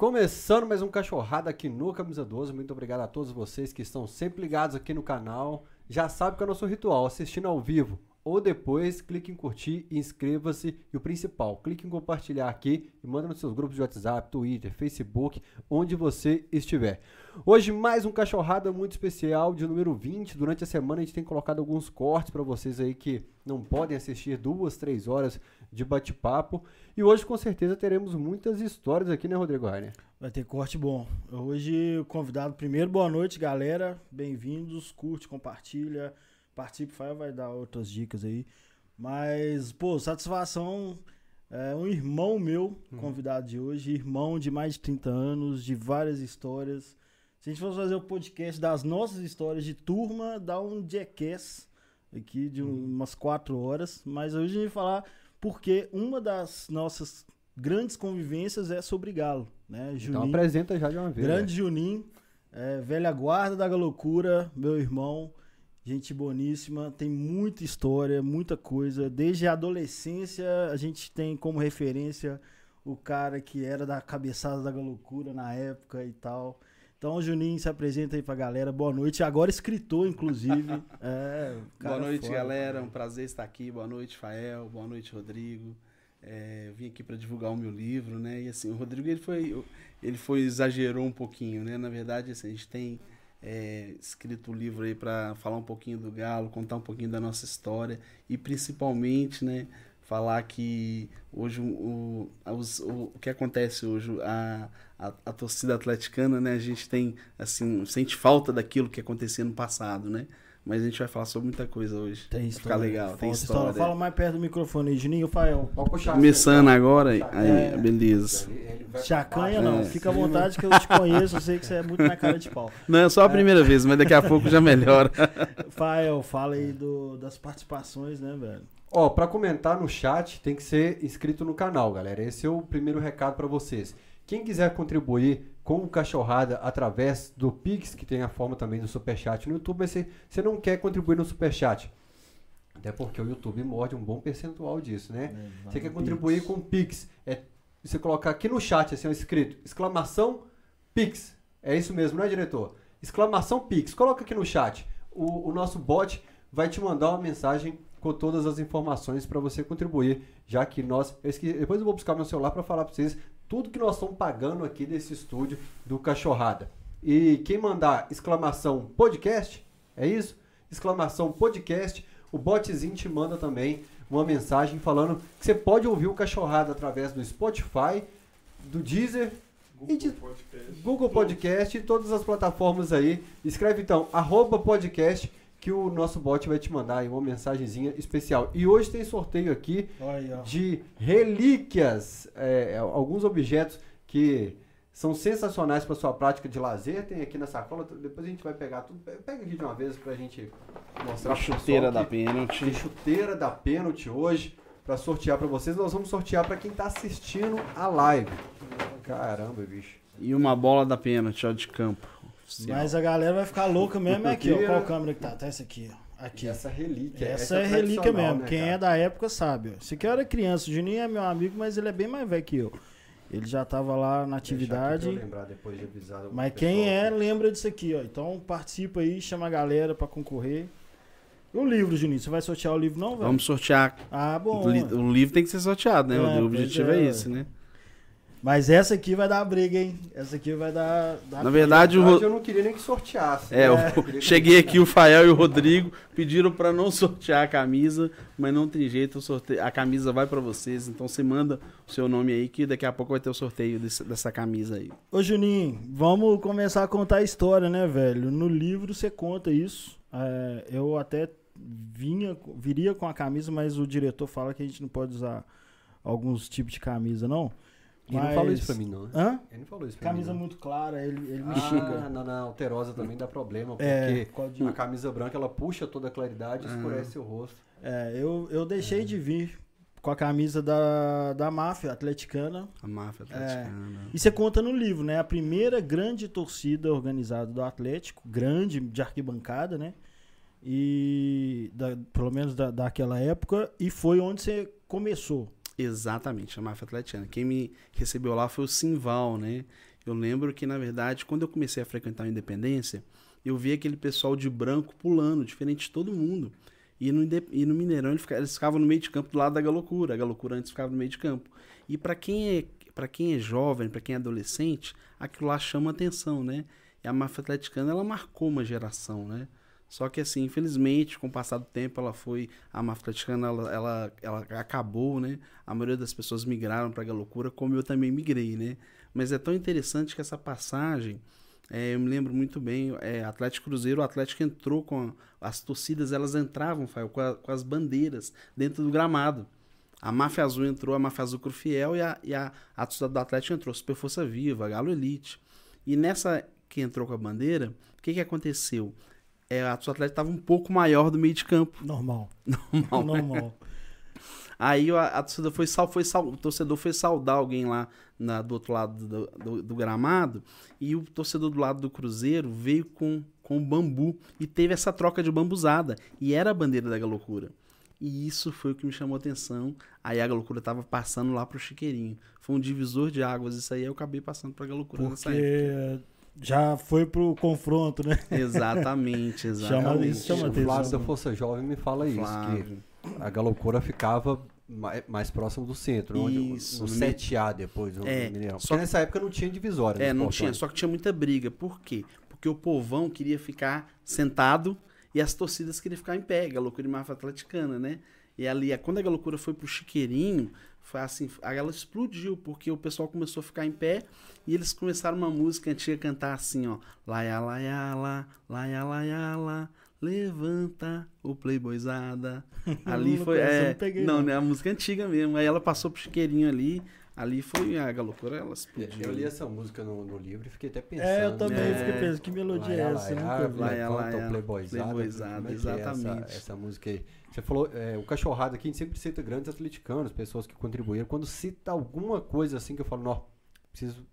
Começando mais um Cachorrada aqui no Camisa 12. Muito obrigado a todos vocês que estão sempre ligados aqui no canal. Já sabe que é o nosso ritual, assistindo ao vivo ou depois, clique em curtir, inscreva-se e o principal, clique em compartilhar aqui e manda nos seus grupos de WhatsApp, Twitter, Facebook, onde você estiver. Hoje mais um cachorrada muito especial de número 20. Durante a semana a gente tem colocado alguns cortes para vocês aí que não podem assistir duas, três horas de bate-papo. E hoje com certeza teremos muitas histórias aqui, né, Rodrigo Rainer? Vai ter corte bom. Hoje convidado primeiro, boa noite, galera. Bem-vindos, curte, compartilha participe, Fael vai dar outras dicas aí. Mas, pô, satisfação. É um irmão meu, uhum. convidado de hoje, irmão de mais de 30 anos, de várias histórias. Se a gente fosse fazer o podcast das nossas histórias de turma, dá um jackass aqui de uhum. umas 4 horas. Mas hoje a gente vai falar porque uma das nossas grandes convivências é sobre Galo, né? Então Juninho, então apresenta já de uma vez. Grande né? Juninho, é, velha guarda da loucura, meu irmão. Gente boníssima, tem muita história, muita coisa. Desde a adolescência, a gente tem como referência o cara que era da cabeçada da loucura na época e tal. Então, o Juninho se apresenta aí pra galera. Boa noite. Agora escritor, inclusive. é, Boa noite, foda, galera. Cara. Um prazer estar aqui. Boa noite, Fael. Boa noite, Rodrigo. É, vim aqui para divulgar o meu livro, né? E assim, o Rodrigo ele foi, ele foi exagerou um pouquinho, né? Na verdade, assim, a gente tem é, escrito o livro aí para falar um pouquinho do Galo, contar um pouquinho da nossa história e principalmente, né, falar que hoje o, o, o, o que acontece hoje, a, a, a, torcida atleticana, né, a gente tem, assim, sente falta daquilo que acontecia no passado, né? Mas a gente vai falar sobre muita coisa hoje. Tem história. Ficar legal, tem história. história. Fala mais perto do microfone aí, Juninho, Fael. Começando agora, aí, é, beleza. Chacanha não, é. fica à vontade que eu te conheço, eu sei que você é muito na cara de pau. Não, é só a primeira é. vez, mas daqui a pouco já melhora. Fael, fala aí do, das participações, né, velho? Ó, para comentar no chat tem que ser inscrito no canal, galera. Esse é o primeiro recado para vocês. Quem quiser contribuir com o Cachorrada através do Pix, que tem a forma também do Superchat no YouTube, mas você, não quer contribuir no Superchat. Até porque o YouTube morde um bom percentual disso, né? É, você quer contribuir Pix. com o Pix. É você colocar aqui no chat, assim, ó, escrito, exclamação Pix. É isso mesmo, não é, diretor? Exclamação Pix. Coloca aqui no chat. O, o nosso bot vai te mandar uma mensagem com todas as informações para você contribuir, já que nós. Eu esqueci, depois eu vou buscar meu celular para falar para vocês tudo que nós estamos pagando aqui desse estúdio do Cachorrada. E quem mandar exclamação podcast, é isso? Exclamação podcast, o botzinho te manda também uma mensagem falando que você pode ouvir o Cachorrada através do Spotify, do Deezer Google, de, Podcast. Google Podcast e todas as plataformas aí. Escreve então, arroba podcast, que o nosso bot vai te mandar aí uma mensagenzinha especial. E hoje tem sorteio aqui de relíquias, é, alguns objetos que são sensacionais para sua prática de lazer. Tem aqui na sacola, depois a gente vai pegar tudo. Pega aqui de uma vez para a gente mostrar. A chuteira da pênalti. Tem chuteira da pênalti hoje para sortear para vocês. Nós vamos sortear para quem está assistindo a live. Caramba, bicho. E uma bola da pênalti, ó, de campo. Mas a galera vai ficar louca mesmo é aqui, ó. Qual câmera que tá? Tá essa aqui, ó. Aqui. essa relíquia. Essa, essa é, é relíquia mesmo. Né, Quem é da época sabe. Ó. Esse aqui era criança. O Juninho é meu amigo, mas ele é bem mais velho que eu. Ele já estava lá na atividade. lembrar depois de avisar Mas quem é, lembra disso aqui, ó. Então participa aí, chama a galera para concorrer. E o livro, Juninho? Você vai sortear o livro, não, velho? Vamos sortear. Ah, bom. O, livro tem que ser sorteado, né? É, o objetivo é, é esse, né? Mas essa aqui vai dar briga, hein? Essa aqui vai dar. dar Na verdade, o eu não queria nem que sorteasse. É, né? eu cheguei aqui, o Fael e o Rodrigo pediram para não sortear a camisa, mas não tem jeito, o sorteio, a camisa vai para vocês. Então você manda o seu nome aí, que daqui a pouco vai ter o sorteio desse, dessa camisa aí. Ô Juninho, vamos começar a contar a história, né, velho? No livro você conta isso. É, eu até vinha, viria com a camisa, mas o diretor fala que a gente não pode usar alguns tipos de camisa, não. Ele Mas... não falou isso pra mim, não. Hã? Ele não falou isso pra camisa mim. Camisa muito clara, ele, ele me ah, xinga. Na, na alterosa também dá problema, é, porque é, a camisa branca ela puxa toda a claridade e ah. escurece o rosto. É, eu, eu deixei é. de vir com a camisa da, da máfia atleticana. A máfia atleticana. É. E você conta no livro, né? A primeira grande torcida organizada do Atlético, grande, de arquibancada, né? E da, pelo menos da, daquela época, e foi onde você começou. Exatamente, a máfia atletiana. Quem me recebeu lá foi o Simval, né? Eu lembro que, na verdade, quando eu comecei a frequentar a Independência, eu vi aquele pessoal de branco pulando, diferente de todo mundo. E no, e no Mineirão eles ficavam, eles ficavam no meio de campo do lado da Galocura. A Galocura antes ficava no meio de campo. E para quem é para quem é jovem, para quem é adolescente, aquilo lá chama atenção, né? E a máfia atleticana ela marcou uma geração, né? Só que assim, infelizmente, com o passar do tempo, ela foi a máfia atleticana, ela, ela, ela acabou, né? A maioria das pessoas migraram para a loucura, como eu também migrei, né? Mas é tão interessante que essa passagem, é, eu me lembro muito bem, é, Atlético Cruzeiro, o Atlético entrou com a, as torcidas, elas entravam, Fael, com, a, com, as bandeiras dentro do gramado. A Máfia Azul entrou, a Máfia Azul Crufiel e a, e a, a torcida do Atlético entrou, Super Força Viva, Galo Elite. E nessa que entrou com a bandeira, o que, que aconteceu? É, a torcida Atlético estava um pouco maior do meio de campo. Normal. Normal. Normal. Aí a, a torcida foi, sal, foi sal, o torcedor foi saudar alguém lá na, do outro lado do, do, do, gramado e o torcedor do lado do Cruzeiro veio com, com bambu e teve essa troca de bambuzada. E era a bandeira da Galocura. E isso foi o que me chamou a atenção. Aí a Galocura estava passando lá pro Chiqueirinho. Foi um divisor de águas isso aí, eu acabei passando pra Galocura Porque... nessa época já foi pro confronto, né? Exatamente, exatamente. Chama, isso chama o Flávio da Força Jovem me fala isso, Flávio. que a Galocura ficava mais, mais próximo do centro, Isso, onde, no 7A depois é, Mineirão. Porque nessa época não tinha divisória. É, não tinha, só que tinha muita briga. Por quê? Porque o povão queria ficar sentado e as torcidas queriam ficar em pé, Galocura e Mafia Atleticana, né? E ali, quando a Galocura foi pro Chiqueirinho, foi assim, a ela explodiu, porque o pessoal começou a ficar em pé e eles começaram uma música antiga a cantar assim, ó. Laia, laia, lá, laia, laia, lá, Levanta o Playboyzada. Ali foi. É, não, não, né? A música antiga mesmo. Aí ela passou pro chiqueirinho ali. Ali foi a galocura, ela explodiu. Eu li essa música no, no livro e fiquei até pensando. É, eu também é, fiquei pensando, que melodia é essa? Lá, lá, lá, o Playboyzada. Playboyzada, exatamente. É essa, essa, música aí. Você falou, é, o cachorrado aqui, a gente sempre cita grandes atleticanos, pessoas que contribuíram. Quando cita alguma coisa assim que eu falo, não, preciso.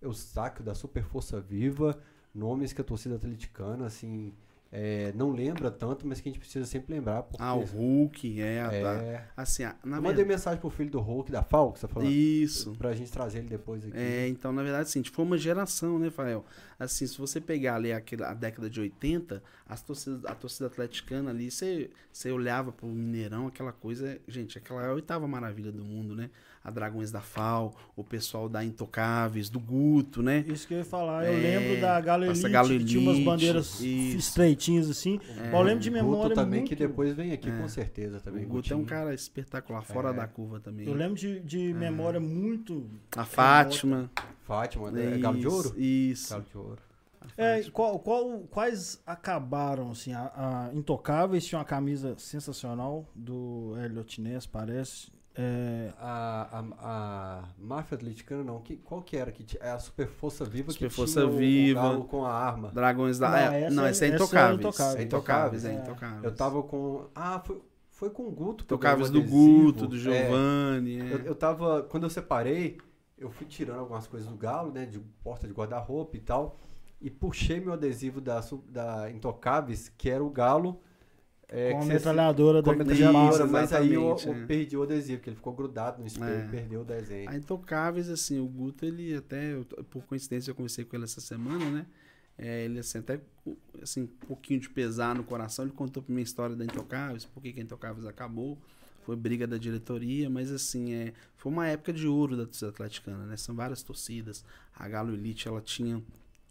Eu saco da Super Força Viva, nomes que a torcida atleticana, assim é, não lembra tanto, mas que a gente precisa sempre lembrar. Porque, ah, o Hulk, é. é tá. assim, na mandei mensagem pro filho do Hulk, da Falco, você tá falando? Isso. Pra gente trazer ele depois aqui. É, então, na verdade, assim, foi uma geração, né, Fael? Assim, se você pegar ali aquela, a década de 80, as torcidas, a torcida atleticana ali, você, você olhava pro Mineirão, aquela coisa, gente, aquela é a oitava maravilha do mundo, né? A Dragões da FAO, o pessoal da Intocáveis, do Guto, né? Isso que eu ia falar. Eu é, lembro da Elite, que tinha umas bandeiras isso. estreitinhas assim. É, eu lembro de memória Guto também, muito... que depois vem aqui é. com certeza também. O Guto Gutinho. é um cara espetacular, fora é. da curva também. Eu lembro de, de é. memória muito... A Fátima. Fátima, né? Galo de Ouro? Isso. Galo de Ouro. É, qual, qual, quais acabaram, assim, a, a Intocáveis tinha uma camisa sensacional do Elliot Ness, parece. É... A, a, a máfia atleticana não, que, qual que era? Que é a Super Força Viva Super que Força tinha Viva, o, o com a arma. Dragões da. Não, é, essa, não, essa é intocáveis. É intocáveis, é, intocáveis. Eu tava com. Ah, foi, foi com o Guto. Intocáveis do Guto, do Giovanni. É, eu, eu tava. Quando eu separei, eu fui tirando algumas coisas do galo, né? De porta de guarda-roupa e tal. E puxei meu adesivo da, da Intocáveis, que era o galo é, com a metralhadora da metralhadora, mas aí eu, eu é. perdi o adesivo, porque ele ficou grudado no espelho é. e perdeu o desenho. A Intocáveis, assim, o Guto, ele até, por coincidência, eu conversei com ele essa semana, né? É, ele, assim, até, assim, um pouquinho de pesar no coração, ele contou pra mim a história da Intocáveis, por que a Intocáveis acabou. Foi briga da diretoria, mas, assim, é, foi uma época de ouro da torcida atleticana, né? São várias torcidas. A Galo Elite, ela tinha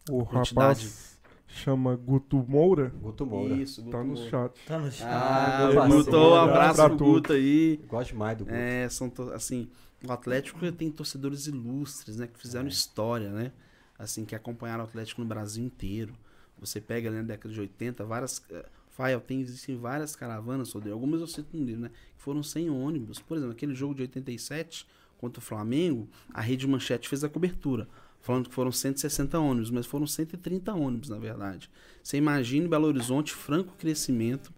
o quantidade... Rapaz chama Guto Moura. Guto Moura. Isso, Guto tá no Moura. chat. Tá no chat. Ah, ah Guto, um abraço pro Guto aí. Gosto demais do Guto. É, são, assim, o Atlético tem torcedores ilustres, né, que fizeram é. história, né? Assim, que acompanharam o Atlético no Brasil inteiro. Você pega ali na década de 80, várias... Eh, Fael, tem, existem várias caravanas, sobre algumas eu cito no livro, né? Que foram sem ônibus. Por exemplo, aquele jogo de 87 contra o Flamengo, a Rede Manchete fez a cobertura falando que foram 160 ônibus, mas foram 130 ônibus, na verdade. Você imagina Belo Horizonte, franco crescimento,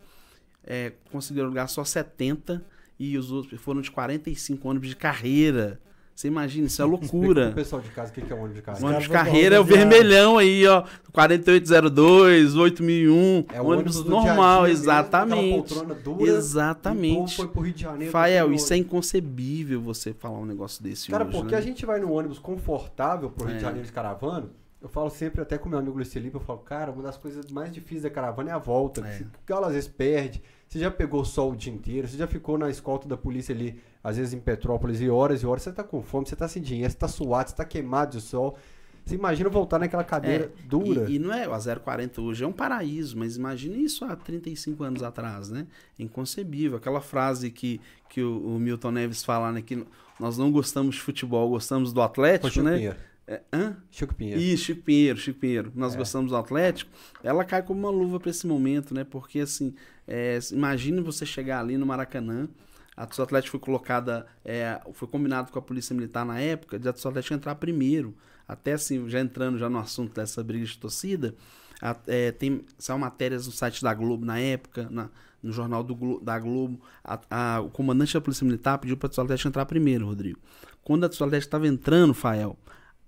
é, conseguiram lugar só 70 e os outros foram de 45 ônibus de carreira. Você imagina, isso é loucura. o pessoal de casa, o que é o ônibus de carreira? O ônibus de carreira é o vermelhão aí, ó. 4802, 8001. É o ônibus, ônibus normal, dia -dia exatamente. Mesmo, dura, exatamente. foi pro Rio de Janeiro. Fael, isso é inconcebível você falar um negócio desse Cara, hoje, porque né? a gente vai num ônibus confortável pro Rio é. de Janeiro de caravana, eu falo sempre até com meu amigo Luiz Felipe, eu falo, cara, uma das coisas mais difíceis da caravana é a volta. É. O galo às vezes perde. Você já pegou sol o dia inteiro, você já ficou na escolta da polícia ali às vezes em Petrópolis, e horas e horas, você tá com fome, você tá sem dinheiro, você tá suado, você tá queimado de sol. Você imagina voltar naquela cadeira é, dura. E, e, não é, a 040 hoje é um paraíso, mas imagine isso há 35 anos atrás, né? É inconcebível. Aquela frase que, que o, o Milton Neves fala, né? Que nós não gostamos de futebol, gostamos do Atlético, Chico né? Pinheiro. É, hã? Chico Pinheiro. Isso, Chico Pinheiro, Chico Pinheiro. Nós é. gostamos do Atlético. Ela cai como uma luva para esse momento, né? Porque, assim, é, imagine você chegar ali no Maracanã, a Torcida Atlética foi colocada, é, foi combinado com a Polícia Militar na época de a Torcida Atlética entrar primeiro. Até assim, já entrando já no assunto dessa briga de torcida, a, é, tem são matérias no site da Globo na época, na, no jornal do, da Globo. A, a, o comandante da Polícia Militar pediu para a Torcida Atlética entrar primeiro, Rodrigo. Quando a Torcida Atlética estava entrando, Fael,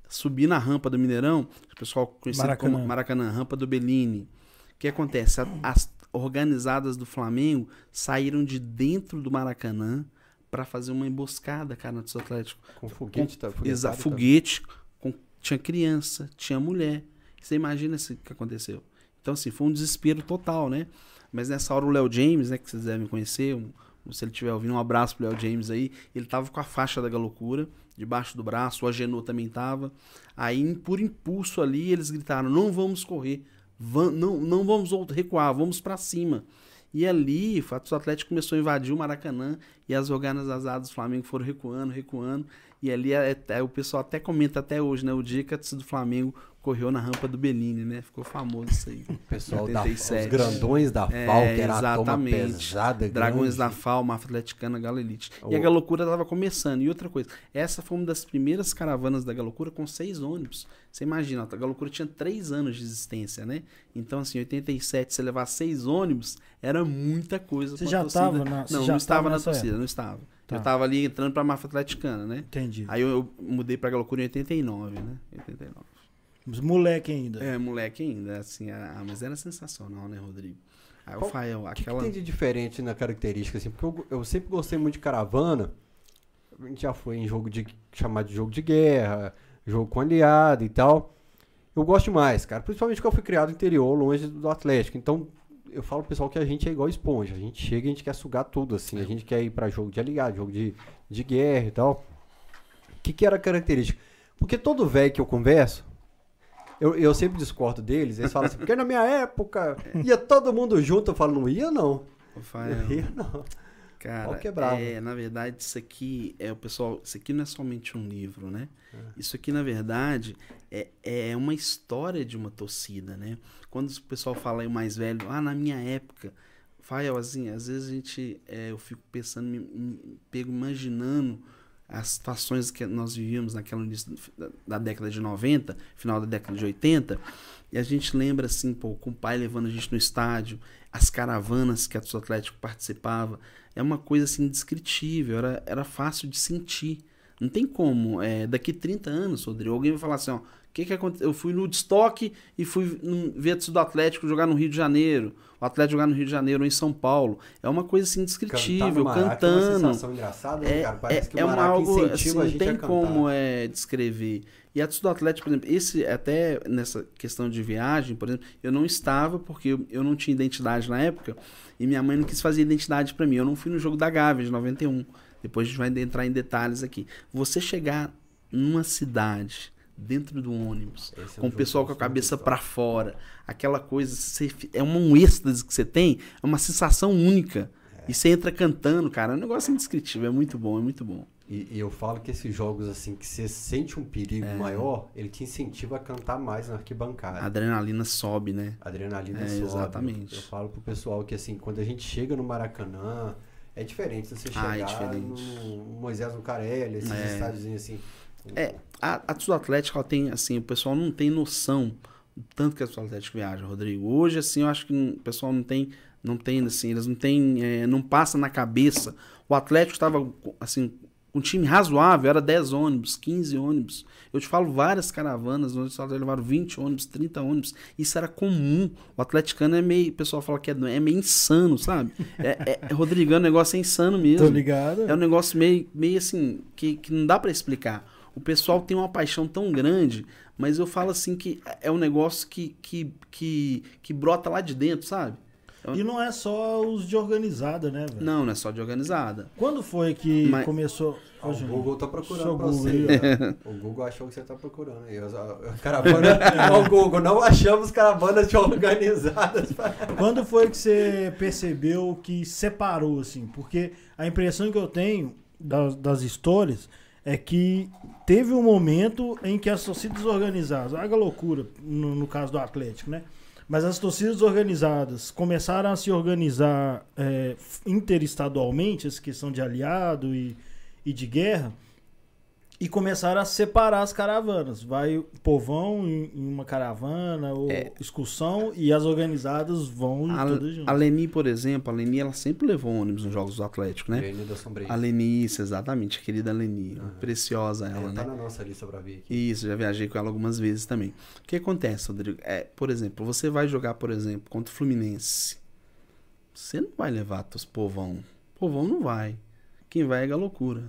subir na rampa do Mineirão, o pessoal conhecido Maracanã. como Maracanã, rampa do Bellini. O que acontece? As, organizadas do Flamengo saíram de dentro do Maracanã para fazer uma emboscada, cara, no Atlético. Com foguete, com, tá? Exa, foguete, com, tinha criança, tinha mulher. Você imagina o que aconteceu. Então, assim, foi um desespero total, né? Mas nessa hora o Léo James, né, que vocês devem conhecer, um, se ele estiver ouvindo, um abraço pro Léo James aí, ele tava com a faixa da galocura debaixo do braço, o Agenor também tava. Aí, por impulso ali, eles gritaram: não vamos correr não, não vamos recuar, vamos para cima. E ali, o Atlético começou a invadir o Maracanã e as organizadas do Flamengo foram recuando, recuando. E ali é, é, o pessoal até comenta até hoje, né? O dia que a do Flamengo correu na rampa do Bellini, né? Ficou famoso isso aí. O pessoal da, os grandões da FAO, é, que era exatamente. a pesada, Dragões grande. da FAO, Mafra Atleticana, Galo Elite. Oh. E a Galocura estava começando. E outra coisa, essa foi uma das primeiras caravanas da Galocura com seis ônibus. Você imagina, a Galocura tinha três anos de existência, né? Então, assim, em 87, você levar seis ônibus, era muita coisa. Você já estava na Não, não estava na torcida, não estava. Tá. Eu estava ali entrando pra Mafra Atleticana, né? Entendi. Aí eu, eu mudei pra Galocura em 89, né? 89. Mas moleque ainda. É, moleque ainda, assim, ah, mas era sensacional, né, Rodrigo? Aí Qual, o Fael, aquela... O que, que, tem de diferente na característica, assim? Porque eu, eu sempre gostei muito de caravana, a gente já foi em jogo de, chamado de jogo de guerra, jogo com aliado e tal. Eu gosto mais, cara, principalmente porque eu fui criado no interior, longe do Atlético, então eu falo pro pessoal que a gente é igual esponja. A gente chega e a gente quer sugar tudo, assim. A gente quer ir para jogo de aliado, jogo de, de guerra e tal. O que, que era a característica? Porque todo velho que eu converso, eu, eu sempre discordo deles. Eles falam assim, porque na minha época ia todo mundo junto. Eu falo, não ia não. Rafael, não Cara, é, na verdade, isso aqui é o pessoal. Isso aqui não é somente um livro, né? É. Isso aqui, na verdade, é, é uma história de uma torcida, né? Quando o pessoal fala aí o mais velho, ah, na minha época, Fael, assim, às vezes a gente, é, eu fico pensando, me, me, pego imaginando as situações que nós vivíamos naquela início da, da década de 90, final da década de 80, e a gente lembra assim, pô, com o pai levando a gente no estádio, as caravanas que a Atlético participava, é uma coisa assim indescritível, era, era fácil de sentir. Não tem como, é, daqui 30 anos, Rodrigo, alguém vai falar assim, ó, que que aconteceu? Eu fui no estoque e fui ver do Atlético jogar no Rio de Janeiro. O Atlético jogar no Rio de Janeiro ou em São Paulo. É uma coisa assim indescritível, cantando. É uma sensação engraçada, né, é, cara? Parece é, que o é uma algo assim, não tem como é, descrever. E a do Atlético, por exemplo, esse até nessa questão de viagem, por exemplo, eu não estava porque eu, eu não tinha identidade na época e minha mãe não quis fazer identidade para mim. Eu não fui no jogo da Gávea de 91. Depois a gente vai entrar em detalhes aqui. Você chegar numa cidade dentro do ônibus, é com o pessoal com a cabeça para fora, aquela coisa, você, é um êxtase que você tem, é uma sensação única. É. E você entra cantando, cara, é um negócio indescritível, é muito bom, é muito bom. E, e eu falo que esses jogos, assim, que você sente um perigo é. maior, ele te incentiva a cantar mais na arquibancada. A adrenalina sobe, né? A adrenalina é, sobe. Exatamente. Eu, eu falo pro pessoal que, assim, quando a gente chega no Maracanã, é diferente você chegar ah, é diferente. no Moisés Lucarelli, esses é. estádios assim é, a, a Tudo Atlético, ela tem, assim, o pessoal não tem noção do tanto que a Tudo Atlético viaja, Rodrigo. Hoje, assim, eu acho que o pessoal não tem, não tem, assim, eles não tem, é, não passa na cabeça. O Atlético estava, assim, Um time razoável era 10 ônibus, 15 ônibus. Eu te falo várias caravanas, onde só levaram 20 ônibus, 30 ônibus. Isso era comum. O atleticano é meio. O pessoal fala que é, é meio insano, sabe? É, é, Rodrigão, o negócio é insano mesmo. Tô ligado. É um negócio meio, meio assim, que, que não dá para explicar. O pessoal tem uma paixão tão grande, mas eu falo assim que é um negócio que, que, que, que brota lá de dentro, sabe? E não é só os de organizada, né, velho? Não, não é só de organizada. Quando foi que Mas... começou. Ah, o Google tá procurando pra Google você. O Google achou que você tá procurando aí. Caravana. o Google, não achamos caravanas de organizadas. Quando foi que você percebeu que separou, assim? Porque a impressão que eu tenho das, das histórias é que teve um momento em que as torcidas organizadas, haga loucura no, no caso do Atlético, né? Mas as torcidas organizadas começaram a se organizar é, interestadualmente, essa questão de aliado e, e de guerra, e começaram a separar as caravanas. Vai o povão em, em uma caravana ou é. excursão e as organizadas vão a, todas juntas. A Leni, por exemplo, a Leni ela sempre levou ônibus nos Jogos do Atlético, né? Leni da. A Leni, isso, exatamente, a querida Leni. Uhum. Preciosa ela, é, né? Tá na nossa lista pra ver aqui. Isso, já viajei com ela algumas vezes também. O que acontece, Rodrigo? É, por exemplo, você vai jogar, por exemplo, contra o Fluminense. Você não vai levar teus povão. Povão não vai. Quem vai é a loucura.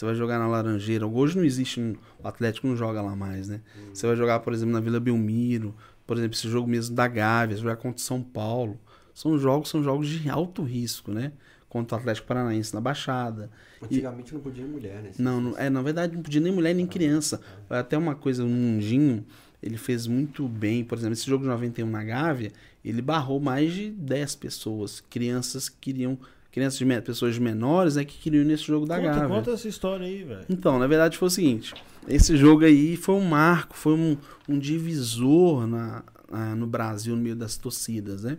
Você vai jogar na Laranjeira. Hoje não existe. O Atlético não joga lá mais, né? Uhum. Você vai jogar, por exemplo, na Vila Belmiro. Por exemplo, esse jogo mesmo da Gávea. Você vai jogar contra São Paulo. São jogos, são jogos de alto risco, né? Contra o Atlético Paranaense na Baixada. Antigamente e... não podia mulher, né? Não, não, é, na verdade não podia nem mulher nem criança. É. Até uma coisa, um mundinho, ele fez muito bem. Por exemplo, esse jogo de 91 na Gávea, ele barrou mais de 10 pessoas. Crianças que queriam crianças de pessoas menores é que queriam nesse jogo da conta, Gávea. Conta essa história aí, velho. Então, na verdade foi o seguinte, esse jogo aí foi um marco, foi um, um divisor na, na, no Brasil no meio das torcidas, né?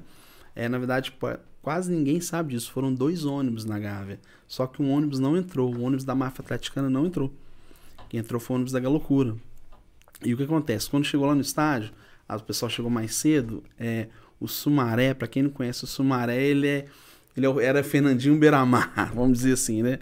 É, na verdade, quase ninguém sabe disso. Foram dois ônibus na Gávea. Só que um ônibus não entrou. O ônibus da máfia atleticana não entrou. Quem entrou foi o ônibus da Galocura. E o que acontece? Quando chegou lá no estádio, o pessoal chegou mais cedo. É, o Sumaré, para quem não conhece o Sumaré, ele é ele é era Fernandinho Beiramar, vamos dizer assim, né?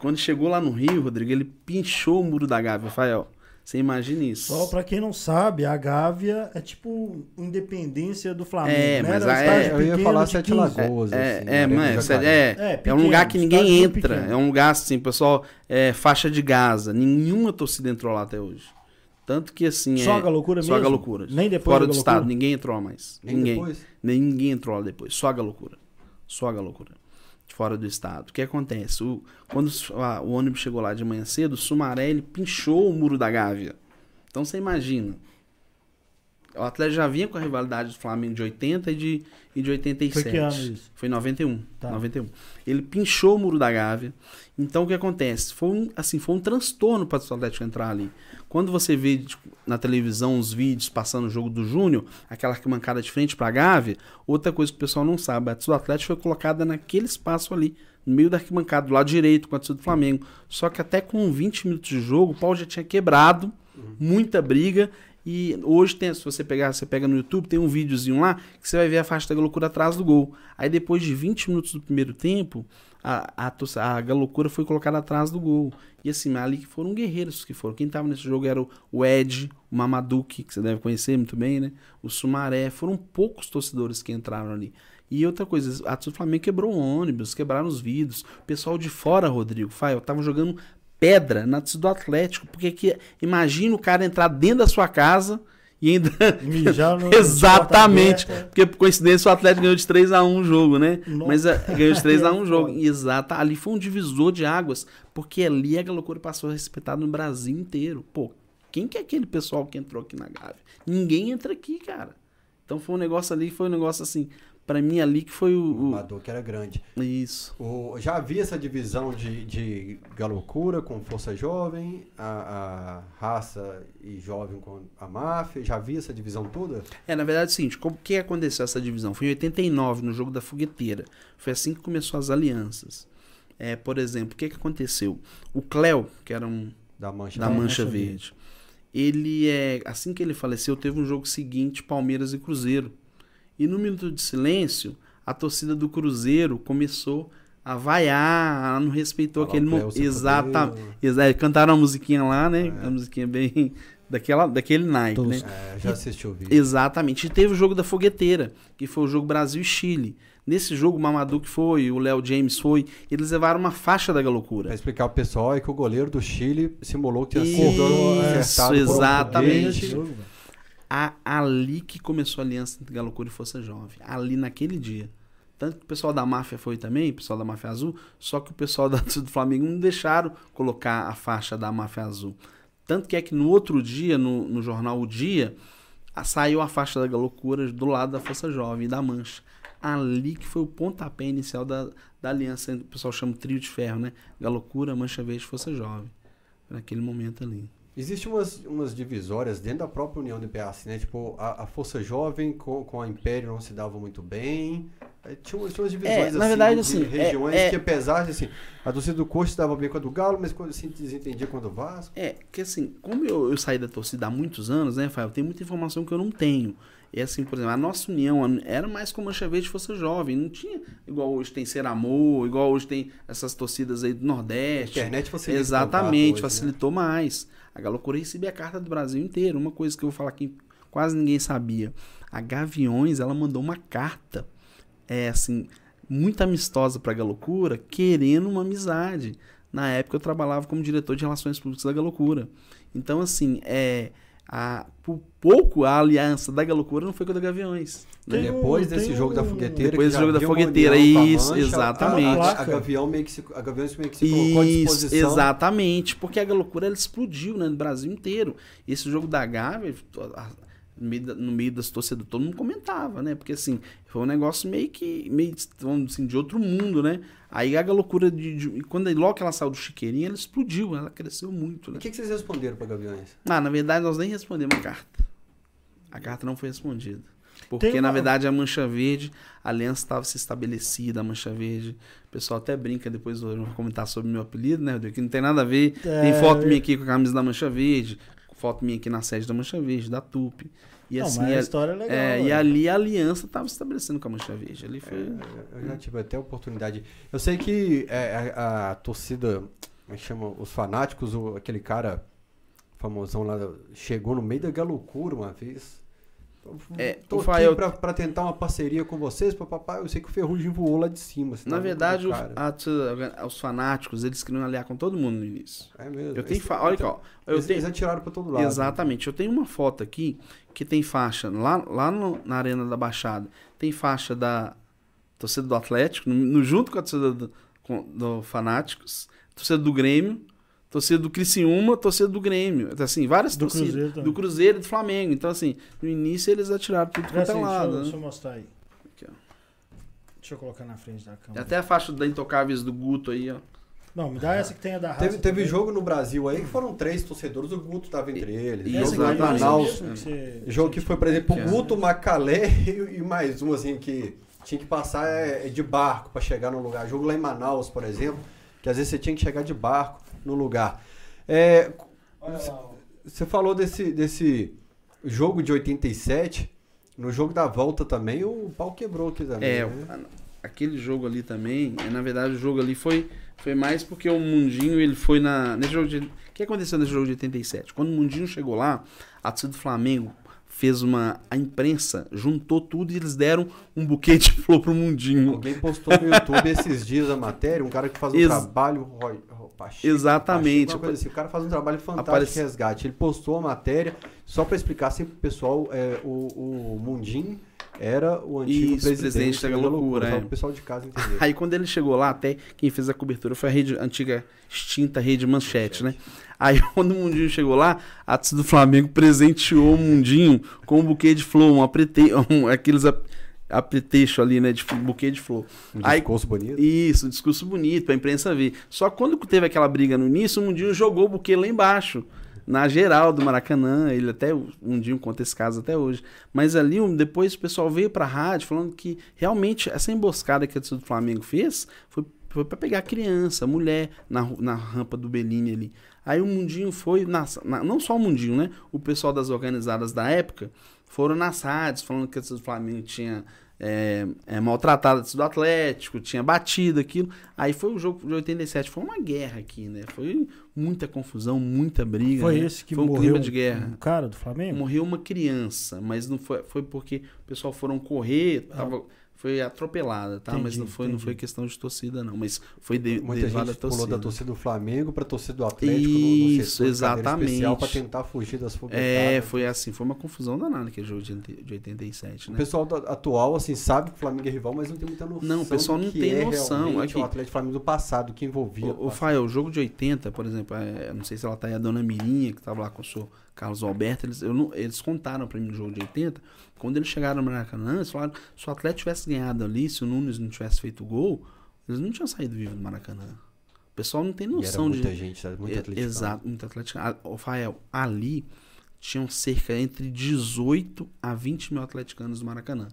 Quando chegou lá no Rio, Rodrigo, ele pinchou o muro da Gávea, Rafael. Você imagina isso. Só pra quem não sabe, a Gávea é tipo independência do Flamengo. É, né? mas a, é, eu ia falar Sete Lagoas. É, assim, é, mas, é, é, é, é, um lugar que ninguém entra. É um lugar assim, pessoal, é, faixa de Gaza. Nenhuma torcida entrou lá até hoje. Tanto que assim. Só a loucura mesmo? Só a loucura. Nem depois Fora do estado, ninguém entrou mais. Nem ninguém. Depois? Ninguém entrou lá depois. Só a loucura. Só a loucura. De fora do estado. O que acontece? O, quando a, o ônibus chegou lá de manhã cedo, o Sumaré ele pinchou o muro da Gávea. Então você imagina. O Atlético já vinha com a rivalidade do Flamengo de 80 e de, e de 87. Foi que ano isso? Foi 91, tá. 91. Ele pinchou o muro da Gávea. Então o que acontece? Foi um, assim, foi um transtorno para o Atlético entrar ali. Quando você vê tipo, na televisão os vídeos passando o jogo do Júnior, aquela arquibancada de frente para a Gávea, outra coisa que o pessoal não sabe, a torcida do Atlético foi colocada naquele espaço ali, no meio da arquibancada, do lado direito, com a torcida do Flamengo. Só que até com 20 minutos de jogo, o pau já tinha quebrado, muita briga, e hoje tem, se você pegar, você pega no YouTube, tem um videozinho lá que você vai ver a faixa da loucura atrás do gol. Aí depois de 20 minutos do primeiro tempo, a, a, a loucura foi colocada atrás do gol. E assim, ali que foram guerreiros que foram. Quem estava nesse jogo era o, Ed, o Mamaduke, que você deve conhecer muito bem, né? O Sumaré. Foram poucos torcedores que entraram ali. E outra coisa, a do Flamengo quebrou ônibus, quebraram os vidros. O pessoal de fora, Rodrigo, Fael, tava jogando pedra na do Atlético. Porque que, imagina o cara entrar dentro da sua casa e ainda. Exatamente. Porque por coincidência o Atlético ganhou de 3x1 o jogo, né? Nossa. Mas uh, ganhou de 3x1 o jogo. Exato. Ali foi um divisor de águas. Porque ali a loucura passou a respeitar no Brasil inteiro. Pô, quem que é aquele pessoal que entrou aqui na Gávea? Ninguém entra aqui, cara. Então foi um negócio ali, foi um negócio assim para mim ali que foi o. O dor que era grande. Isso. O, já havia essa divisão de, de galocura com força jovem, a, a, raça e jovem com a máfia? Já havia essa divisão toda? É, na verdade, é o seguinte: como que aconteceu essa divisão? Foi em 89, no jogo da fogueteira. Foi assim que começou as alianças. É, por exemplo, o que, que aconteceu? O Cléo, que era um. Da Mancha, da mancha, mancha verde. verde. Ele é. Assim que ele faleceu, teve um jogo seguinte, Palmeiras e Cruzeiro. E no minuto de silêncio, a torcida do Cruzeiro começou a vaiar, ela não respeitou aquele momento. Exatamente. Exa cantaram a musiquinha lá, né? É. A musiquinha bem daquela, daquele night, né? É, já assistiu o vídeo. Exatamente. E teve o jogo da fogueteira, que foi o jogo Brasil e Chile. Nesse jogo, o Mamadou que foi, o Léo James foi, eles levaram uma faixa da galocura. Pra explicar o pessoal, é que o goleiro do Chile simulou que tinha sido Isso, exatamente. A, ali que começou a aliança entre Galocura e Força Jovem. Ali naquele dia. Tanto que o pessoal da máfia foi também, o pessoal da máfia azul, só que o pessoal da, do Flamengo não deixaram colocar a faixa da máfia azul. Tanto que é que no outro dia, no, no jornal O Dia, a, saiu a faixa da loucura do lado da Força Jovem, da Mancha. Ali que foi o pontapé inicial da, da aliança, o pessoal chama trio de ferro, né? Galocura, Mancha Verde, Força Jovem. Naquele momento ali. Existem umas, umas divisórias dentro da própria União do PAC, né? Tipo, a, a Força Jovem com, com a Império não se dava muito bem. Tinha umas, tinha umas divisões é, assim, na verdade, assim, regiões é, é, que apesar de assim, a torcida do Coxa se dava bem com a do Galo, mas quando se desentendia com a do Vasco. É, que assim, como eu, eu saí da torcida há muitos anos, né, Rafael, tem muita informação que eu não tenho. E assim, por exemplo, a nossa união era mais como a Verde fosse jovem, não tinha igual hoje tem Ser Amor, igual hoje tem essas torcidas aí do Nordeste. A internet facilitou. Exatamente, né? facilitou né? mais. A Galocura recebia a carta do Brasil inteiro. Uma coisa que eu vou falar que quase ninguém sabia. A Gaviões, ela mandou uma carta, é assim, muito amistosa para a Galocura, querendo uma amizade. Na época eu trabalhava como diretor de relações públicas da Galocura. Então, assim, é, a, por pouco a aliança da Galocura não foi com a da Gaviões. Né? Depois desse jogo da fogueteira. Depois do jogo da fogueteira, isso, mancha, exatamente. A, a, a, Gavião meio que se, a Gaviões meio que se colocou isso, à disposição. Exatamente, porque a Galocura ela explodiu né, no Brasil inteiro. Esse jogo da Gávea, no meio, da, no meio das torcidas, todo mundo comentava, né? Porque assim, foi um negócio meio que, meio assim, de outro mundo, né? Aí a loucura de, de, Quando logo que ela saiu do chiqueirinho, ela explodiu, ela cresceu muito. Né? O que, que vocês responderam para Gaviões? Ah, na verdade, nós nem respondemos a carta. A carta não foi respondida. Porque, uma... na verdade, a Mancha Verde, a aliança estava se estabelecida, a Mancha Verde. O pessoal até brinca, depois eu vou comentar sobre o meu apelido, né, Que não tem nada a ver. É... Tem foto minha aqui com a camisa da Mancha Verde, foto minha aqui na sede da Mancha Verde, da TUP. E não, assim, mas a história é legal. É, e ali a aliança estava se estabelecendo com a Mancha Verde. Ali foi... É, eu já tive até a oportunidade. Eu sei que é, a, a, torcida, como é chama, os fanáticos, o, aquele cara famosão lá, chegou no meio da galocura uma vez. É, Tô o Fael... pra, pra, tentar uma parceria com vocês, papai. Eu sei que o Ferrugem voou lá de cima. Na verdade, o, a, os fanáticos, eles queriam aliar com todo mundo no início. É mesmo. Eu tenho fa... Olha aqui, ó. Eu eles, tenho... eles atiraram pra todo lado. Exatamente. Eu tenho uma foto aqui que tem faixa lá, lá no, na Arena da Baixada. Tem faixa da torcida do Atlético, no, no junto com a torcida do, com, do Fanáticos, torcida do Grêmio, torcida do Criciúma, torcida do Grêmio. Então, assim, várias do torcidas. Cruzeiro do Cruzeiro e do Flamengo. Então, assim, no início eles atiraram tudo quanto é assim, lado. Deixa, né? deixa eu mostrar aí. Aqui, ó. Deixa eu colocar na frente da câmera. Até a faixa da Intocáveis do Guto aí, ó. Não, me dá essa que tem a da raça. Teve, teve jogo no Brasil aí que foram três torcedores, o Guto estava entre eles. Esse jogo lá em Manaus. Jogo que foi, por exemplo, o Guto, Macalé e mais um, assim, que tinha que passar é, de barco para chegar no lugar. Jogo lá em Manaus, por exemplo, que às vezes você tinha que chegar de barco no lugar. É, você falou desse, desse jogo de 87. No jogo da volta também, o pau quebrou aqui também. É, né? aquele jogo ali também, é, na verdade, o jogo ali foi, foi mais porque o Mundinho, ele foi na. Nesse jogo de, o que aconteceu nesse jogo de 87? Quando o Mundinho chegou lá, a torcida do Flamengo fez uma. A imprensa juntou tudo e eles deram um buquê de flor pro Mundinho. Alguém postou no YouTube esses dias a matéria, um cara que faz um Ex trabalho. Pacheco, Exatamente. Pacheco, assim. O cara faz um trabalho fantástico Aparece... de resgate. Ele postou a matéria, só para explicar sempre pro pessoal, é, o, o Mundinho era o antigo Isso, presidente, presidente da loucura, é. o pessoal de casa entender. Aí quando ele chegou lá, até quem fez a cobertura foi a rede antiga extinta rede Manchete, Manchete. né? Aí quando o Mundinho chegou lá, a do Flamengo presenteou o Mundinho com um buquê de flor, um um, aqueles apreteixo ali, né, de buquê de flor. Um Aí, discurso bonito. Isso, um discurso bonito pra imprensa ver. Só quando teve aquela briga no início, o Mundinho jogou o buquê lá embaixo na geral do Maracanã, ele até um dia conta esse caso até hoje. Mas ali depois o pessoal veio para a rádio falando que realmente essa emboscada que a torcida do Flamengo fez foi foi para pegar criança, mulher na, na rampa do Bellini ali. Aí o Mundinho foi, na, na, não só o Mundinho, né? O pessoal das organizadas da época foram nas rádios, falando que o Flamengo tinha é, é, maltratado do Atlético, tinha batido aquilo. Aí foi o jogo de 87, foi uma guerra aqui, né? Foi muita confusão, muita briga. Foi né? esse que foi um morreu clima de guerra. Um cara do Flamengo? Morreu uma criança, mas não foi, foi porque o pessoal foram correr, ah. Foi atropelada, tá? Entendi, mas não foi, não foi questão de torcida, não. Mas foi de, Muita derivada gente da torcida. pulou da torcida do Flamengo para torcida do Atlético Isso, no, no exatamente. para tentar fugir das foguetadas. É, foi assim, foi uma confusão danada que jogo de, de 87, né? O pessoal do, atual, assim, sabe que o Flamengo é rival, mas não tem muita noção. Não, o pessoal não tem é noção. Aqui, o Atlético Flamengo do passado, que envolvia. O, o Fael, o jogo de 80, por exemplo, é, não sei se ela tá aí, a dona Mirinha, que tava lá com o senhor Carlos Alberto, eles, eu não, eles contaram para mim no jogo de 80 quando eles chegaram no Maracanã, eles falaram: se o Atlético tivesse ganhado ali, se o Nunes não tivesse feito gol, eles não tinham saído vivo do Maracanã. O pessoal não tem noção e era muita de. gente, muito atleticano. Exato, muito atleticano. O Rafael, ali tinham cerca entre 18 a 20 mil atleticanos no Maracanã.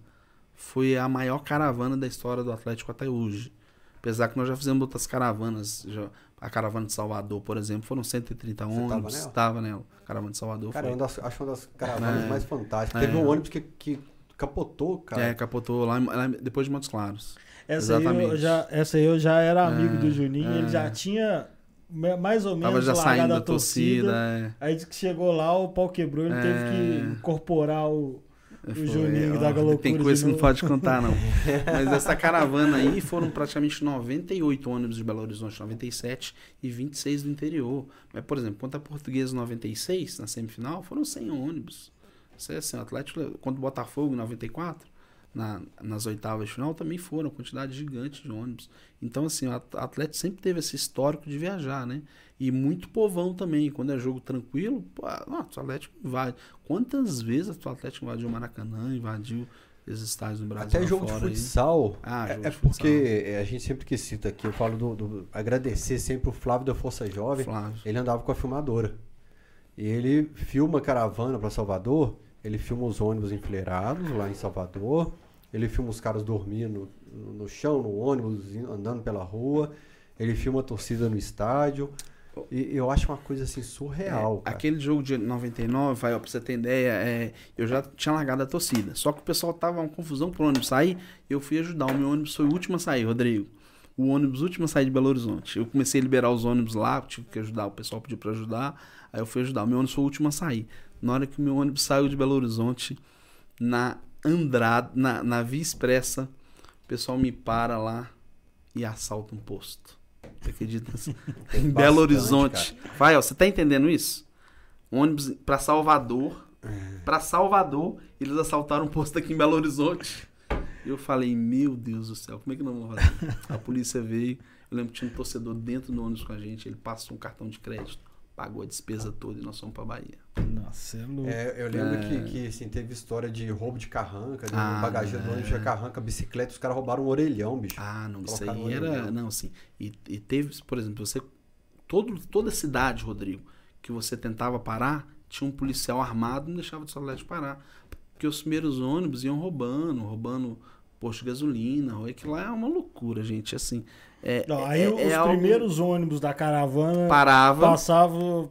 Foi a maior caravana da história do Atlético até hoje. Apesar que nós já fizemos outras caravanas. Já, a caravana de Salvador, por exemplo, foram 130 Você ônibus. Estava nela? Caravana de Salvador. Cara, foi. Eu acho uma das caravanas é, mais fantásticas. É. Teve um ônibus que, que capotou, cara. É, capotou lá, lá depois de Montes Claros. Essa Exatamente. Aí eu já, essa aí eu já era amigo é, do Juninho, ele já é. tinha mais ou menos Tava já saindo da torcida. torcida é. Aí que chegou lá, o pau quebrou, ele teve que incorporar o, o Juninho da loucura. Tem coisa que não pode contar, não. Mas essa caravana aí foram praticamente 98 ônibus de Belo Horizonte, 97 e 26 do interior. Mas, por exemplo, quanto a Portuguesa 96, na semifinal, foram 100 ônibus. Isso é assim, o Atlético, contra o Botafogo em 94, na, nas oitavas de final, também foram, quantidade gigante de ônibus. Então, assim, o Atlético sempre teve esse histórico de viajar, né? E muito povão também. Quando é jogo tranquilo, pô, o Atlético invade. Quantas vezes o Atlético invadiu o Maracanã, invadiu esses estádios no Brasil? Até jogo de futsal. Ah, jogo é, de porque a gente sempre que cita aqui, eu falo do, do, agradecer sempre o Flávio da Força Jovem. Flávio. Ele andava com a filmadora. E ele filma caravana para Salvador. Ele filma os ônibus enfileirados lá em Salvador. Ele filma os caras dormindo no chão, no ônibus, andando pela rua. Ele filma a torcida no estádio. Eu acho uma coisa assim surreal. É, aquele jogo de 99, vai, ó, pra você ter ideia, é, eu já tinha largado a torcida. Só que o pessoal tava uma confusão pro ônibus sair. Eu fui ajudar. O meu ônibus foi o último a sair, Rodrigo. O ônibus último a sair de Belo Horizonte. Eu comecei a liberar os ônibus lá, tive que ajudar. O pessoal pediu para ajudar. Aí eu fui ajudar. O meu ônibus foi o último a sair. Na hora que o meu ônibus saiu de Belo Horizonte, na Andrade, na, na Via Expressa, o pessoal me para lá e assalta um posto. Você acredita? em Belo Horizonte. Cara. Vai, ó, você tá entendendo isso? Ônibus para Salvador. É. Para Salvador, eles assaltaram um posto aqui em Belo Horizonte. Eu falei, meu Deus do céu, como é que não vou fazer? A polícia veio. Eu lembro que tinha um torcedor dentro do ônibus com a gente. Ele passou um cartão de crédito pagou a despesa toda e nós fomos pra Bahia. Nossa, é louco. É, eu lembro é... que, que assim, teve história de roubo de carranca, de ah, bagageiro do ônibus de carranca, bicicleta, os caras roubaram um orelhão, bicho. Ah, não, isso aí era. Não, assim. E, e teve, por exemplo, você. Todo, toda cidade, Rodrigo, que você tentava parar, tinha um policial armado e não deixava de celular de parar. Porque os primeiros ônibus iam roubando, roubando posto de gasolina. Que lá é uma loucura, gente. Assim. É, Não, aí é, os é primeiros algo... ônibus da caravana Parava, passavam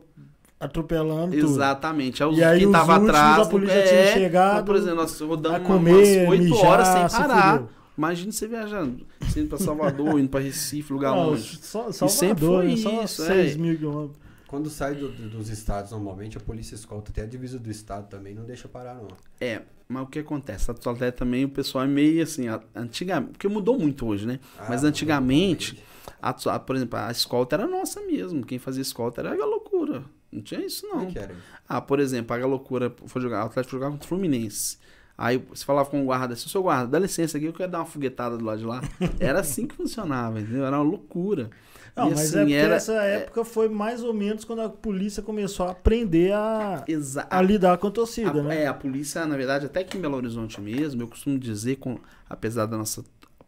atropelando Exatamente. Aí, e aí quem tava atrás. A polícia é, tinha chegado. Por exemplo, nós rodamos comer, umas 8 mijar, horas sem parar. Imagina você viajando, indo pra Salvador, indo pra Recife, lugar Não, longe. Só, Salvador, e sempre foi né? isso. 6 é. mil quilômetros. Quando sai do, dos estados, normalmente, a polícia escolta até a divisa do estado também, não deixa parar, não. É, mas o que acontece? A Atualidade também, o pessoal é meio assim, antigamente, porque mudou muito hoje, né? Ah, mas antigamente, a, a, por exemplo, a escolta era nossa mesmo. Quem fazia escolta era a loucura. Não tinha isso, não. Que que ah, por exemplo, a loucura foi jogar, o Atlético jogava contra o Fluminense. Aí você falava com o guarda, assim, seu guarda, dá licença aqui, eu quero dar uma foguetada do lado de lá. Era assim que funcionava, entendeu? Era uma loucura. Não, e mas assim, é porque era, essa época foi mais ou menos quando a polícia começou a aprender a, a lidar com a torcida, a, né? É, a polícia, na verdade, até aqui em Belo Horizonte mesmo, eu costumo dizer, com, apesar da nossa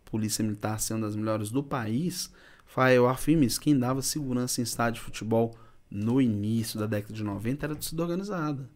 polícia militar ser uma das melhores do país, eu afirmo isso, quem dava segurança em estádio de futebol no início da década de 90 era a torcida organizada.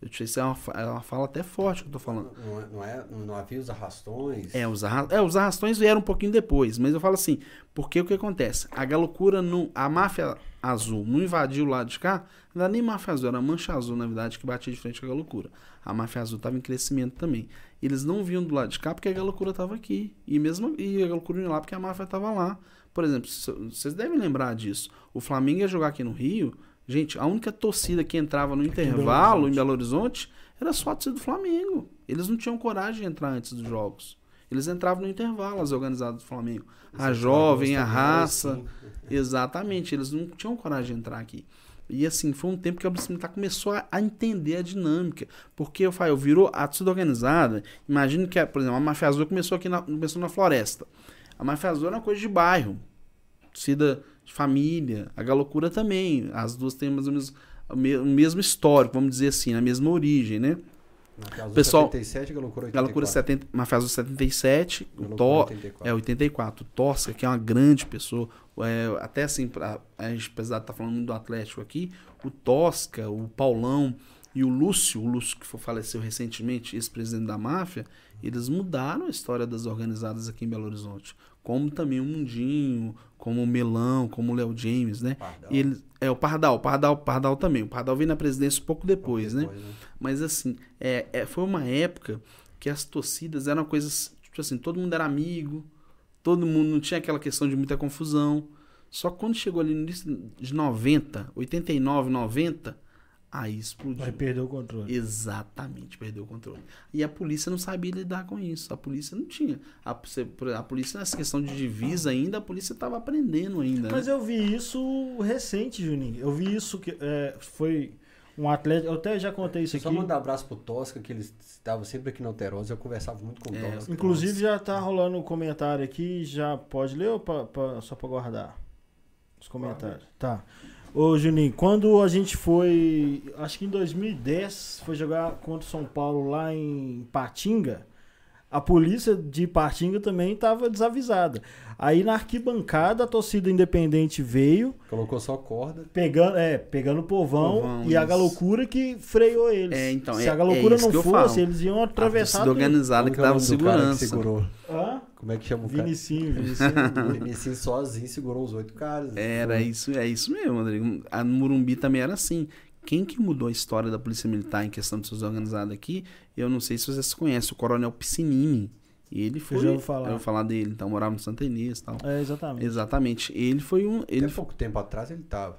Isso é uma, é uma fala até forte que eu tô falando. Não, não, é, não, não havia os arrastões? É os, arra é, os arrastões vieram um pouquinho depois, mas eu falo assim, porque o que acontece? A galocura, não, a máfia azul não invadiu o lado de cá, não era nem máfia azul, era a mancha azul, na verdade, que batia de frente com a galocura. A máfia azul estava em crescimento também. Eles não vinham do lado de cá porque a galocura estava aqui. E mesmo e a galocura ia lá porque a máfia estava lá. Por exemplo, vocês devem lembrar disso. O Flamengo ia jogar aqui no Rio, Gente, a única torcida que entrava no intervalo em Belo Horizonte era só a torcida do Flamengo. Eles não tinham coragem de entrar antes dos jogos. Eles entravam no intervalo, as organizadas do Flamengo. A jovem, a raça. Assim. Exatamente, eles não tinham coragem de entrar aqui. E assim, foi um tempo que a Polícia Militar começou a, a entender a dinâmica. Porque eu falo, virou a torcida organizada. Imagina que, por exemplo, a Mafia Azul começou aqui na, começou na floresta. A Mafia Azul era uma coisa de bairro. Torcida família. A Galocura também. As duas têm mais ou menos o mesmo histórico, vamos dizer assim, a mesma origem, né? Mafia Pessoal, 77, Galocura 84. Galocura 70, Mafia 77, o Tó, 84. é 84. O Tosca, que é uma grande pessoa, é, até assim, pra, a gente apesar de estar tá falando do Atlético aqui, o Tosca, o Paulão e o Lúcio, o Lúcio que faleceu recentemente, ex-presidente da máfia, eles mudaram a história das organizadas aqui em Belo Horizonte. Como também o Mundinho, como o Melão, como o Léo James, né? Pardal. Ele, é o Pardal, o Pardal, Pardal também. O Pardal veio na presidência pouco depois, pouco depois né? né? Mas assim, é, é, foi uma época que as torcidas eram coisas, tipo assim, todo mundo era amigo, todo mundo não tinha aquela questão de muita confusão. Só quando chegou ali no início de 90, 89, 90, Aí explodiu. Aí perdeu o controle. Exatamente, perdeu o controle. E a polícia não sabia lidar com isso. A polícia não tinha. A, a polícia, nessa questão de divisa ainda, a polícia estava aprendendo ainda. Mas né? eu vi isso recente, Juninho. Eu vi isso que é, foi um atleta. Eu até já contei isso Só aqui. Só mandar um abraço pro Tosca, que ele estava sempre aqui na Alterosa. Eu conversava muito com o é, Tosca. Inclusive já tá rolando um comentário aqui. Já pode ler ou pra, pra, só para guardar? Os comentários. Tá. Ô Juninho, quando a gente foi, acho que em 2010, foi jogar contra o São Paulo lá em Patinga, a polícia de Patinga também estava desavisada. Aí na arquibancada a torcida independente veio. Colocou só corda. Pegando, é, pegando o povão, povão e isso. a galocura que freou eles. É, então, Se é, a galocura é não fosse, eles iam atravessar. A organizada que dava segurança. Que segurou. Hã? Como é que chama o cara? Vinicinho, Vinicinho. Vinicinho sozinho segurou os oito caras. Era isso, é isso mesmo, Rodrigo. A Murumbi também era assim. Quem que mudou a história da Polícia Militar em questão de seus organizados aqui, eu não sei se vocês conhecem, o Coronel Piscinini. Ele foi. Eu já ouvi falar. Eu vou falar dele, então morava no Santa Inês e tal. É, exatamente. Exatamente. Ele foi um. Ele Até pouco tempo atrás ele tava.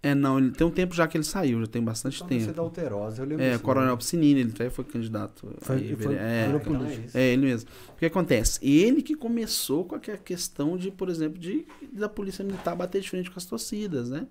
É, não, ele tem um tempo já que ele saiu, já tem bastante então, tempo. Você da Alterosa, eu lembro. É, Coronel Piscinini, ele até foi candidato. Foi, aí, foi, é, então é, é, ele mesmo. O que acontece? Ele que começou com a questão de, por exemplo, de da polícia militar bater de frente com as torcidas, né?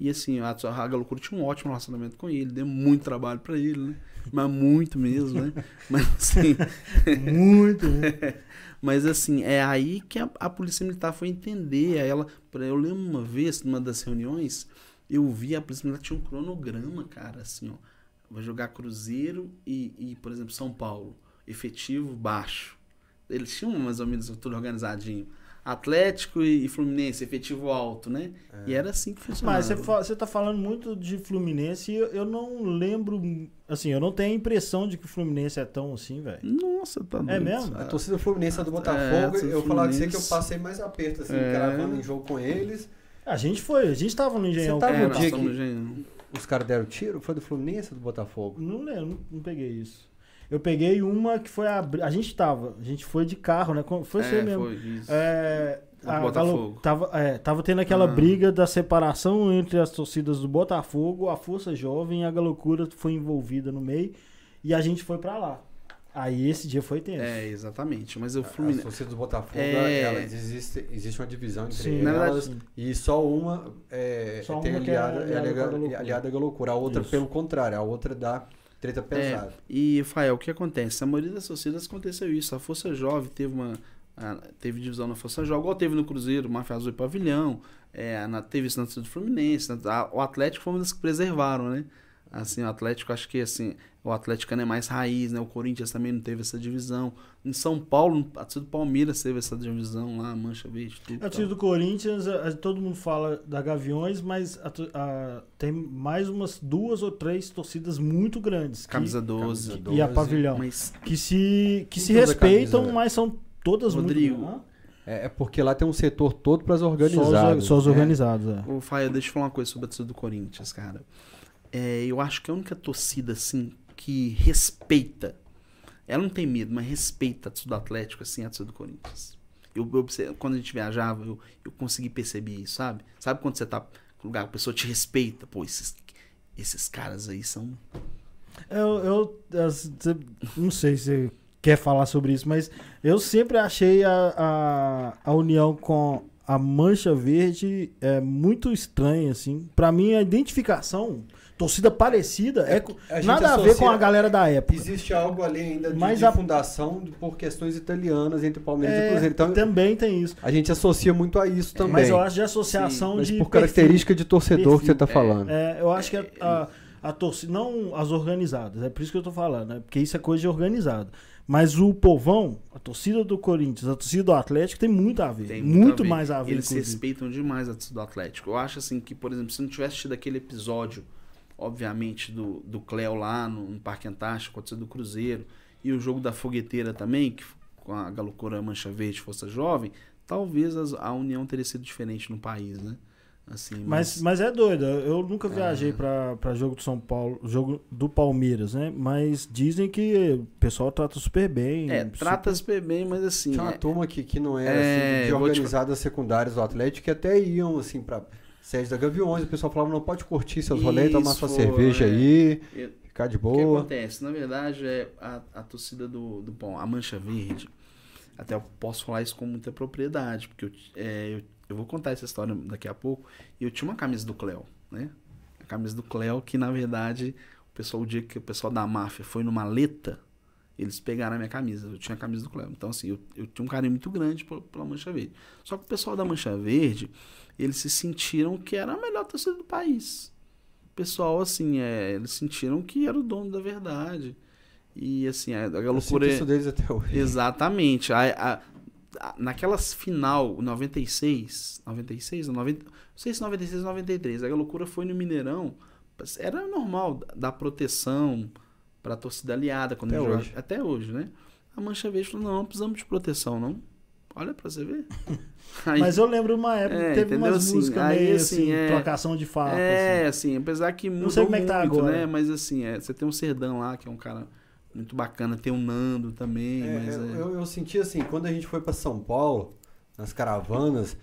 E assim, a, a Galocura tinha um ótimo relacionamento com ele, deu muito trabalho para ele, né? Mas muito mesmo, né? Mas assim. muito, né? Mas assim, é aí que a, a Polícia Militar foi entender. Ela, eu lembro uma vez, numa das reuniões, eu vi a Polícia Militar tinha um cronograma, cara, assim, ó. Vai jogar Cruzeiro e, e, por exemplo, São Paulo. Efetivo baixo. Eles tinham mais ou menos tudo organizadinho. Atlético e, Fluminense, efetivo alto, né? É. E era assim que funcionava. Mas você, você tá falando muito de Fluminense e eu, eu, não lembro. Assim, eu não tenho a impressão de que o Fluminense é tão assim, velho. Nossa, tá É mesmo? A torcida Fluminense é do Botafogo. É, eu falar que sei que eu passei mais aperto, assim, é. gravando em jogo com eles. A gente foi, a gente tava no Engenhão. Você tava é, no dia que no os caras deram tiro? Foi do Fluminense ou do Botafogo? Não lembro, não, não peguei isso. Eu peguei uma que foi a. A gente tava. A gente foi de carro, né? Foi é, mesmo. Foi isso. É, a Botafogo. tava, é, tava tendo aquela ah. briga da separação entre as torcidas do Botafogo, a Força Jovem e a Galocura foi envolvida no meio. E a gente foi para lá. Aí esse dia foi tenso. É, exatamente. Mas o Fluminense. As torcidas do Botafogo, é... elas existe, existe uma divisão entre sim, elas. Verdade, e só uma é, só tem uma aliada, é aliada, é aliada à Galocura. A outra, Isso. pelo contrário, a outra dá Treta pesada. É, e, Fael, o que acontece? A maioria das torcidas aconteceu isso. A Força Jovem teve uma. A, teve divisão na Força Jovem, igual teve no Cruzeiro, Mafia Azul e Pavilhão. É, na, teve isso na torcida do Fluminense. Na, a, o Atlético foi uma das que preservaram, né? Assim, o Atlético, acho que assim, o Atlético é mais raiz, né? O Corinthians também não teve essa divisão. Em São Paulo, a torcida do Palmeiras teve essa divisão lá, Mancha Verde, tudo. A torcida do Corinthians, a, a, todo mundo fala da Gaviões, mas a, tem mais umas duas ou três torcidas muito grandes. Camisa 12. Camisa 12 e a Pavilhão. Mas, que se, que se respeitam, mas são todas Rodrigo, muito... É, é porque lá tem um setor todo para as organizadas. Só os, os organizados, é. Ô, Faia, deixa eu falar uma coisa sobre a torcida do Corinthians, cara. É, eu acho que a única torcida, assim, que respeita, ela não tem medo, mas respeita a do Atlético, assim, a do Corinthians. Eu, eu, quando a gente viajava, eu, eu consegui perceber isso, sabe? Sabe quando você tá no lugar, a pessoa te respeita, pô, esses, esses caras aí são. Eu, eu, eu não sei se quer falar sobre isso, mas eu sempre achei a, a, a união com a Mancha Verde é muito estranha, assim. Para mim, a identificação torcida parecida, é, é nada a ver com a galera da época. Existe algo ali ainda de, Mas de a... fundação por questões italianas entre Palmeiras é, e Cruzeiro. Então, também tem isso. A gente associa muito a isso também. Mas eu acho de associação Sim, de. por característica de torcedor perfil. que você está falando. É, eu acho que a, a, a, torcida, não as organizadas, é por isso que eu estou falando, né? porque isso é coisa de organizado. Mas o povão, a torcida do Corinthians, a torcida do Atlético tem muito a ver. Tem muito, muito a ver. mais a ver. Eles inclusive. respeitam demais a torcida do Atlético. Eu acho assim que, por exemplo, se não tivesse tido aquele episódio obviamente, do, do Cléo lá no, no Parque Antártico, a do Cruzeiro, e o jogo da Fogueteira também, que com a Galocura Mancha Verde Força Jovem, talvez as, a união teria sido diferente no país, né? Assim, mas... mas, mas é doido, eu nunca é. viajei é... para jogo do São Paulo, jogo do Palmeiras, né? Mas dizem que o pessoal trata super bem. É, super... trata super bem, mas assim. Tinha uma é... turma que, que não era é, assim, de organizadas te... secundárias do Atlético que até iam assim para sede da Gaviões, o pessoal falava, não pode curtir seus rolês, tomar sua cerveja é. aí, ficar de boa. O que acontece? Na verdade, é a, a torcida do, do bom, a Mancha Verde, até eu posso falar isso com muita propriedade, porque eu, é, eu, eu, vou contar essa história daqui a pouco, e eu tinha uma camisa do Cléo, né? A camisa do Cléo, que na verdade, o pessoal, o dia que o pessoal da máfia foi numa maleta, eles pegaram a minha camisa. Eu tinha a camisa do Cléo. Então, assim, eu, eu tinha um carinho muito grande pela Mancha Verde. Só que o pessoal da Mancha Verde, eles se sentiram que era a melhor torcida do país. O pessoal, assim, é, eles sentiram que era o dono da verdade. E, assim, a, a loucura... isso deles até hoje. Exatamente. A, a, naquelas final, 96, 96 ou 90... Não sei se 96 ou 93. A loucura foi no Mineirão. Era normal dar proteção para a torcida aliada quando até hoje. até hoje, né? A Mancha Verde falou: não, não precisamos de proteção, não. Olha pra você ver. Aí, Mas eu lembro uma época é, que teve umas assim, músicas aí, meio assim, assim é, trocação de fato. É, assim. assim, apesar que mudou Não sei como é que tá muito, agora. né? Mas assim, é, você tem um Serdão lá, que é um cara muito bacana. Tem o um Nando também. É, mas, é. eu, eu, senti assim, quando a gente foi para São Paulo, nas caravanas,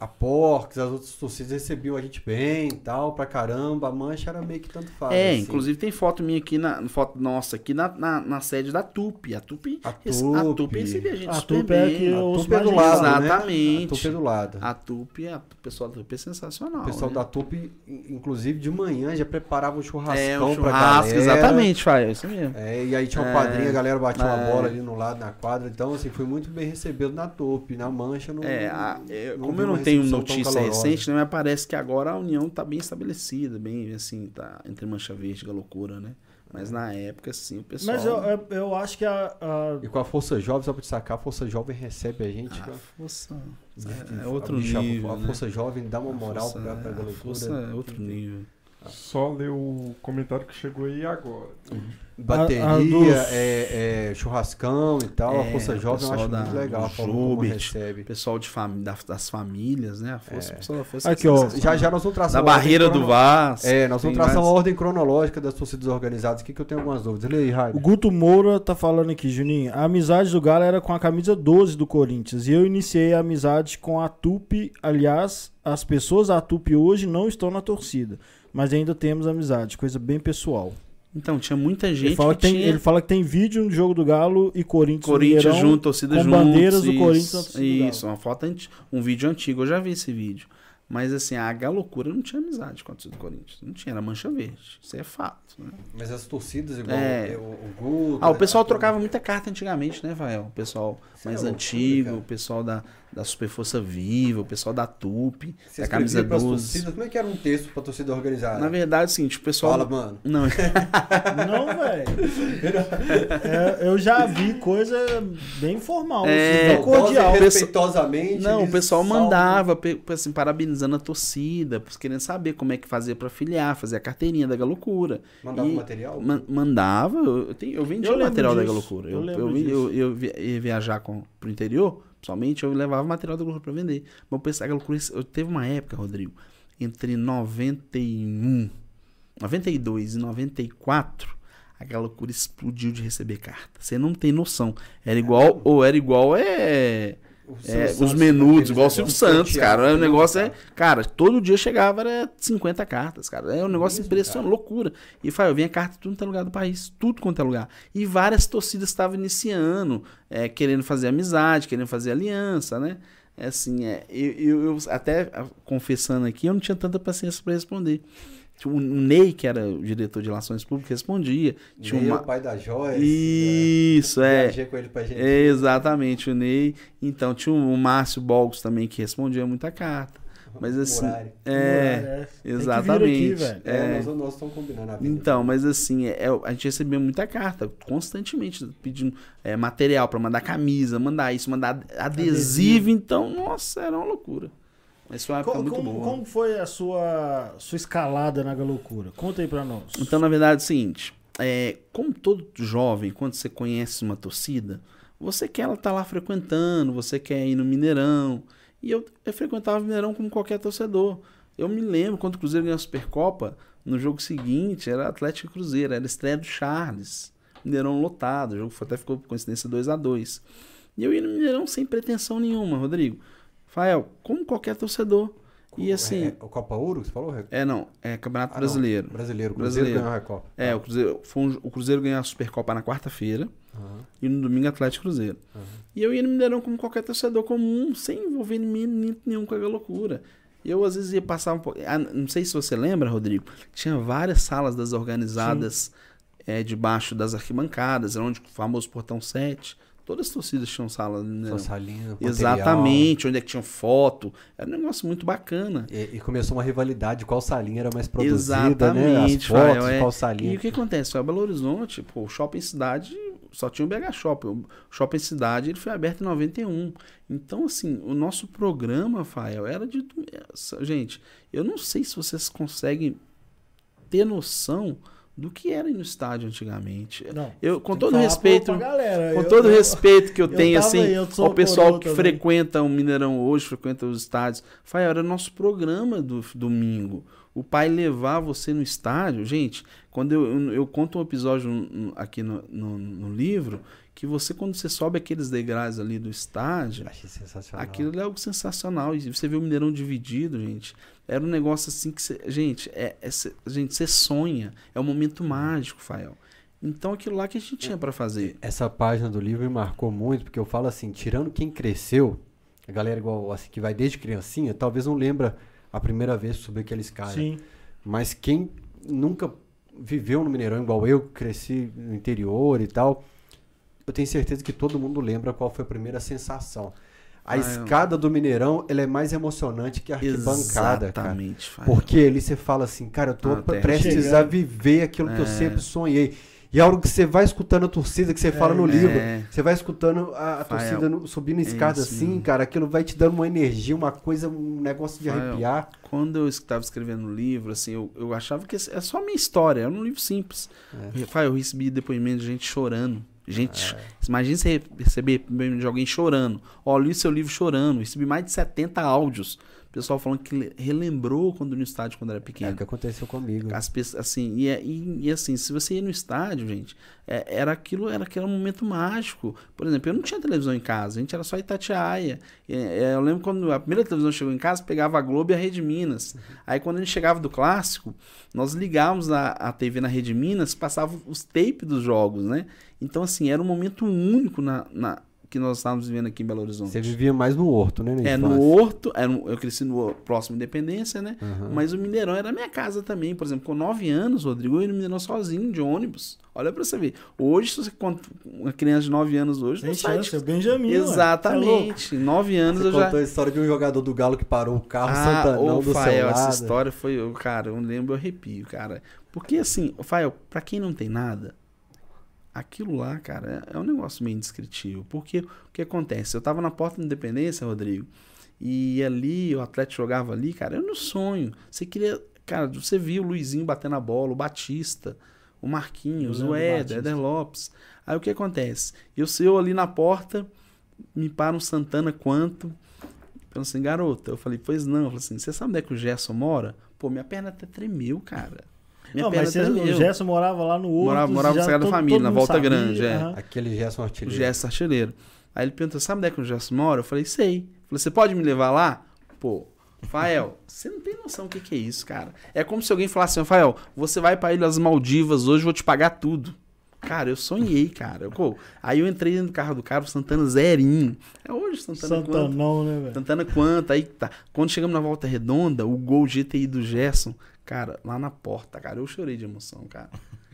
a Porcs, as outras torcidas recebiam a gente bem e tal, pra caramba. A mancha era meio que tanto faz. É, assim. inclusive tem foto minha aqui, na foto nossa, aqui na, na, na sede da TUP. A TUP, a TUP, a TUP recebia a gente a TUP é que a TUP é do lado, né? Exatamente. Né? A TUP é do lado. A TUP, a, o pessoal da TUP é sensacional. O pessoal né? da TUP, inclusive de manhã, já preparava um churrascão é, um churrasco, pra galera. Exatamente, Fai, isso mesmo. É, e aí tinha uma é, quadrinha, a galera batia é. uma bola ali no lado, na quadra. Então, assim, foi muito bem recebido na TUP. Na mancha, não. É, a, eu, não como eu não tenho notícia recente, né? Mas parece que agora a união está bem estabelecida, bem assim, tá entre Mancha Verde e a loucura, né? Mas na época, sim, o pessoal. Mas eu, eu, eu acho que a, a, E com a Força Jovem, só pra te sacar, a Força Jovem recebe a gente. A Força. É, é outro a nível. A né? Força Jovem dá uma moral força, pra, pra. A Força é outro nível. Só ler o comentário que chegou aí agora. Uhum. Bateria, a, a dos... é, é, churrascão e tal. É, a Força Jovem eu acho da, muito legal. A Jubert, recebe. Pessoal de fam das famílias, né? A Força, é. pessoal da Força Aqui, ó, já, já nós vamos traçar. Da barreira do Vaz. É, nós vamos traçar mais... uma ordem cronológica das torcidas organizadas aqui que eu tenho algumas dúvidas. Lê aí, Raio. O Guto Moura tá falando aqui, Juninho. A amizade do Galo era com a camisa 12 do Corinthians. E eu iniciei a amizade com a Tupi. Aliás, as pessoas da Tupi hoje não estão na torcida. Mas ainda temos amizade, coisa bem pessoal. Então, tinha muita gente ele fala que, que tem, Ele fala que tem vídeo no jogo do Galo e Corinthians Corinthians junto, torcida com juntos, bandeiras do Corinthians Isso, uma foto, um vídeo antigo, eu já vi esse vídeo. Mas assim, a Galocura não tinha amizade com a torcida do Corinthians. Não tinha, era mancha verde. Isso é fato. Né? Mas as torcidas, igual é... o, o Guto, Ah, o pessoal trocava muita carta antigamente, né, Vael? O pessoal Isso mais é antigo, o pessoal da, da Super Força Viva, o pessoal da TUP, Você da Camisa escrevia pras 12. torcidas, como é que era um texto pra torcida organizada? Na verdade, é o seguinte, o pessoal. Fala, mano. Não, Não, velho. É, eu já vi coisa bem formal, É, assim, bem cordial. Respeitosamente. Não, o pessoal salvam- mandava, assim, parabenizando a torcida, querendo saber como é que fazia pra filiar, fazer a carteirinha da Galocura. Mandava E material? man- mandava, eu, eu, tenho- eu vendia Eu o material da disso, Galocura. eu Eu, lembro eu, eu, eu vi- ia viajar com, pro interior, pessoalmente, eu levava material da Galocura pra vender. Mas eu pensei, a Galocura, eu teve uma época, Rodrigo, entre 91, 92 e 94, a Galocura explodiu de receber carta. Você não tem noção. Era igual, ou era igual, é... É, os menudos, igual o Silvio Santos, cara. O negócio é. cara? Todo dia chegava, era 50 cartas, cara. É um negócio Mesmo, impressionante, cara? loucura. E Fael, vinha carta de tudo quanto é lugar do país, tudo quanto é lugar. E várias torcidas estavam iniciando, é, querendo fazer amizade, querendo fazer aliança, né? É assim, é, eu, eu- eu até confessando aqui, eu não tinha tanta paciência para responder. Tinha O Ney, que era o diretor de relações públicas, respondia. Tinha Ney uma... o pai da Joyce. Isso, né? é. Viajei com ele pra gente. É, exatamente, o Ney. Então, tinha o Márcio Bolgos também que respondia muita carta. Mas assim, Horário. é, exatamente. aqui. É, é. nós, estamos combinando a vida. Então, mas assim, é, a gente recebia muita carta, constantemente, pedindo é, material pra mandar camisa, mandar isso, mandar adesivo. Adesivo. Então, nossa, era uma loucura. Mas foi uma época Como, muito como- boa. como foi a sua, sua escalada na Galocura? Conta aí pra nós. Então, na verdade, é o seguinte: é, como todo jovem, quando você conhece uma torcida, você quer ela estar lá frequentando, você quer ir no Mineirão. E eu, eu frequentava o Mineirão como qualquer torcedor. Eu me lembro quando o Cruzeiro ganhou a Supercopa, no jogo seguinte, era Atlético e Cruzeiro, era estreia do Charles. Mineirão lotado, o jogo até ficou por coincidência 2 a 2 E eu ia no Mineirão sem pretensão nenhuma, Rodrigo. Fael, como qualquer torcedor. E assim, É, é o Copa Ouro que você falou? é não, é Campeonato Ah, não. Brasileiro. Brasileiro. O Cruzeiro Brasileiro. ganhou a Recopa. É, o Cruzeiro, foi um- o Cruzeiro ganhou a Supercopa na quarta-feira Aham. e no domingo Atlético Cruzeiro. Aham. E eu ia no Mineirão como qualquer torcedor comum, sem envolver nenhum, nenhum com a loucura. Eu às vezes ia passar um pouco. Ah, não sei se você lembra, Rodrigo, tinha várias salas das organizadas é, debaixo das arquibancadas, era onde o famoso portão 7. Todas as torcidas tinham sala Sua Mineirão. salinha, material. Exatamente, onde é que tinha foto. Era um negócio muito bacana. E, e começou uma rivalidade, qual salinha era mais produzida, né? As Exatamente, fotos, Fael, é. qual E salinha. o que acontece? Foi a Belo Horizonte, pô, o Shopping Cidade só tinha o BH Shopping. O Shopping Cidade ele foi aberto em 91. Então, assim, o nosso programa, Fael, era de. Gente, eu não sei se vocês conseguem ter noção do que era ir no estádio antigamente. Não, Eu, com todo respeito. galera. Com Eu- todo eu- respeito que eu, eu tenho, assim, aí, ao pessoal que também. frequenta o Mineirão hoje, frequenta os estádios. Fael, era nosso programa do domingo. O pai levar você no estádio. Gente, quando eu, eu, conto um episódio aqui no, no, no livro, que você, quando você sobe aqueles degraus ali do estádio, Achei sensacional. Aquilo é algo sensacional. E você vê o Mineirão dividido, gente. Era um negócio assim que você. Gente, é, é gente, você sonha. É um momento mágico, Fael. Então aquilo lá que a gente tinha pra fazer. Essa página do livro me marcou muito, porque eu falo assim, tirando quem cresceu, a galera igual assim, que vai desde criancinha, talvez não lembra a primeira vez que subiu aquela escada. Sim. Mas quem nunca viveu no Mineirão, igual eu, que cresci no interior e tal, eu tenho certeza que todo mundo lembra qual foi a primeira sensação. A Ah, eu- escada do Mineirão, ela é mais emocionante que a arquibancada, cara. Exatamente, Fael. Porque ali você fala assim, cara, eu tô Ah, prestes chegando. a viver aquilo que eu É. sempre sonhei. E a hora que você vai escutando a torcida, que você fala no É. livro, você vai escutando a, a torcida no- subindo a é escada isso assim, cara, aquilo vai te dando uma energia, uma coisa, um negócio de Fael, arrepiar. Quando eu estava escrevendo o livro, assim, eu, eu achava que é só a minha história, era um livro simples. É. Fael, eu recebi depoimento de gente chorando. Gente, É. imagina você receber de alguém chorando. Ó, li seu livro chorando. Recebi mais de 70 áudios. O pessoal falando que le- relembrou quando no estádio, quando era É pequeno. o que aconteceu comigo. As pessoas, assim, e, é- e, e assim, se você ia no estádio, gente, é- era aquilo, era aquele momento mágico. Por exemplo, eu não tinha televisão em casa, a gente era só Itatiaia. É, é, eu lembro quando a primeira televisão chegou em casa, pegava a Globo e a Rede Minas. Aí quando a gente chegava do clássico, nós ligávamos a, a TV na Rede Minas, passava os tapes dos jogos, né? Então, assim, era um momento único na, na- que nós estávamos vivendo aqui em Belo Horizonte. Você vivia mais no Horto, né? É, no Horto, era eu cresci no próximo Independência, né? Uhum. Mas o Mineirão era minha casa também. Por exemplo, com nove anos, Rodrigo, eu ia no Mineirão sozinho, de ônibus. Olha pra você ver. Hoje, se você conta uma criança de nove anos hoje, Tem chance, sai. É Benjamin, Exatamente. É nove anos você eu já... contou a história de um jogador do Galo que parou o carro ah, Santanão do Fael, seu lado. essa história foi... Cara, eu lembro, eu arrepio, cara. Porque assim, Fael, pra quem não tem nada aquilo lá, cara, é um negócio meio indescritível. Porque o que acontece? Eu tava na porta da Independência, Rodrigo, e ali, o atleta jogava ali, cara, era no sonho. Você queria. Cara, você viu o Luizinho batendo a bola, o Batista, o Marquinhos, o Éder, Éder Lopes. Aí o que acontece? Eu, eu ali na porta, me para um Santana quanto. Falando assim, garota. Eu falei, pois não. Eu falei assim, você sabe onde é que o Gerson mora? Pô, minha perna até tremeu, cara. Minha não, mas você, o Gerson morava lá no outro. Morava, morava no Sagrada Família, na Volta sabia, Grande. É. Uhum. Aquele Gerson artilheiro. O Gerson artilheiro. Aí ele perguntou, sabe onde é que o Gerson mora? Eu falei, sei. Falei, você pode me levar lá? Pô, Rafael, você não tem noção do que, que é isso, cara. É como se alguém falasse assim, Rafael, você vai para Ilhas Maldivas hoje, vou te pagar tudo. Cara, eu sonhei, cara. Pô, aí eu entrei dentro do carro do cara, o Santana zerinho. É hoje Santana Santanão, quanto? né, velho? Santana quanto? Aí tá. Quando chegamos na volta redonda, o gol GTI do Gerson, Cara, lá na porta, cara, eu chorei de emoção, cara.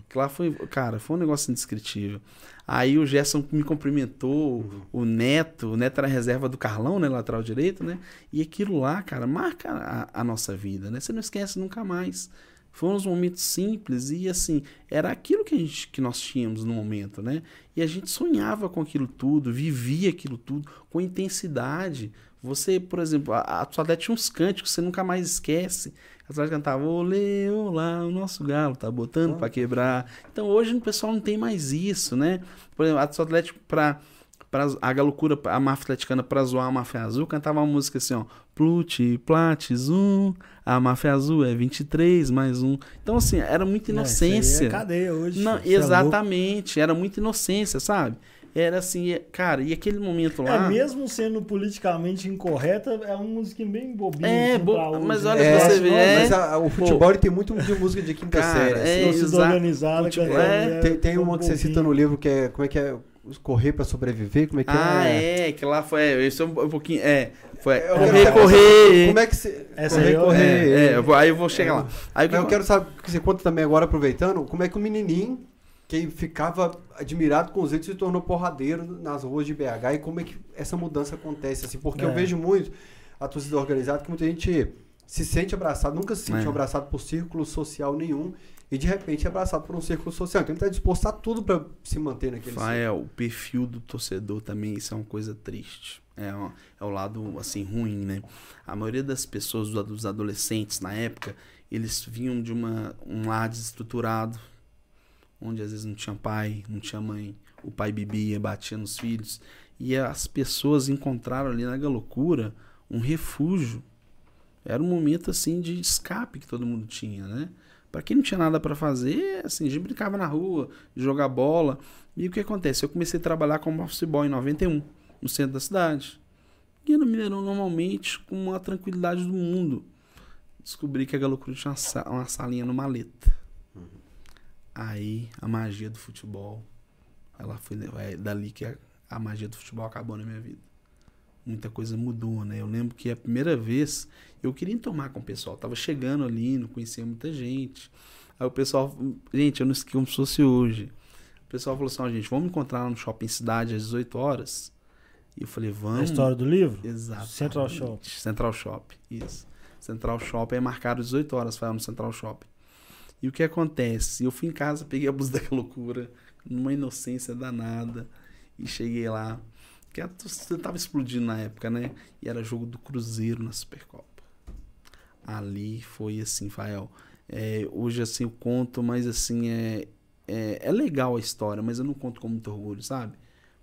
Que lá foi, cara, foi um negócio indescritível. Aí o Gerson me cumprimentou, uhum. o Neto, o Neto era reserva do Carlão, né, lateral direito, né? E aquilo lá, cara, marca a, a nossa vida, né? Você não esquece nunca mais. Foram uns momentos simples e assim, era aquilo que, a gente, que nós tínhamos no momento, né? E a gente sonhava com aquilo tudo, vivia aquilo tudo com intensidade. Você, por exemplo, a, a Sudete tinha uns cânticos que você nunca mais esquece. A Sudete cantava, olê, olá, o nosso galo tá botando ah. para quebrar. Então hoje o pessoal não tem mais isso, né? Por exemplo, a Atlético para pra, a Galocura, a máfia atleticana pra zoar a máfia azul, cantava uma música assim, ó. Plut, plat, zoom, a máfia azul é 23 mais um. Então, assim, era muita é, inocência. É, é cadeia hoje. Não, exatamente, é era muita inocência, sabe? Era assim, é, cara, e aquele momento lá. É, mesmo sendo politicamente incorreta, é uma música bem bobinha. É, assim, bo... mas olha é, você vê. É, mas a, o futebol tem muito de música de quinta cara, série. Assim. É, organizada, é, tem, tem uma que você cita no livro que é. Como é que é? Correr para sobreviver? Como é que ah, é? Ah, é, que lá foi. É, isso é um, um pouquinho. É. Foi. Correr, correr. Como é que você. Essa correr, correr. É, é, aí eu vou chegar lá. Aí, eu, eu quero saber que você conta também agora, aproveitando, como é que o menininho que ficava admirado com os outros se tornou porradeiro nas ruas de BH e como é que essa mudança acontece assim? Porque é. eu vejo muito a torcida organizada que muita gente se sente abraçado nunca se sentiu é. abraçado por círculo social nenhum. E de repente é abraçado por um círculo social. Então ele está disposto a tudo para se manter naquele Fael, o perfil do torcedor também isso é uma coisa triste. É, é o lado assim ruim né? A maioria das pessoas dos adolescentes na época eles vinham de uma um lar desestruturado onde às vezes não tinha pai, não tinha mãe, o pai bebia, batia nos filhos, e as pessoas encontraram ali na loucura um refúgio. Era um momento assim de escape que todo mundo tinha, né? Para quem não tinha nada para fazer, assim, a gente brincava na rua, jogar bola. E o que acontece? Eu comecei a trabalhar como office boy em 91, no centro da cidade. E no Mineirão normalmente com a tranquilidade do mundo. Descobri que a Galocruz tinha uma salinha no maleta. Aí a magia do futebol, ela foi é dali que a, a magia do futebol acabou na minha vida. Muita coisa mudou, né? Eu lembro que a primeira vez eu queria tomar com o pessoal, tava chegando ali, não conhecia muita gente. Aí o pessoal, gente, eu não esqueci como se fosse hoje. O pessoal falou assim: ó, gente, vamos encontrar no shopping cidade às 18 horas. E eu falei, vamos. A história do livro? Exato. Central Shop. Central Shop, isso. Central Shop é marcado 18 horas, foi no Central Shop. E o que acontece? Eu fui em casa, peguei a blusa daquela loucura, numa inocência danada, e cheguei lá. Que tava explodindo na época, né? E era jogo do Cruzeiro na Supercopa. Ali foi assim, Fael. É, hoje, assim, eu conto, mas assim, é, é, é, legal a história, mas eu não conto com muito orgulho, sabe?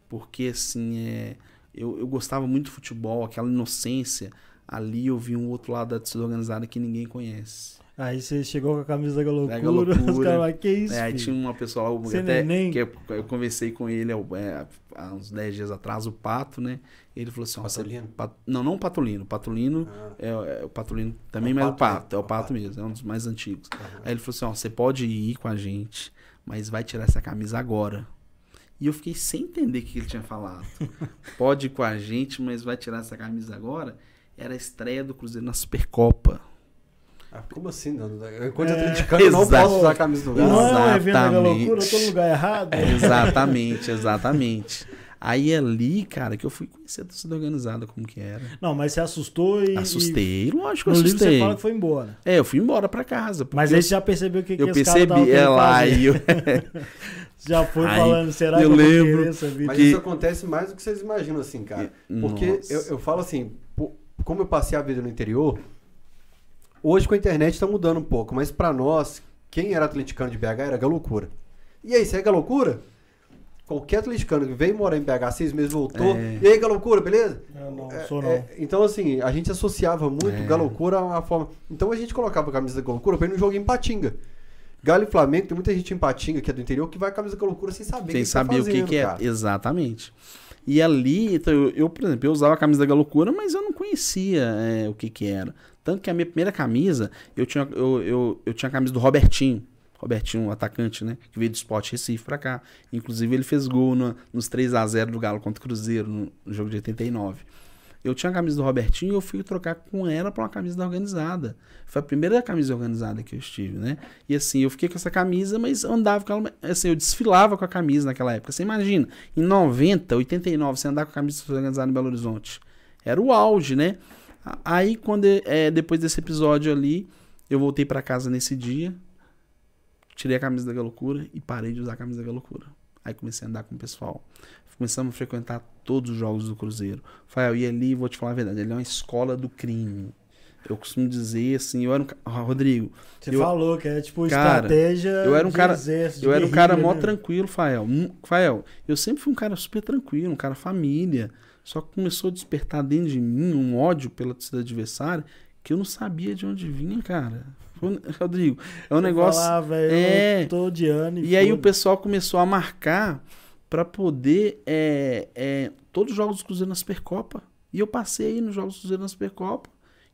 Porque, assim, é, eu, eu gostava muito do futebol, aquela inocência. Ali eu vi um outro lado da torcida organizada que ninguém conhece. Aí você chegou com a camisa da Galocura, da Galocura. os caras, que isso? É, aí tinha uma pessoa lá, até, nem... que eu, eu, conversei com ele é, há uns 10 dias atrás, o Pato, né? Ele falou assim: Patolino? Pat, não, não o Patolino. O Patolino ah. é, é, o Patolino também, é mas o Pato, é o Pato, mesmo, é um dos mais antigos. Uhum. Aí ele falou assim: ó, você pode ir com a gente, mas vai tirar essa camisa agora. E eu fiquei sem entender o que ele tinha falado. Pode ir com a gente, mas vai tirar essa camisa agora. Era a estreia do Cruzeiro na Supercopa. Ah, como assim? Não? Enquanto é, atleticano, eu não posso usar a camisa do Galo. Não é um evento da loucura, eu tô no lugar errado. exatamente, exatamente. Aí ali, cara, que eu fui conhecer a torcida organizada, como que era. Não, mas você assustou e. Assustei, lógico, no assustei. livro você fala que foi embora. É, eu fui embora pra casa. Mas aí você já percebeu o que, eu que percebi, é lá, e eu. já foi aí, falando, será eu que eu lembro Mas que... isso acontece mais do que vocês imaginam, assim, cara. Porque eu, eu falo assim, como eu passei a vida no interior, hoje com a internet tá mudando um pouco, mas pra nós, quem era atleticano de BH era galocura. E aí, você é galocura? Qualquer atleticano que veio morar em BH seis meses voltou. É. E aí, Galocura, beleza? Não, não, é, sou não. É, então, assim, a gente associava muito é. Galocura a uma forma. Então a gente colocava a camisa da Galocura pra ir no jogo em Patinga. Galo e Flamengo, tem muita gente em Patinga, que é do interior, que vai com a camisa da Galocura sem saber sem saber tá fazendo, o que, que é. Exatamente. E ali, então, eu, eu, por exemplo, eu usava a camisa da Galocura, mas eu não conhecia é, o que que era. Tanto que a minha primeira camisa, eu tinha, eu, eu, eu tinha a camisa do Robertinho. Robertinho, um atacante, né? Que veio do Sport Recife pra cá. Inclusive, ele fez gol no, nos 3 a 0 do Galo contra o Cruzeiro, no, no, jogo de 89. Eu tinha a camisa do Robertinho e eu fui trocar com ela pra uma camisa da organizada. Foi a primeira camisa organizada que eu estive, né? E assim, eu fiquei com essa camisa, mas andava com ela. Assim, eu desfilava com a camisa naquela época. Você imagina, em 90, 89, você andar com a camisa organizada em Belo Horizonte. Era o auge, né? Aí, quando é, depois desse episódio ali, eu voltei para casa nesse dia, tirei a camisa da Galocura e parei de usar a camisa da Galocura. Aí comecei a andar com o pessoal. Começamos a frequentar todos os jogos do Cruzeiro. Fael, e ali, vou te falar a verdade, ele é uma escola do crime. Eu costumo dizer assim, eu era um Rodrigo. Você eu, falou que é tipo cara, estratégia. Eu era um cara, eu era um cara mó né? tranquilo, Fael. Fael, eu sempre fui um cara super tranquilo, um cara família. Só que começou a despertar dentro de mim um ódio pela torcida adversária que eu não sabia de onde vinha, cara. Rodrigo, é um negócio. Falar, véio, é. tô odiando. E, e aí o pessoal começou a marcar para poder. É, é, todos os jogos do Cruzeiro na Supercopa. E eu passei aí nos jogos do Cruzeiro na Supercopa.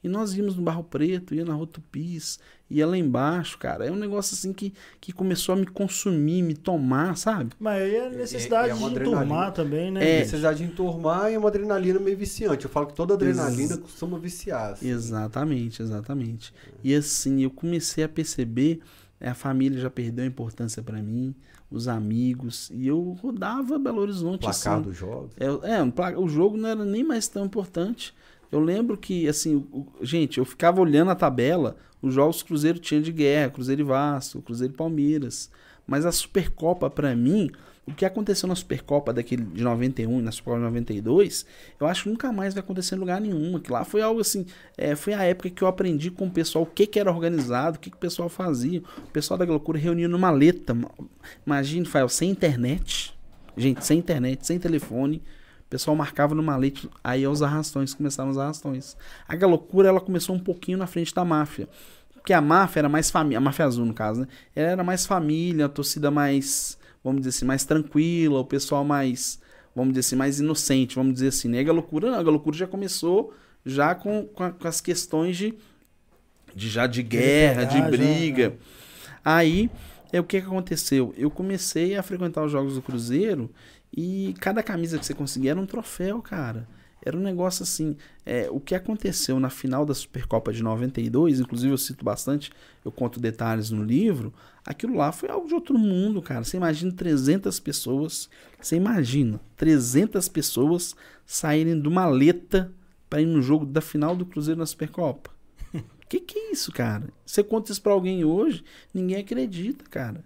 E nós íamos no Barro Preto, ia na Rua Tupis, ia lá embaixo, cara. É um negócio assim que, que começou a me consumir, me tomar, sabe? Mas aí é necessidade é, é de enturmar também, né? É. Necessidade de enturmar e uma adrenalina meio viciante. Eu falo que toda adrenalina Ex costuma viciar. Assim. Exatamente, exatamente. E assim, eu comecei a perceber, a família já perdeu a importância para mim, os amigos, e eu rodava Belo Horizonte. Placar assim. dos jogos. É, é, o jogo não era nem mais tão importante. Eu lembro que, assim, o, gente, eu ficava olhando a tabela, os jogos Cruzeiro tinha de guerra, Cruzeiro e Vasco, Cruzeiro e Palmeiras. Mas a Supercopa, para mim, o que aconteceu na Supercopa daquele de 91 na Supercopa de 92, eu acho que nunca mais vai acontecer em lugar nenhum. Que lá foi algo assim, é, foi a época que eu aprendi com o pessoal o que, que era organizado, o que, que o pessoal fazia. O pessoal da loucura reunia numa maleta. Imagine, Fael, sem internet. Gente, sem internet, sem telefone. O pessoal marcava no malete, aí os arrastões, começaram os arrastões. A loucura ela começou um pouquinho na frente da máfia. Porque a máfia era mais família, a máfia azul no caso, né? Ela era mais família, a torcida mais, vamos dizer assim, mais tranquila, o pessoal mais, vamos dizer assim, mais inocente, vamos dizer assim. Né? a loucura não, a loucura já começou já com, com, a, com as questões de, de já de guerra, de, de briga. Já, Aí, é o que, que aconteceu? Eu comecei a frequentar os jogos do Cruzeiro e cada camisa que você conseguia era um troféu, cara. Era um negócio assim. É, o que aconteceu na final da Supercopa de 92, inclusive eu cito bastante, eu conto detalhes no livro. Aquilo lá foi algo de outro mundo, cara. Você imagina 300 pessoas. Você imagina 300 pessoas saírem de uma maleta para ir no jogo da final do Cruzeiro na Supercopa. que que é isso, cara? Você conta isso pra alguém hoje, ninguém acredita, cara.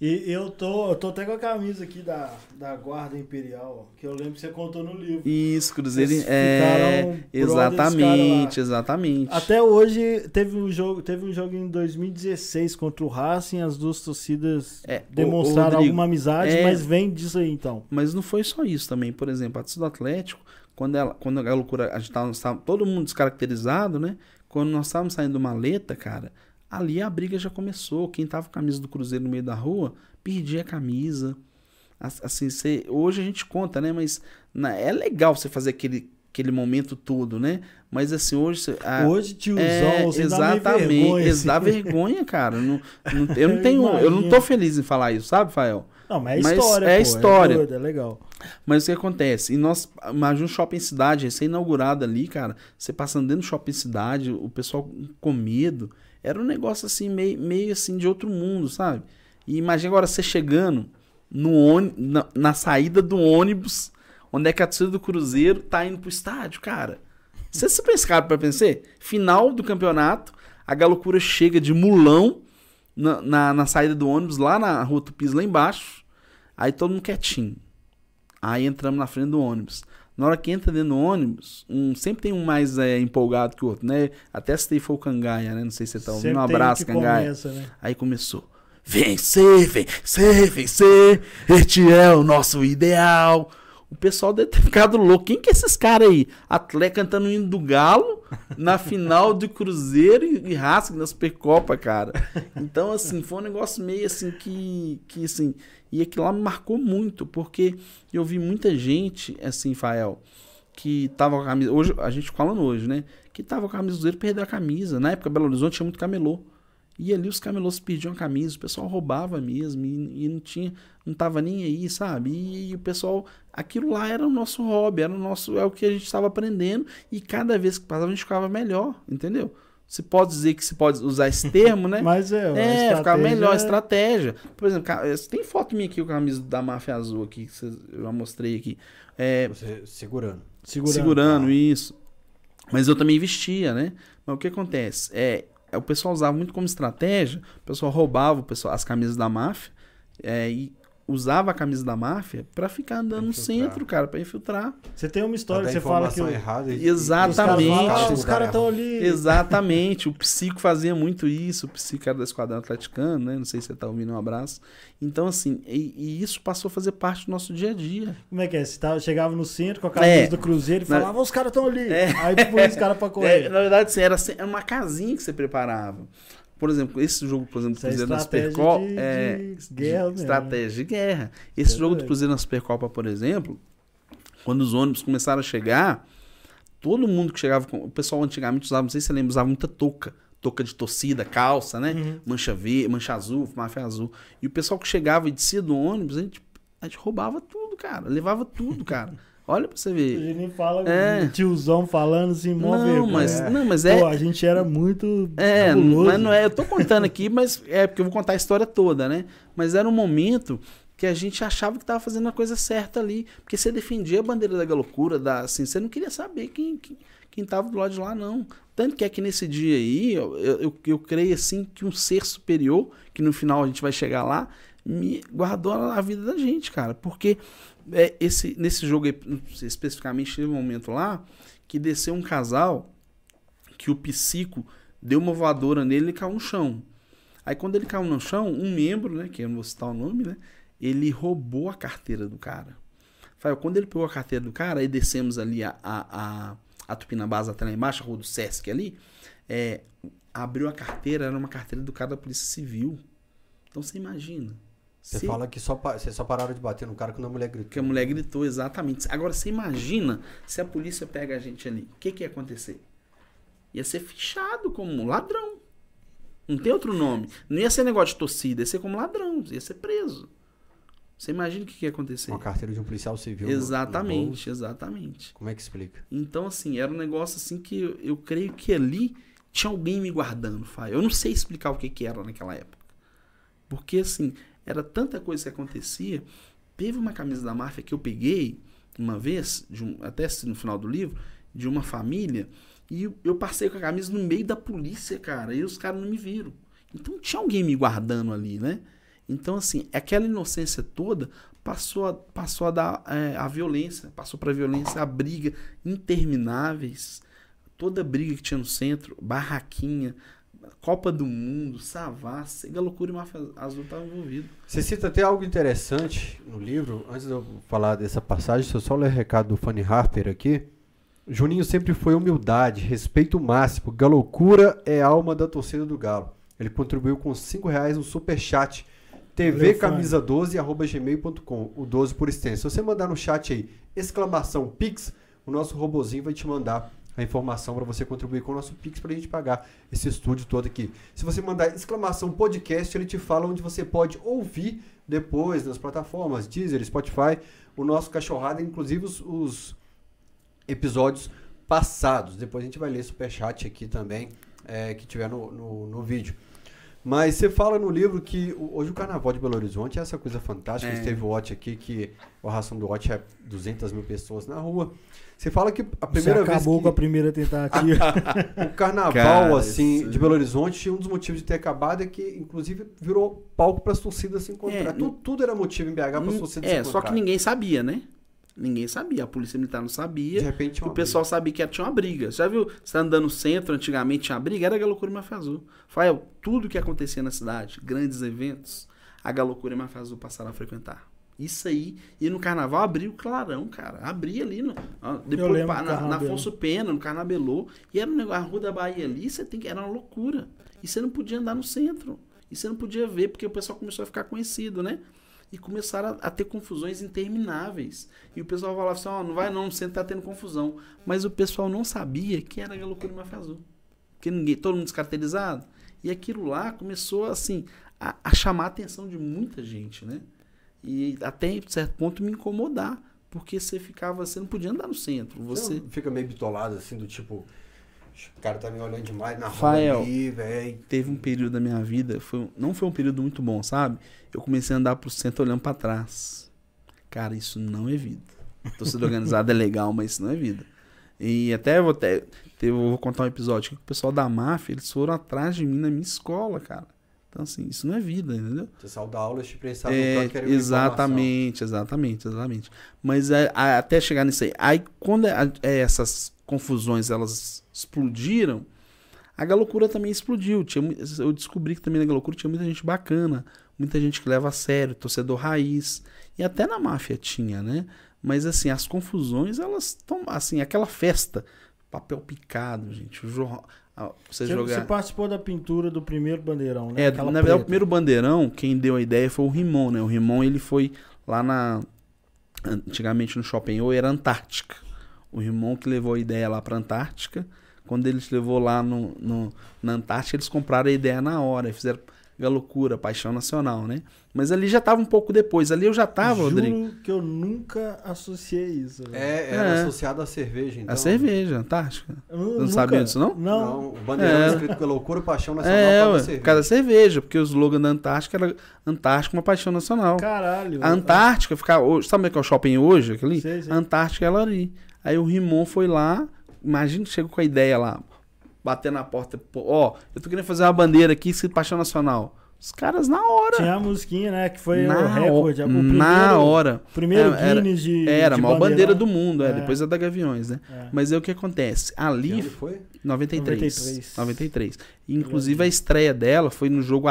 E eu tô, eu tô até com a camisa aqui da, da Guarda Imperial, que eu lembro que você contou no livro. Isso, Cruzeiro. É, exatamente, exatamente. Até hoje teve um jogo, teve um jogo em 2016 contra o Racing, as duas torcidas é, demonstraram Rodrigo, alguma amizade, é, mas vem disso aí então. Mas não foi só isso também, por exemplo, a torcida do Atlético, quando ela, quando a loucura, a gente tava, tava todo mundo descaracterizado, né? Quando nós estávamos saindo de maleta, cara, ali a briga já começou. Quem tava com a camisa do Cruzeiro no meio da rua, perdia a camisa. Assim, você, hoje a gente conta, né? Mas na, é legal você fazer aquele, aquele momento todo, né? Mas assim, hoje. Você, hoje, tiozão, é, você exatamente, dá vergonha. Assim. Dá vergonha, cara. Não, não, eu não tenho. eu não tô feliz em falar isso, sabe, Fael? Não, mas é história, é pô, história. É, doido, é legal. Mas o que acontece? E nós, imagina um shopping cidade, recém-inaugurado ali, cara. Você passando dentro do shopping cidade, o pessoal com medo. Era um negócio assim, meio, meio assim, de outro mundo, sabe? E imagina agora você chegando no na, na, saída do ônibus, onde é que a torcida do Cruzeiro tá indo pro estádio, cara. Você se pensa, pra pensar? Final do campeonato, a galocura chega de mulão na, na, na, saída do ônibus, lá na rua Tupis, lá embaixo. Aí todo mundo quietinho. Aí entramos na frente do ônibus. Na hora que entra dentro do ônibus, um, sempre tem um mais é, empolgado que o outro, né? Até se foi o Cangaia, né? Não sei se você tá ouvindo. Um abraço, Cangaia. Começa, né? Aí começou. Vencer, vencer, vencer. Este é o nosso ideal. O pessoal deve ter ficado louco. Quem que é esses caras aí? Atleta cantando o hino do Galo na final de Cruzeiro e, e Racing na Supercopa, cara. Então, assim, foi um negócio meio assim que, que assim, e aquilo lá me marcou muito, porque eu vi muita gente, assim, Fael, que tava com a camisa, hoje, a gente falando hoje, né? Que tava com a camisa do Cruzeiro perdeu a camisa. Na época, Belo Horizonte tinha muito camelô. E ali os camelôs pediam a camisa, o pessoal roubava mesmo e, e, não tinha, não tava nem aí, sabe? E, e, o pessoal, aquilo lá era o nosso hobby, era o nosso, é o que a gente estava aprendendo e cada vez que passava a gente ficava melhor, entendeu? Se pode dizer que se pode usar esse termo, né? Mas é, é ficava melhor a estratégia. Por exemplo, tem foto minha aqui com a camisa da máfia azul aqui que eu já mostrei aqui. É, Você segurando. Segurando, segurando ah. isso. Mas eu também vestia, né? Mas o que acontece? É, é, o pessoal usava muito como estratégia, o pessoal roubava o pessoal, as camisas da máfia é, e usava a camisa da máfia para ficar andando no centro, cara, para infiltrar. Você tem uma história que você fala que. Errada Exatamente. Os caras estão ali. Exatamente. O Psico fazia muito isso. O Psico era da Esquadrão Atleticano, né? Não sei se você tá ouvindo, um abraço. Então, assim, e, e, isso passou a fazer parte do nosso dia a dia. Como é que é? Você tava, chegava no centro com a camisa é, do Cruzeiro e falava, na... os caras estão ali. É. Aí põe os caras pra correr. É, na verdade, assim, era, era uma casinha que você preparava. Por exemplo, esse jogo, por exemplo, do Cruzeiro é na Supercopa. É de guerra de, estratégia de guerra. Esse é jogo do Cruzeiro na Supercopa, por exemplo, quando os ônibus começaram a chegar, todo mundo que chegava. Com, o pessoal antigamente usava, não sei se você lembra, usava muita touca. Touca de torcida, calça, né? Uhum. Mancha verde, mancha azul, máfia azul. E o pessoal que chegava e descia do ônibus, a gente, a gente roubava tudo, cara. Levava tudo, cara. Olha pra você ver. A gente fala é. tiozão falando assim, mó não, mas, não, mas é. Pô, a gente era muito. É, fabuloso. mas não é. Eu tô contando aqui, mas é porque eu vou contar a história toda, né? Mas era um momento que a gente achava que tava fazendo a coisa certa ali. Porque você defendia a bandeira da loucura, da, assim, você não queria saber quem, quem, quem tava do lado de lá, não. Tanto que é que nesse dia aí, eu, eu, eu creio assim que um ser superior, que no final a gente vai chegar lá, me guardou a vida da gente, cara. Porque é, esse, nesse jogo, especificamente, teve um momento lá que desceu um casal que o psico deu uma voadora nele e caiu no chão. Aí quando ele caiu no chão, um membro, né, que eu não vou citar o nome, né, ele roubou a carteira do cara. Quando ele pegou a carteira do cara, aí descemos ali a, a, a, a Tupinambás até lá embaixo, a rua do Sesc ali, é, abriu a carteira, era uma carteira do cara da Polícia Civil. Então você imagina. Você fala que só, você só pararam de bater no cara quando a mulher gritou. Que a mulher gritou, exatamente. Agora, você imagina se a polícia pega a gente ali. O que, que ia acontecer? Ia ser fichado como ladrão. Não tem outro nome. Não ia ser negócio de torcida, ia ser como ladrão. Ia ser preso. Você imagina o que, que ia acontecer? Uma carteira de um policial civil. Exatamente, no exatamente. Como é que explica? Então, assim, era um negócio assim que eu, eu creio que ali tinha alguém me guardando, Fábio. Eu não sei explicar o que, que era naquela época. Porque, assim, era tanta coisa que acontecia. Teve uma camisa da máfia que eu peguei uma vez, um, até no final do livro, de uma família, e eu passei com a camisa no meio da polícia, cara, e os caras não me viram. Então tinha alguém me guardando ali, né? Então, assim, aquela inocência toda passou a, passou a dar é, a violência, passou para a violência, a briga intermináveis, toda briga que tinha no centro, barraquinha, Copa do Mundo, Savassi, Sega Loucura e Máfia Azul estavam envolvidos. Você cita até algo interessante no livro. Antes de eu falar dessa passagem, se eu só ler o recado do Fanny Harper aqui. Juninho sempre foi humildade, respeito máximo. Galocura é alma da torcida do Galo. Ele contribuiu com 5 reais no superchat. tvcamisa12 arroba gmail.com, o 12 por extenso. Se você mandar no chat aí, exclamação Pix, o nosso robozinho vai te mandar a informação para você contribuir com o nosso Pix para a gente pagar esse estúdio todo aqui. Se você mandar exclamação podcast, ele te fala onde você pode ouvir depois nas plataformas Deezer, Spotify, o nosso cachorrada, inclusive os, os episódios passados. Depois a gente vai ler superchat aqui também, é, que tiver no, no, no vídeo. Mas você fala no livro que hoje o Carnaval de Belo Horizonte é essa coisa fantástica. É. Teve o Watch aqui, que a ração do Watch é 200 mil pessoas na rua. Você fala que a primeira Você acabou vez. Que... com a primeira tentativa. o carnaval, Cara, assim, isso... de Belo Horizonte, um dos motivos de ter acabado é que, inclusive, virou palco para as torcidas se encontrar. É, tudo, tudo, era motivo em BH para as torcidas é, se encontrar. É, só que ninguém sabia, né? Ninguém sabia. A polícia militar não sabia. De repente, o pessoal briga. sabia que tinha uma briga. Já viu? Você tá andando no centro, antigamente tinha briga, era a Galocura e Mafia Azul. Fael, tudo que acontecia na cidade, grandes eventos, a Galocura e Mafia Azul passaram a frequentar. Isso aí. E no carnaval abriu o clarão, cara. Abria ali no. Depois na, na Afonso Pena, no Carnabelô. E era um negócio, a Rua da Bahia ali, você tem que. Era uma loucura. E você não podia andar no centro. E você não podia ver, porque o pessoal começou a ficar conhecido, né? E começaram a, a ter confusões intermináveis. E o pessoal falava assim: ó, oh, não vai não, no centro tá tendo confusão. Mas o pessoal não sabia que era a loucura Mafia Azul. Porque ninguém, todo mundo descaracterizado. E aquilo lá começou, assim, a, a chamar a atenção de muita gente, né? E até certo ponto me incomodar. Porque você ficava, você não podia andar no centro. Você, você fica meio bitolado assim, do tipo. O cara tá me olhando demais na Rafael, velho. Teve um período da minha vida, foi, não foi um período muito bom, sabe? Eu comecei a andar pro centro olhando para trás. Cara, isso não é vida. Torcida organizada é legal, mas isso não é vida. E até vou, até, vou contar um episódio que o pessoal da máfia, eles foram atrás de mim na minha escola, cara. Então, assim, isso não é vida, entendeu? Você saiu da aula, te pensava é, que era Exatamente, exatamente, exatamente. Mas é, a, até chegar nisso aí. Aí, quando é, é, essas confusões elas explodiram, a galocura também explodiu. Tinha, eu descobri que também na galocura tinha muita gente bacana, muita gente que leva a sério, torcedor raiz. E até na máfia tinha, né? Mas assim, as confusões, elas estão. Assim, aquela festa, papel picado, gente. O jornal você, você, jogar... você participou da pintura do primeiro bandeirão, né? É, Aquela na verdade, o primeiro bandeirão, quem deu a ideia foi o Rimon, né? O Rimon, ele foi lá na. Antigamente no Shopping O era Antártica. O Rimon que levou a ideia lá pra Antártica. Quando eles levou lá no, no, na Antártica, eles compraram a ideia na hora. Fizeram loucura, paixão nacional, né? Mas ali já tava um pouco depois. Ali eu já tava, Juro Rodrigo. que eu nunca associei isso. É, era é. associado à cerveja, então. A cerveja, Antártica. Eu, não nunca... sabia disso, não? Não. não o bandeirão é. escrito pela loucura, paixão nacional, é, cada cerveja. Cada cerveja, porque o slogan da Antártica era Antártica, uma paixão nacional. Caralho. A Antártica, ficar hoje, sabe é que é o shopping hoje, aquele? Sei, sei. A Antártica ela ali. Aí o Rimon foi lá, imagina que chegou com a ideia lá, bater na porta, ó, oh, eu tô querendo fazer uma bandeira aqui, se paixão nacional. Os caras na hora. Tinha a musiquinha, né? Que foi na o recorde. O primeiro, na hora. Primeiro era, Guinness de. Era, a maior bandeira do mundo, é, é. depois a da Gaviões, né? É. Mas é o que acontece. Ali. foi? 93. 93. 93. Inclusive a estreia dela foi no jogo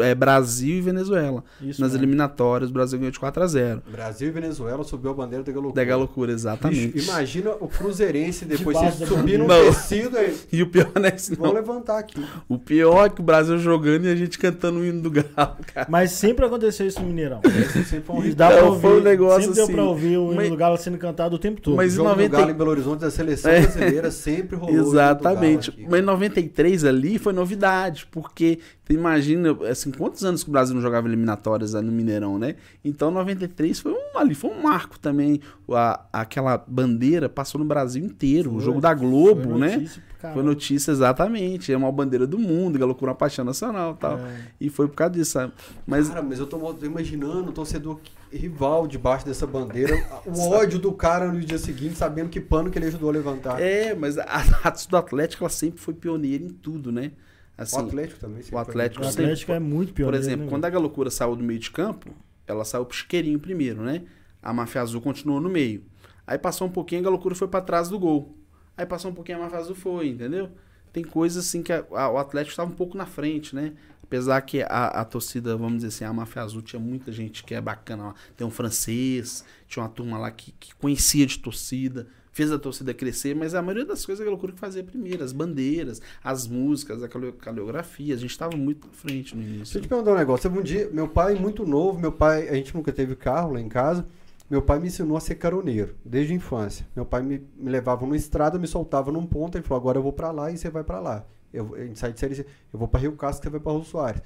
é, Brasil e Venezuela. Isso Nas mesmo. eliminatórias, o Brasil ganhou de 4 a 0 Brasil e Venezuela subiu a bandeira da Galocura. Da Galocura, exatamente. Bicho, imagina o Cruzeirense depois de subir num tecido aí. E o pior é isso. Vamos levantar aqui. O pior é que o Brasil jogando e a gente cantando o hino do Galo, cara. Mas sempre aconteceu isso no Mineirão. sempre foi um dá então, ouvir, foi um negócio sempre assim. deu pra ouvir o hino mas, do Galo sendo cantado o tempo todo. Mas o jogo 90... do Galo em Belo Horizonte da seleção é. brasileira sempre rolou. Exatamente. Mas em 93 ali foi novidade, porque imagina, assim, quantos anos que o Brasil não jogava eliminatórias no Mineirão, né? Então 93 foi um ali, foi um marco também. A, aquela bandeira passou no Brasil inteiro, foi, o jogo da Globo, foi né? notícia, né? Foi notícia exatamente, é uma bandeira do mundo, ela loucura uma paixão nacional, tal. É. E foi por causa disso, sabe? Mas Cara, mas eu tô, tô imaginando o torcedor rival debaixo dessa bandeira, o ódio do cara no dia seguinte, sabendo que pano que ele ajudou a levantar. É, mas a, a do Atlético ela sempre foi pioneira em tudo, né? Assim, o Atlético também. O Atlético, o Atlético é muito pior. Por exemplo, né? quando a Galocura saiu do meio de campo, ela saiu pro Chiqueirinho primeiro, né? A Máfia Azul continuou no meio. Aí passou um pouquinho, a Galocura foi para trás do gol. Aí passou um pouquinho, a Máfia Azul foi, entendeu? Tem coisas assim que a, a, o Atlético estava um pouco na frente, né? Apesar que a, a torcida, vamos dizer assim, a Máfia Azul tinha muita gente que é bacana lá. Tem um francês, tinha uma turma lá que, que conhecia de torcida fez a torcida crescer, mas a maioria das coisas é loucura que fazia primeiro, as bandeiras, as músicas, a coreografia, a gente estava muito à frente no início. Deixa eu te perguntar um negócio, um dia, meu pai muito novo, meu pai, a gente nunca teve carro lá em casa, Meu pai me ensinou a ser caroneiro, desde a infância. Meu pai me, me levava numa estrada, me soltava num ponto, ele falou, agora eu vou para lá e você vai para lá. Eu, a gente sai de série, eu vou para Rio Casco, você vai para Rio Soares.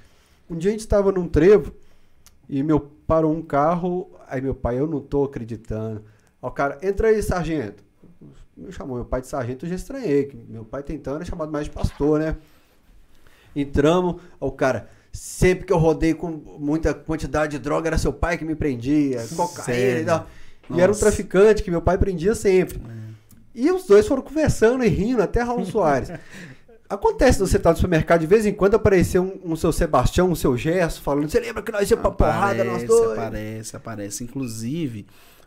Um dia a gente estava num trevo e meu parou um carro, aí meu pai, eu não tô acreditando. Ó, o cara, entra aí, sargento. Me chamou meu pai de sargento, eu já estranhei. Meu pai tentando é chamado mais de pastor, né? Entramos, ó, o cara, sempre que eu rodei com muita quantidade de droga, era seu pai que me prendia, cocaína e tal. E era um traficante que meu pai prendia sempre. É. E os dois foram conversando e rindo até Raul Soares. Acontece você tá no supermercado, de vez em quando aparecer um, um seu Sebastião, um seu Gesso, falando, você lembra que nós ia pra porrada nós dois? Aparece, aparece. Inclusive,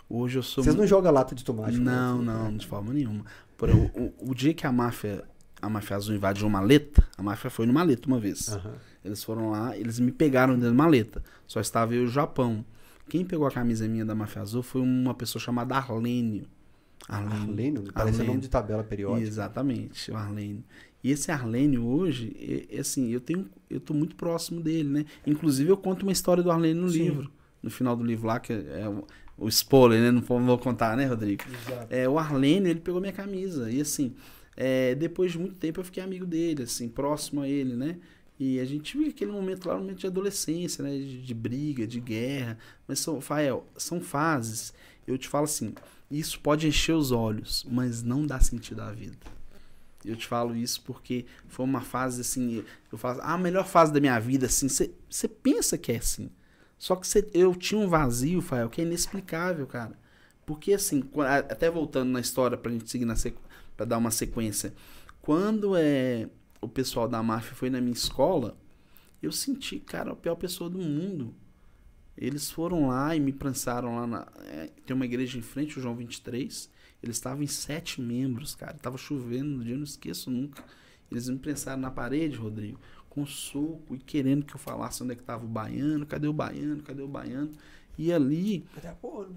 hoje eu sou... Vocês não jogam lata de tomate? Não, não, não, de forma nenhuma. Por, o, o, o, dia que a máfia, a máfia azul invadiu uma maleta, a máfia foi no maleta uma vez. Uhum. Eles foram lá, eles me pegaram dentro da maleta. Só estava eu e o Japão. Quem pegou a camisa minha da máfia azul foi uma pessoa chamada Arlênio. Arlênio? Arlênio? Parece Arlênio. nome de tabela periódica. Exatamente, o Arlênio. E esse Arlênio hoje, é, é, assim, eu tenho, eu tô muito próximo dele, né? Inclusive eu conto uma história do Arlênio no Sim. livro, no final do livro lá que é, o, o spoiler, né? Não vou contar, né, Rodrigo? Exato. É, o Arlênio, ele pegou minha camisa e assim, é, depois de muito tempo eu fiquei amigo dele, assim, próximo a ele, né? E a gente viu aquele momento lá, um momento de adolescência, né? De, de briga, de guerra. Mas, são, Fael, são fases. Eu te falo assim, isso pode encher os olhos, mas não dá sentido à vida. Eu te falo isso porque foi uma fase assim, eu falo, ah, a melhor fase da minha vida, assim, você pensa que é assim. Só que cê, eu tinha um vazio, Fael, que é inexplicável, cara. Porque assim, até voltando na história pra gente seguir na pra dar uma sequência. Quando é o pessoal da máfia foi na minha escola, eu senti, cara, a pior pessoa do mundo. Eles foram lá e me prançaram lá na. É, tem uma igreja em frente, o João 23. Eles estavam em sete membros, cara. Tava chovendo no dia, eu não esqueço nunca. Eles me prensaram na parede, Rodrigo, com soco e querendo que eu falasse onde é que tava o baiano, cadê o baiano, cadê o baiano. E ali.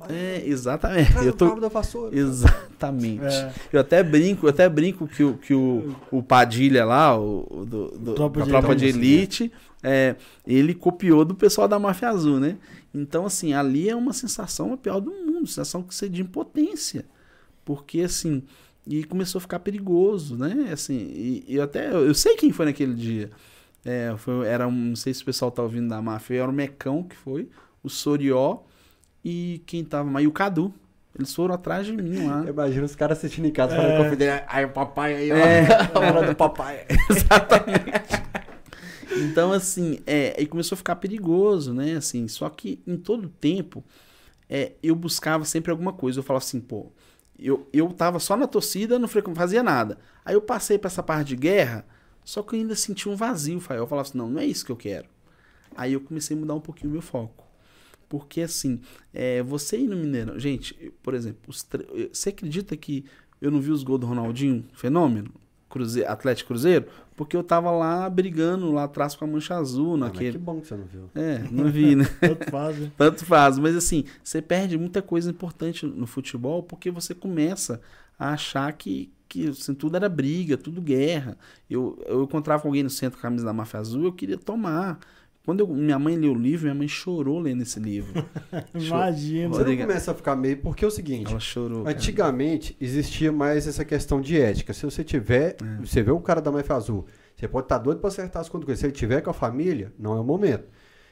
É, exatamente. eu tô, da vassoura, exatamente. É. Eu até brinco, eu até brinco que, o, que o, o Padilha lá, o, do, do tropa, de, tropa de elite, é, ele copiou do pessoal da Máfia Azul, né? Então, assim, ali é uma sensação a pior do mundo, sensação que você de impotência. Porque, assim, e começou a ficar perigoso, né? Assim, e, e até, eu sei quem foi naquele dia. É, foi, era um, não sei se o pessoal tá ouvindo da máfia, era o Mecão que foi, o Sorió e quem tava mais, e o Cadu. Eles foram atrás de mim lá. Imagina os caras assistindo em casa é. falando com o filho aí o papai aí, ó. É. a hora do papai. Exatamente. então, assim, é, e começou a ficar perigoso, né? Assim, só que em todo tempo, é, eu buscava sempre alguma coisa. Eu falava assim, pô, eu, eu tava só na torcida, não fazia nada. Aí eu passei pra essa parte de guerra, só que eu ainda senti um vazio, Fael. Eu falava assim, não, não é isso que eu quero. Aí eu comecei a mudar um pouquinho o meu foco. Porque assim, é, você ir no Mineirão. Gente, por exemplo, tre... você acredita que eu não vi os gols do Ronaldinho? Fenômeno? Cruzeiro, Atlético Cruzeiro? Porque eu tava lá brigando lá atrás com a mancha azul. Ah, naquele... que bom que você não viu. É, não vi, né? Tanto faz, né? Tanto faz. Mas assim, você perde muita coisa importante no futebol porque você começa a achar que, que assim, tudo era briga, tudo guerra. Eu, eu encontrava alguém no centro com a camisa da Máfia Azul, eu queria tomar. Quando eu, minha mãe leu o livro, minha mãe chorou lendo esse livro. Imagina. Você não começa a ficar meio... Porque é o seguinte... Ela chorou. Antigamente, cara. existia mais essa questão de ética. Se você tiver... É. Você vê um cara da Máfia Azul, você pode estar tá doido para acertar as contas. Se ele tiver com a família, não é o momento.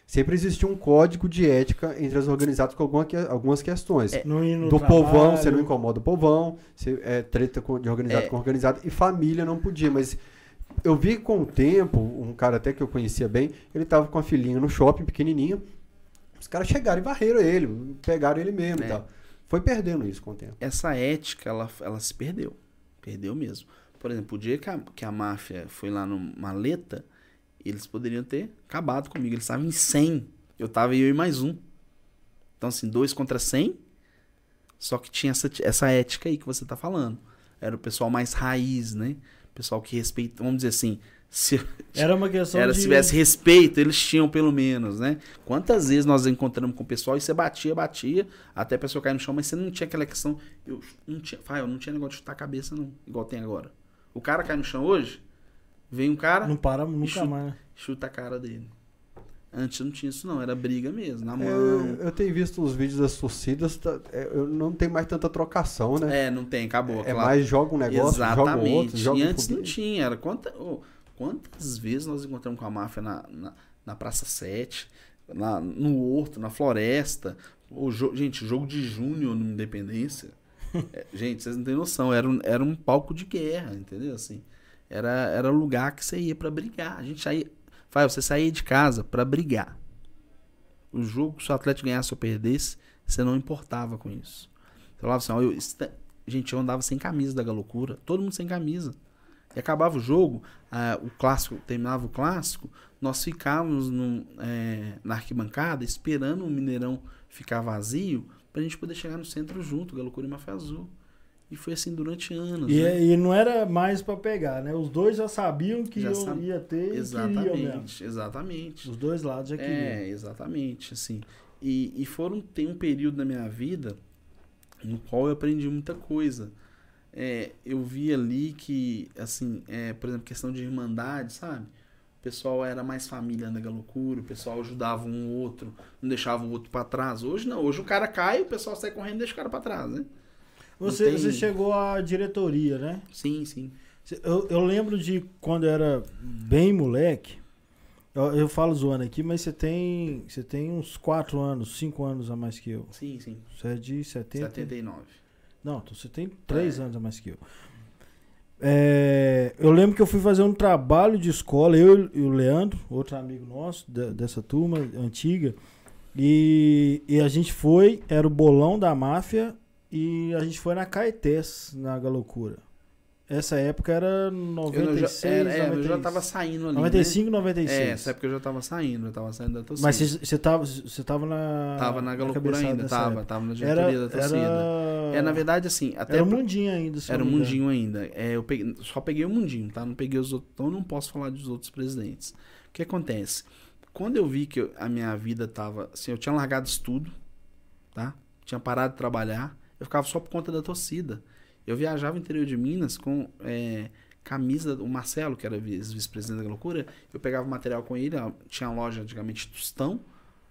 Sempre existia um código de ética entre as organizadas com alguma, algumas questões. É, do trabalho. povão, você não incomoda o povão, você é, treta de organizado é. com organizado, e família não podia, mas eu vi com o tempo, um cara até que eu conhecia bem, ele tava com a filhinha no shopping, pequenininho. Os caras chegaram e varreram ele, pegaram ele mesmo é. e tal. Foi perdendo isso com o tempo. Essa ética, ela, ela se perdeu. Perdeu mesmo. Por exemplo, o dia que a, que a máfia foi lá no Maleta, eles poderiam ter acabado comigo. Eles estavam em 100. Eu tava eu e mais um. Então, assim, dois contra 100. Só que tinha essa, essa ética aí que você tá falando. Era o pessoal mais raiz, né? Pessoal que respeita, vamos dizer assim, se era uma questão era, de... se tivesse respeito, eles tinham pelo menos, né? Quantas vezes nós encontramos com o pessoal e você batia, batia, até a pessoa cair no chão, mas você não tinha aquela questão, eu não tinha, eu não tinha negócio de chutar a cabeça não, igual tem agora. O cara cai no chão hoje, vem um cara, não para nunca chuta, mais. Chuta a cara dele. Antes não tinha isso, não. Era briga mesmo, na mão. Eu, eu tenho visto os vídeos das torcidas, tá, é, eu não tem mais tanta trocação, né? É, não tem, acabou. É, claro. mais joga um negócio, Exatamente. joga outro. Joga e antes não tinha. Era quanta, oh, quantas vezes nós encontramos com a máfia na, na, na Praça 7, na, no Horto, na Floresta. O jo gente, jogo de junho no Independência. é, gente, vocês não têm noção. Era um, era um palco de guerra, entendeu? Assim, era, era lugar que você ia para brigar. A gente saía Fala, você saía de casa para brigar. O jogo, se o Atlético ganhasse ou perdesse, você não importava com isso. Você falava assim, ó, eu, gente, eu andava sem camisa da galocura, todo mundo sem camisa. E acabava o jogo, ah, o clássico, terminava o clássico, nós ficávamos no, é, na arquibancada esperando o Mineirão ficar vazio pra gente poder chegar no centro junto, Galocura e Mafia Azul. E foi assim durante anos. E, né? e não era mais para pegar, né? Os dois já sabiam que já sab... ia ter Exatamente, exatamente. Os dois lados já queriam. É, exatamente, assim. E, e foram, tem um período da minha vida no qual eu aprendi muita coisa. É, eu vi ali que, assim, é, por exemplo, questão de irmandade, sabe? O pessoal era mais família na loucura, o pessoal ajudava um ou outro, não deixava o outro para trás. Hoje não, hoje o cara cai, o pessoal sai correndo e deixa o cara para trás, né? Você, tem... você chegou à diretoria, né? Sim, sim. Eu, eu lembro de quando eu era bem moleque. Eu, eu, falo zoando aqui, mas você tem, você tem uns 4 anos, 5 anos a mais que eu. Sim, sim. Você é de 70... 79. Não, então você tem 3 é. anos a mais que eu. É, eu lembro que eu fui fazer um trabalho de escola, eu e o Leandro, outro amigo nosso de, dessa turma antiga, e, e a gente foi, era o bolão da máfia e a gente foi na Caetés, na Galocura. Essa época era 96, eu, era, é, 90, eu já tava saindo ali. 95, né? 96. É, essa época eu já tava saindo, eu tava saindo da torcida. Mas você tava, você tava na. Tava na Galocura ainda, tava, época. tava na diretoria era, da torcida. Era... É, na verdade, assim. Até era o Mundinho ainda, Era o Mundinho ainda. É, eu peguei, só peguei o Mundinho, tá? Não peguei os outros. Então eu não posso falar dos outros presidentes. O que acontece? Quando eu vi que eu, a minha vida tava. Assim, eu tinha largado estudo, tá? Tinha parado de trabalhar eu ficava só por conta da torcida. Eu viajava no interior de Minas com é, camisa, o Marcelo, que era vice-presidente da Loucura, eu pegava material com ele, tinha uma loja antigamente Tostão,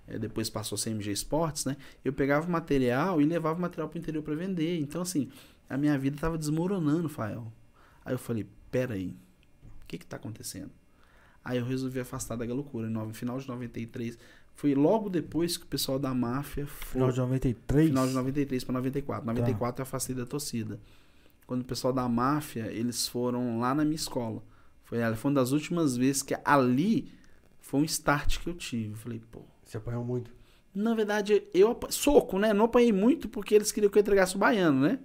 é, depois passou a CMG Esportes, né? Eu pegava material e levava material para o interior para vender. Então, assim, a minha vida estava desmoronando, Fael. Aí eu falei, peraí, o que que tá acontecendo? Aí eu resolvi afastar da loucura. No final de 93, foi logo depois que o pessoal da máfia foi. Final de 93? Final de 93 para 94. 94 tá. eu afastei da torcida. Quando o pessoal da máfia, eles foram lá na minha escola. Foi, foi uma das últimas vezes que ali foi um start que eu tive. Eu falei, pô. Você apanhou muito? Na verdade, eu soco, né? Não apanhei muito porque eles queriam que eu entregasse o baiano, né?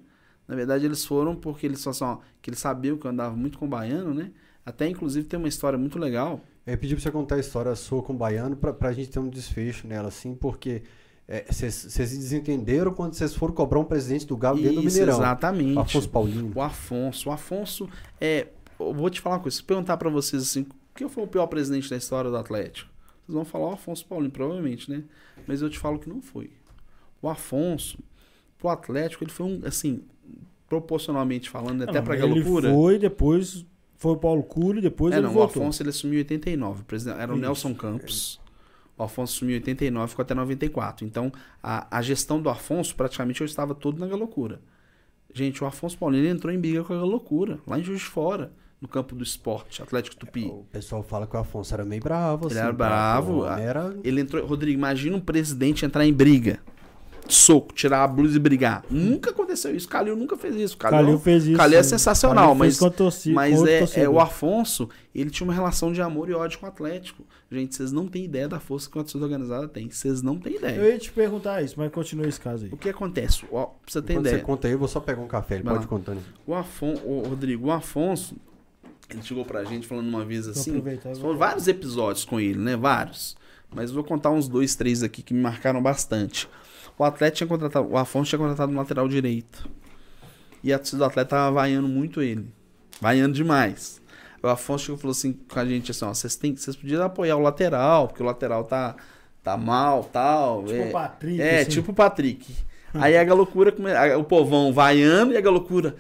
Na verdade, eles foram porque eles só são, que eles sabiam que eu andava muito com o baiano, né? Até inclusive tem uma história muito legal. Eu pedi pra você contar a história sua com o Baiano pra, pra gente ter um desfecho nela, assim, porque vocês é, se desentenderam quando vocês foram cobrar um presidente do Galo dentro do Mineirão. Exatamente. O Afonso Paulinho. O Afonso. O Afonso é. Eu vou te falar uma coisa. Se perguntar para vocês assim, quem foi o pior presidente da história do Atlético? Vocês vão falar o Afonso Paulinho, provavelmente, né? Mas eu te falo que não foi. O Afonso, pro Atlético, ele foi um, assim, proporcionalmente falando, até não, pra Galocura. Ele foi, depois foi o Paulo Cury, depois é, ele não, voltou. O Afonso ele assumiu em 89. Era o Isso. Nelson Campos. O Afonso assumiu em 89 ficou até 94. Então, a, a gestão do Afonso, praticamente, eu estava todo na loucura. Gente, o Afonso Paulino entrou em briga com a loucura, lá em Juiz de Fora, no campo do esporte, Atlético Tupi. O pessoal fala que o Afonso era meio bravo. Ele assim, era bravo. Era... Ele entrou. Rodrigo, imagina um presidente entrar em briga soco, tirar a blusa e brigar. Nunca aconteceu isso. Calil nunca fez isso. Calil, Calil fez isso. Calil é sensacional, mas, torcida, mas é, é, o Afonso, ele tinha uma relação de amor e ódio com o Atlético. Gente, vocês não têm ideia da força que a torcida organizada tem. Vocês não têm ideia. Eu ia te perguntar isso, mas continua esse caso aí. O que acontece? Pra você ter Quando ideia. você conta aí, eu vou só pegar um café. Ele pode contar. O Afonso, o Rodrigo, o Afonso, ele chegou pra gente falando uma vez assim. Foram vários episódios com ele, né? Vários. Mas vou contar uns dois, três aqui que me marcaram bastante. O Atlético tinha contratado, o Afonso tinha contratado um lateral direito. E a torcida do Atlético tava vaiando muito ele. Vaiando demais. O Afonso chegou falou assim com a gente assim, ó, vocês têm, vocês podiam apoiar o lateral, porque o lateral tá tá mal, tal. Tipo é, o Patrick. É, assim. tipo o Patrick. Aí a galocura, o povão vaiando e a galocura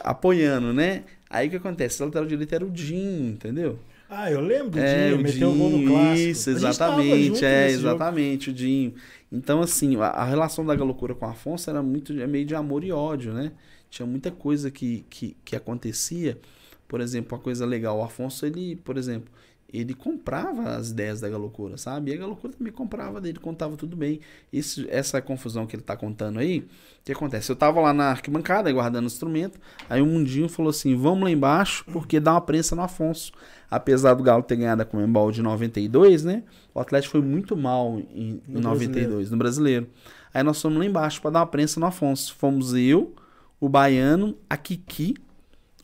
apoiando, né? Aí o que acontece? O lateral direito era o Dinho, entendeu? Ah, eu lembro do é, Dinho, meteu o gol no clássico. Isso, exatamente, é, exatamente, jogo. o Dinho. Então, assim, a, a, relação da Galocura com Afonso era muito, é meio de amor e ódio, né? Tinha muita coisa que, que, que acontecia. Por exemplo, uma coisa legal, o Afonso, ele, por exemplo, ele comprava as ideias da Galocura, sabe? E a Galocura também comprava dele, contava tudo bem. Isso, essa confusão que ele tá contando aí, o que acontece? Eu tava lá na arquibancada guardando o instrumento, aí o Mundinho falou assim: vamos lá embaixo, porque dá uma prensa no Afonso. Apesar do Galo ter ganhado a Comembol de 92, né? O Atlético foi muito mal em, no em 92, brasileiro. no brasileiro. Aí nós fomos lá embaixo para dar uma prensa no Afonso. Fomos eu, o Baiano, a Kiki.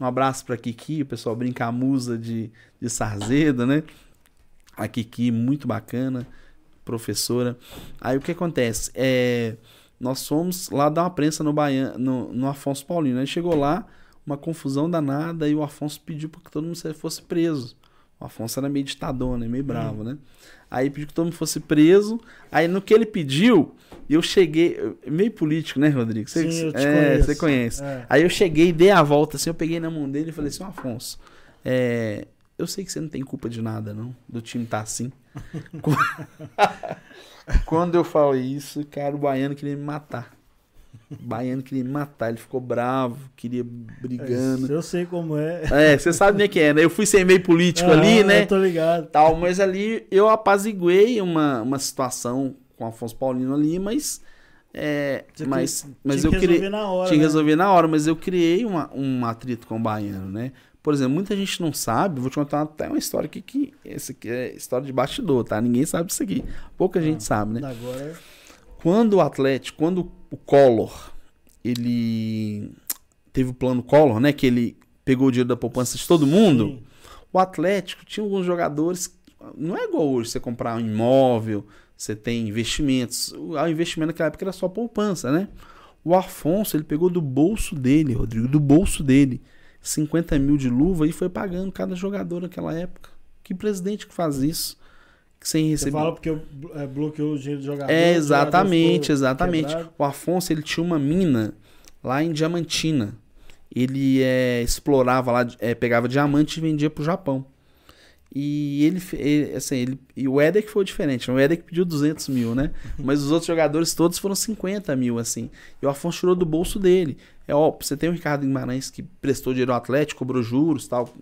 Um abraço pra Kiki, o pessoal brinca a musa de, de Sarzeda, né? A Kiki, muito bacana, professora. Aí o que acontece? É, nós fomos lá dar uma prensa no, Baiano, no, no Afonso Paulino. Aí chegou lá, uma confusão danada, e o Afonso pediu para que todo mundo fosse preso. O Afonso era meio ditador, né? Meio bravo, hum. né? Aí pediu que todo mundo fosse preso. Aí no que ele pediu, eu cheguei. Meio político, né, Rodrigo? Você, Sim, eu te é, conheço. Você conhece. É. Aí eu cheguei, dei a volta, assim, eu peguei na mão dele e falei assim, Afonso, é, eu sei que você não tem culpa de nada, não. Do time tá assim. Quando eu falei isso, cara, o baiano queria me matar. O baiano queria me matar, ele ficou bravo, queria brigando. eu sei como é. É, você sabe nem que é, né? Eu fui ser meio político ah, ali, né? Eu tô ligado. Tal, mas ali eu apaziguei uma, uma situação com o Afonso Paulino ali, mas. É, mas, mas eu criei. Na hora, tinha que né? resolver na hora, mas eu criei uma, um atrito com o baiano, né? Por exemplo, muita gente não sabe, vou te contar até uma história aqui que. Essa aqui é história de bastidor, tá? Ninguém sabe isso aqui. Pouca ah, gente sabe, né? Agora. Quando o Atlético, quando o Collor, ele teve o plano Collor, né? Que ele pegou o dinheiro da poupança de todo mundo. Sim. O Atlético tinha alguns jogadores. Não é igual hoje você comprar um imóvel, você tem investimentos. O investimento naquela época era só poupança, né? O Afonso, ele pegou do bolso dele, Rodrigo, do bolso dele, 50 mil de luva e foi pagando cada jogador naquela época. Que presidente que faz isso? sem receber. Você fala porque é, bloqueou o dinheiro do jogador. É, exatamente, exatamente. Quebrado. O Afonso, ele tinha uma mina lá em Diamantina. Ele é, explorava lá, é, pegava diamante e vendia pro Japão. E ele, ele assim, ele, e o Edek foi diferente. O Edek pediu 200 mil, né? Mas os outros jogadores todos foram 50 mil, assim. E o Afonso tirou do bolso dele. É ó, você tem o Ricardo Guimarães que prestou dinheiro ao Atlético, cobrou juros tal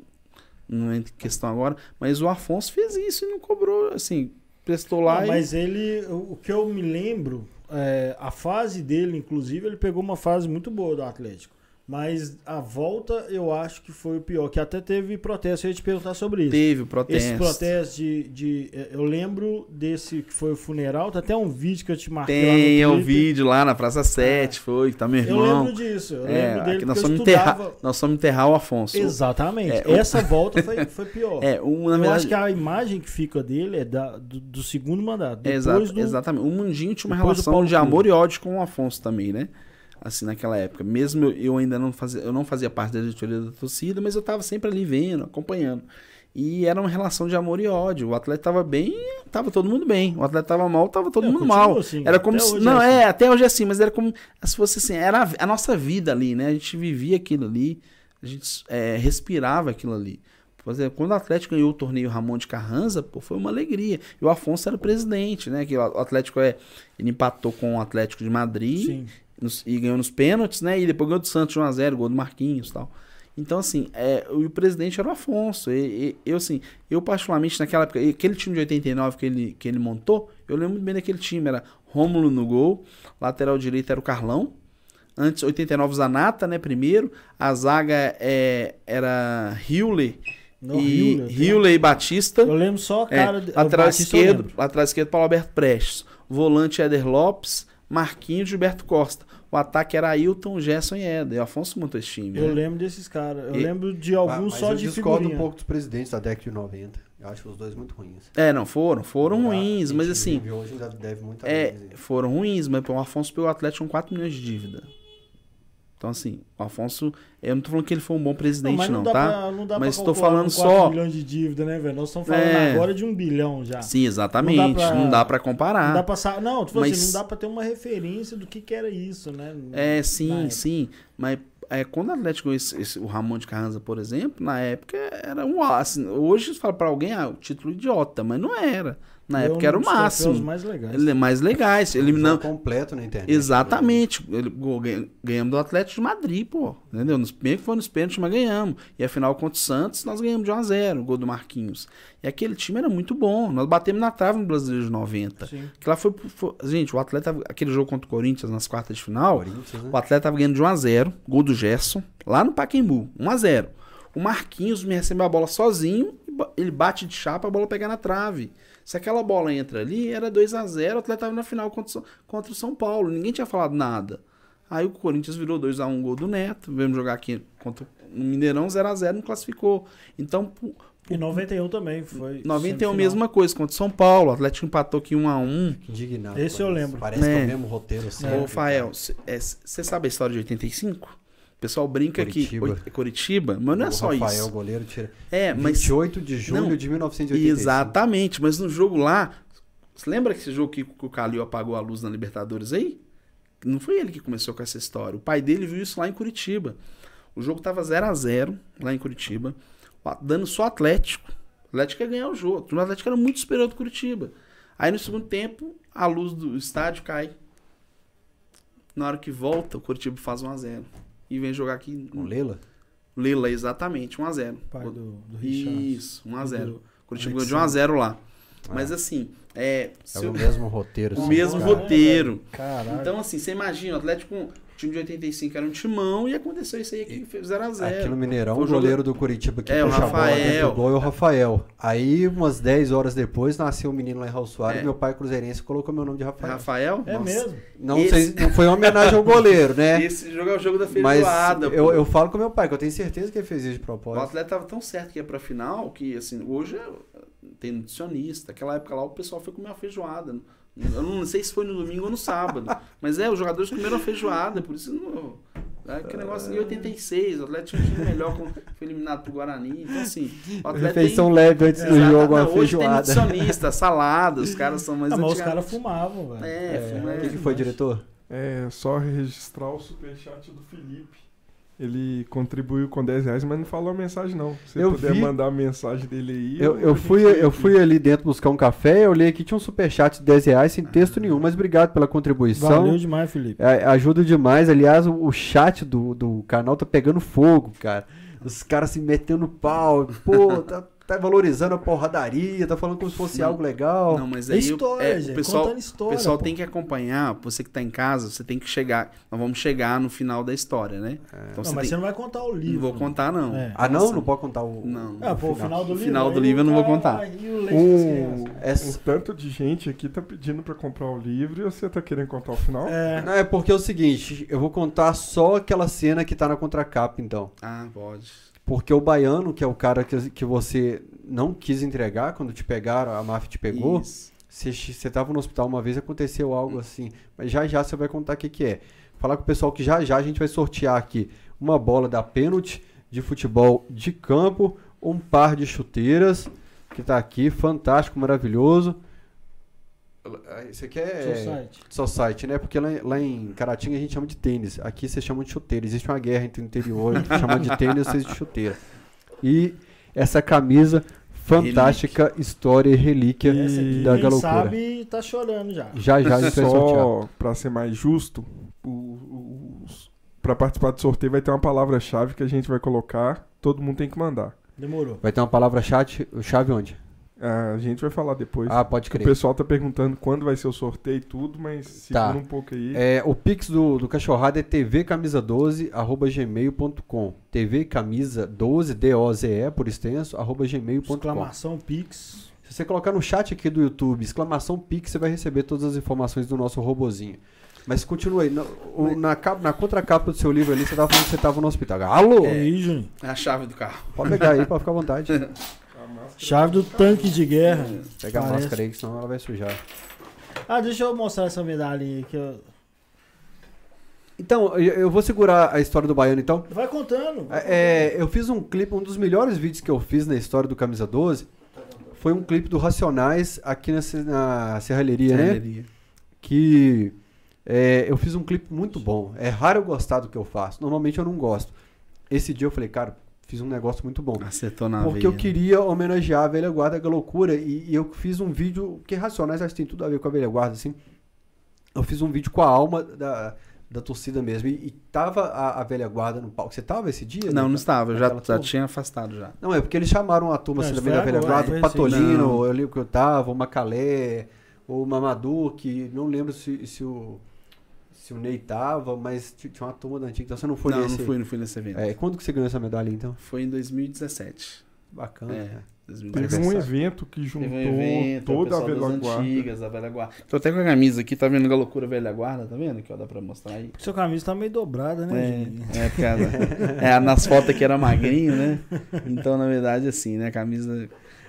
não é questão agora, mas o Afonso fez isso e não cobrou, assim, prestou lá. Não, e... Mas ele, o que eu me lembro, é, a fase dele, inclusive, ele pegou uma fase muito boa do Atlético. Mas a volta eu acho que foi o pior, que até teve protesto, eu ia te perguntar sobre isso. Teve protesto. Esse protesto de, de. Eh, eu lembro desse que foi o funeral, tá até um vídeo que eu te marquei Tem, é um vídeo lá na Praça 7, é. foi, tá meu irmão. Eu lembro disso, eu é, lembro dele. Nós fomos, enterrar, nós fomos enterrar o Afonso. Exatamente. É, Essa volta foi, foi pior. É, um, na eu verdade... acho que a imagem que fica dele é da, do, do segundo mandato. Exato, do... Exatamente. O Mundinho tinha uma relação de amor e ódio com o Afonso também, né? Assim naquela época. Mesmo eu ainda não fazia, eu não fazia parte da diretoria da torcida, mas eu estava sempre ali vendo, acompanhando. E era uma relação de amor e ódio. O atleta estava bem, estava todo mundo bem. O atleta estava mal, estava todo é, mundo mal. Assim, era como se, não, é, assim. é, até hoje é assim, mas era como se fosse assim, era a, a nossa vida ali, né? A gente vivia aquilo ali, a gente é, respirava aquilo ali. Por exemplo, quando o Atlético ganhou o torneio Ramon de Carranza, pô, foi uma alegria. E o Afonso era o presidente, né? Que o Atlético é, ele empatou com o Atlético de Madrid. Sim nos, e ganhou nos pênaltis, né? E depois ganhou do Santos 1x0, gol do Marquinhos e tal. Então, assim, é, o presidente era o Afonso. E, e, eu, assim, eu particularmente naquela época, aquele time de 89 que ele, que ele montou, eu lembro muito bem daquele time. Era Rômulo no gol, lateral direito era o Carlão. Antes, 89 Zanata, né? Primeiro. A zaga é, era Hewley. e Hewley e Batista. Eu lembro só a cara é, lateral esquerdo, lateral esquerdo Paulo Alberto Prestes. Volante Éder Lopes, Marquinhos e Gilberto Costa. O ataque era Ailton, Gerson e Éder. E Afonso montou esse time. Eu né? lembro desses caras. Eu e... lembro de alguns só de figurinha. Eu discordo um pouco dos presidentes da década de 90. Eu acho os dois muito ruins. É, não, foram. Foram ruins, mas assim... Hoje ainda deve muito é, foram ruins, mas o Afonso pegou o Atlético com 4 milhões de dívida. Então, assim, o Afonso, eu não tô falando que ele foi um bom presidente, não, não, não tá? Pra, não dá mas estou falando só. milhões de dívida, né, velho? Nós estamos falando é... agora de um bilhão já. Sim, exatamente. Não dá para comparar. Não dá pra. Não, tu mas... assim, não dá para ter uma referência do que, que era isso, né? É, sim, sim. Mas é, quando o Atlético esse, esse, o Ramon de Carranza, por exemplo, na época era um assim, hoje você fala para alguém, ah, o título idiota, mas não era. Na época era o máximo. mais legais. Ele é mais legais. Ele não completo na internet. Exatamente. Ele, ganhamos do Atlético de Madrid, pô. Entendeu? Nos, bem que foi nos pênaltis, mas ganhamos. E afinal contra o Santos, nós ganhamos de 1 a 0 o gol do Marquinhos. E aquele time era muito bom. Nós batemos na trave no Brasileiro de 90. Sim. Que lá foi, foi, Gente, o Atleta. Aquele jogo contra o Corinthians nas quartas de final. Né? O Atleta tava ganhando de 1 a 0 Gol do Gerson. Lá no Pacaembu. 1 a 0 O Marquinhos me recebeu a bola sozinho. Ele bate de chapa, a bola pega na trave. Se aquela bola entra ali, era 2 a 0 o Atlético estava na final contra, contra o São Paulo. Ninguém tinha falado nada. Aí o Corinthians virou 2 a 1 gol do Neto. Vemos jogar aqui contra no Mineirão 0 a 0 não classificou. Então, e 91 também foi. 91 mesma coisa contra o São Paulo. O Atlético empatou aqui 1 a 1. Indignado. Esse eu lembro. Parece é. que é o mesmo roteiro sempre. Ô, Fael, você é, sabe a história de 85? O pessoal brinca Curitiba. que Curitiba, mas não é só Rafael, isso. Goleiro, tira. É, mas 28 de julho não, de 1985. Exatamente, mas no jogo lá, você lembra que esse jogo que, que o Calil apagou a luz na Libertadores aí? Não foi ele que começou com essa história. O pai dele viu isso lá em Curitiba. O jogo tava 0 a 0 lá em Curitiba, dando só Atlético. O Atlético ia ganhar o jogo. O Atlético era muito superior do Curitiba. Aí no segundo tempo, a luz do estádio cai. Na hora que volta, o Curitiba faz 1 a 0 e vem jogar aqui. Com Lela? Lela, exatamente, 1x0. Pai do, do Isso, 1x0. Curitiba ganhou de 1x0 lá. É. Mas assim, é. É o mesmo roteiro. O mesmo roteiro. Caralho. Então, assim, você imagina, o Atlético time de 85 era um timão e aconteceu isso aí que fez 0x0. Aqui no Mineirão, o goleiro do Curitiba que é, puxa o Rafael. a bola é o Rafael. Aí, umas 10 horas depois, nasceu um menino lá em Raul Soares, é. meu pai cruzeirense colocou meu nome de Rafael. Rafael? É Nossa. mesmo? Não, Esse... sei, não foi uma homenagem ao goleiro, né? Esse jogo é o jogo da feijoada. Mas eu, eu falo com meu pai, que eu tenho certeza que ele fez isso de propósito. O atleta tava tão certo que ia pra final, que assim, hoje é, tem nutricionista. Aquela época lá o pessoal foi comer uma feijoada. Eu não sei se foi no domingo ou no sábado. mas é, os jogadores comeram a feijoada, por isso não é que negócio em 86, o Atlético tinha um time melhor, com, foi eliminado pro Guarani. Então, assim. O Atlético Refeição tem, leve antes do jogo, uma hoje feijoada. tem nutricionista, salada, os caras são mais. Ah, mas os caras fumavam, velho. É, é. O que, que foi, diretor? É, só registrar o superchat do Felipe. Ele contribuiu com 10 reais, mas não falou a mensagem, não. Se eu puder vi... mandar a mensagem dele aí. Eu, eu, fui, eu fui ali dentro buscar um café, eu olhei aqui, tinha um superchat de 10 reais sem texto nenhum, mas obrigado pela contribuição. Valeu demais, Felipe. É, ajuda demais. Aliás, o, o, chat do, do canal tá pegando fogo, cara. Os caras se metendo no pau. Pô, tá tá valorizando a porradaria, tá falando como se fosse não, algo legal. Não, mas aí é história, é, gente, o pessoal, história, o pessoal tem que acompanhar, você que tá em casa, você tem que chegar, nós vamos chegar no final da história, né? É. Então, não, você mas tem... você não vai contar o livro. Não vou contar, não. É. Ah, não? Não pode contar o... Não. Ah, pô, o final do livro. O final do livro eu não vou contar. Um, um tanto de gente aqui tá pedindo pra comprar o livro e você tá querendo contar o final? É. Não, é porque é o seguinte, eu vou contar só aquela cena que tá na contracapa, então. Ah, pode. Porque o baiano, que é o cara que, que você não quis entregar quando te pegaram, a máfia te pegou. Você estava no hospital uma vez, aconteceu algo hum. assim. Mas já já você vai contar o que, que é. Falar com o pessoal que já já a gente vai sortear aqui uma bola da pênalti de futebol de campo, um par de chuteiras, que está aqui, fantástico, maravilhoso. Esse aqui é Society. Society, né? Porque lá, lá em Caratinga a gente chama de tênis. Aqui vocês chamam de chuteira. Existe uma guerra entre o interior, chama de tênis e vocês de chuteira. E essa camisa fantástica relíquia. história e relíquia e da Galocura. sabe tá chorando já. Já já a gente vai Só para ser mais justo, para participar do sorteio vai ter uma palavra-chave que a gente vai colocar, todo mundo tem que mandar. Demorou. Vai ter uma palavra-chave onde? A gente vai falar depois. Ah, pode crer. O pessoal tá perguntando quando vai ser o sorteio e tudo, mas segura tá. um pouco aí. É, o pix do, do Cachorrada é tvcamisa12, arroba gmail.com. tvcamisa12, D-O-Z-E, por extenso, arroba gmail.com. Exclamação pix. Se você colocar no chat aqui do YouTube, exclamação pix, você vai receber todas as informações do nosso robozinho. Mas continue aí. Na, o, na, capa, na contracapa do seu livro ali, você tava falando que você tava no hospital. Alô? É, aí, Júnior. É a chave do carro. Pode pegar aí, pode ficar à vontade. Chave do tanque de guerra. Pega Parece. a máscara aí, que senão ela vai sujar. Ah, deixa eu mostrar essa medalha aí que eu... Então, eu vou segurar a história do Baiano, então. Vai contando. Vai é, eu fiz um clipe, um dos melhores vídeos que eu fiz na história do Camisa 12 foi um clipe do Racionais aqui na, na Serralheria, né? Que É, eu fiz um clipe muito bom. É raro eu gostar do que eu faço. Normalmente eu não gosto. Esse dia eu falei, cara, fiz um negócio muito bom. Acertou na Porque veia. eu queria homenagear a velha guarda da loucura e, e, eu fiz um vídeo que Racionais acho que tem tudo a ver com a velha guarda, assim. Eu fiz um vídeo com a alma da, da torcida mesmo. E, e tava a, a, velha guarda no palco. Você tava esse dia? Não, né? não estava. Eu já, já tinha afastado já. Não, é porque eles chamaram a turma assim, também da velha guarda. O Patolino, eu lembro que eu tava, o Macalé, o Mamadou, que não lembro se, se o se o Ney tava, mas tinha uma turma da antiga, então você não foi não, nesse... Não, fui, não fui nesse evento. É, quando que você ganhou essa medalha, então? Foi em 2017. Bacana. É. 2017. Teve um evento que juntou um evento, toda a velha guarda. antigas, a velha guarda. Tô até com a camisa aqui, tá vendo a loucura velha guarda, tá vendo? Que ó, dá pra mostrar aí. Porque sua camisa tá meio dobrada, né, É, é, é, nas fotos aqui era magrinho, né? Então, na verdade, assim, né, a camisa...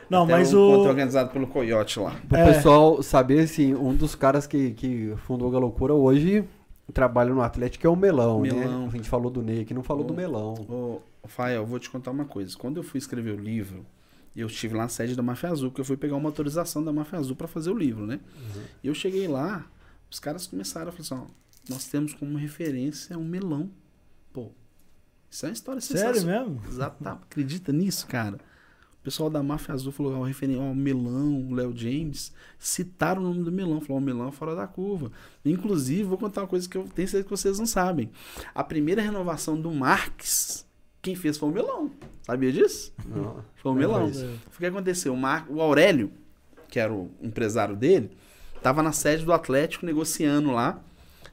Não, Até mas um o. organizado pelo Coyote lá. Pro é. pessoal saber, assim, um dos caras que, que fundou a loucura hoje trabalha no Atlético é o Melão, né? Melão. né? A gente falou do Ney aqui, não falou Ô, do Melão. Ô, Fael, vou te contar uma coisa. Quando eu fui escrever o livro, eu estive lá na sede da Máfia Azul, porque eu fui pegar uma autorização da Máfia Azul para fazer o livro, né? Uhum. E eu cheguei lá, os caras começaram a falar assim, ó, nós temos como referência um melão. Pô, isso é uma história Sério sensacional. mesmo? Exato. Acredita nisso, cara? O pessoal da Máfia Azul falou, ó, referência, ó, Melão, o Léo James, citaram o nome do Melão, falou, o Melão é fora da curva. Inclusive, vou contar uma coisa que eu tenho certeza que vocês não sabem. A primeira renovação do Marx, quem fez foi o Melão. Sabia disso? Não. Foi o Melão. O que aconteceu? O, Mar... o Aurélio, que era o empresário dele, estava na sede do Atlético negociando lá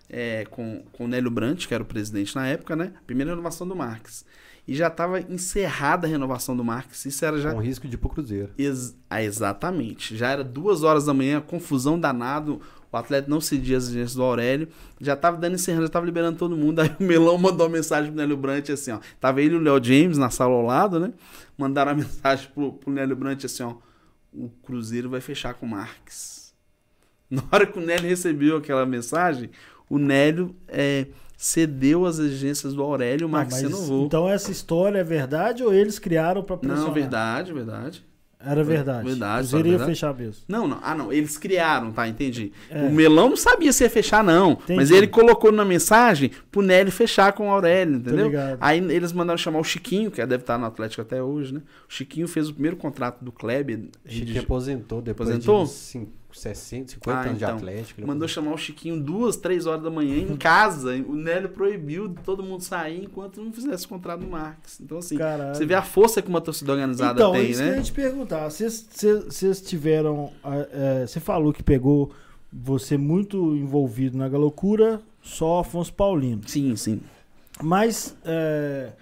é, com, com o Nélio Brant, que era o presidente na época, né? Primeira renovação do Marx. E já estava encerrada a renovação do Marx. Isso era já. Com risco de ir pro Cruzeiro. Ex... Ah, exatamente. Já era duas horas da manhã, confusão danado. O atleta não cedia as exigências do Aurélio. Já tava dando encerrando, já tava liberando todo mundo. Aí o Melão mandou uma mensagem pro Nélio Brant assim, ó. Tava ele e o Léo James na sala ao lado, né? Mandaram a mensagem pro, pro Nélio Brant assim, ó. O Cruzeiro vai fechar com o Marx. Na hora que o Nélio recebeu aquela mensagem, o Nélio é, cedeu as exigências do Aurélio, o Marx Ah, renovou. Então essa história é verdade ou eles criaram pra pressionar? Não, verdade, verdade. Era verdade. Verdade, O Cruzeiro ia verdade. fechar mesmo. Não, não. Ah, não. Eles criaram, tá? Entendi. É. O Melão não sabia se ia fechar, não. Entendi. Mas ele colocou na mensagem pro Nélio fechar com o Aurélio, entendeu? Aí eles mandaram chamar o Chiquinho, que deve estar no Atlético até hoje, né? O Chiquinho fez o primeiro contrato do Kleber. Chiquinho aposentou depois Aposentou? de 60, 50 Ah, anos de então. Atlético. ele Mandou chamar o Chiquinho duas, três horas da manhã em casa. O Nélio proibiu todo mundo sair enquanto não fizesse o contrato do Marx. Então, assim, Caralho. você vê a força que uma torcida organizada então, tem, isso que eu né? ia te perguntar. Vocês- tiveram. é, Você falou que pegou você muito envolvido na loucura, só Afonso Paulino. Sim, sim. Mas é,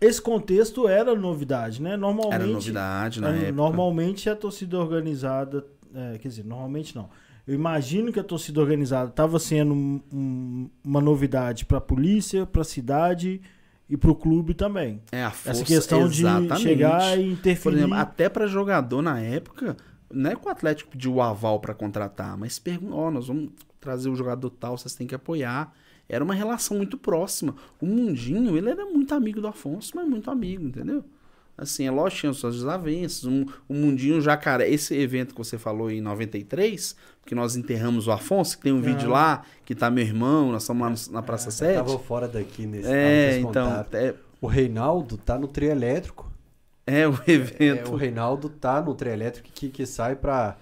esse contexto era novidade, né? Normalmente. Era novidade na é, época. Normalmente a torcida organizada. É, quer dizer, normalmente não. Eu imagino que a torcida organizada estava sendo um- um- uma novidade para a polícia, para a cidade e para o clube também. É a força, Essa questão de exatamente. chegar e Por interferir. exemplo, até para jogador na época, não é que o Atlético pediu o aval para contratar, mas perguntou, ó, nós vamos trazer o jogador tal, vocês têm que apoiar. Era uma relação muito próxima. O Mundinho, ele era muito amigo do Afonso, mas muito amigo, entendeu? Assim, é lógico, tinha suas desavenças. Um, o Mundinho Jacaré, esse evento que você falou em 93, que nós enterramos o Afonso, que tem um vídeo lá, que tá meu irmão, nós estamos lá no- na Praça Eu 7. tava fora daqui nesse, É, então, é, O Reinaldo tá no trio elétrico. é o É, evento. o Reinaldo tá no trio elétrico que, que sai pra,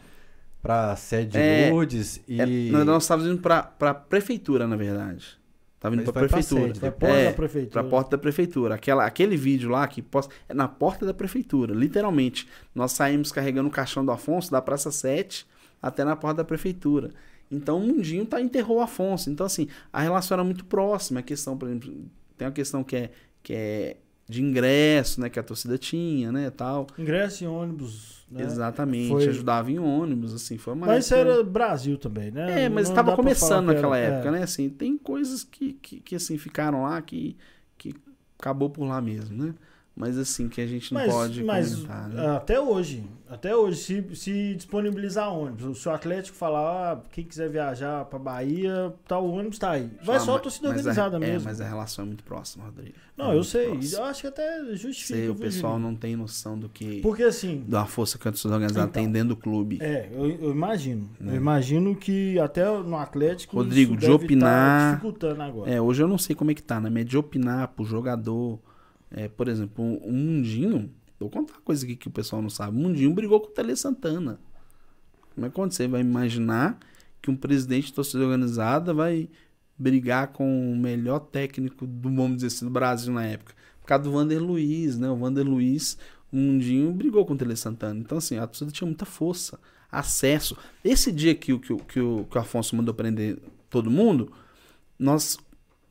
pra sede de É, Lourdes e... É, nós, estávamos indo pra, pra prefeitura, na verdade. Tava indo Mas pra vai pra prefeitura. sede, É, da prefeitura. Pra porta da prefeitura. Aquela, aquele vídeo lá que posta, é na porta da prefeitura, literalmente. Nós saímos carregando o caixão do Afonso da Praça 7 até na porta da prefeitura. Então o Mundinho tá, enterrou o Afonso. Então, assim, a relação era muito próxima. A questão, por exemplo, tem uma questão que é, que é de ingresso, né? Que a torcida tinha, né? Tal. Ingresso em ônibus. Né? Exatamente. Foi- ajudava em ônibus, assim. Foi uma Mas isso época- era Brasil também, né? É, mas estava começando naquela era- época, é. né? Assim, tem coisas que, que, que, assim, ficaram lá que, que acabou por lá mesmo, né? Mas assim, que a gente não mas, pode mas, comentar. Né? Até hoje, até hoje, se, se disponibilizar ônibus, se o Atlético falar, ah, quem quiser viajar pra Bahia, tá, o ônibus tá aí. Vai ah, só a torcida organizada a, mesmo. É, mas a relação é muito próxima, Rodrigo. Não, é eu sei. Eu acho que até justifica. Sei, o pessoal não tem noção do que. Porque assim. Da força que a torcida organizada então, tem dentro do clube. É, eu, eu imagino. Né? Eu imagino que até no Atlético. Rodrigo, de opinar. Tá dificultando agora. É, hoje eu não sei como é que tá, né? Mas de opinar pro jogador é, por exemplo, o Mundinho, vou contar uma coisa aqui que o pessoal não sabe. O Mundinho brigou com o Tele Santana. Como é que você vai imaginar que um presidente de torcida organizada vai brigar com o melhor técnico do, vamos dizer assim, do Brasil na época? Por causa do Vander Luiz, né? O Vander Luiz, o Mundinho brigou com o Tele Santana. Então, assim, a torcida tinha muita força, acesso. Esse dia que, que, que, o, que o Afonso mandou prender todo mundo, nós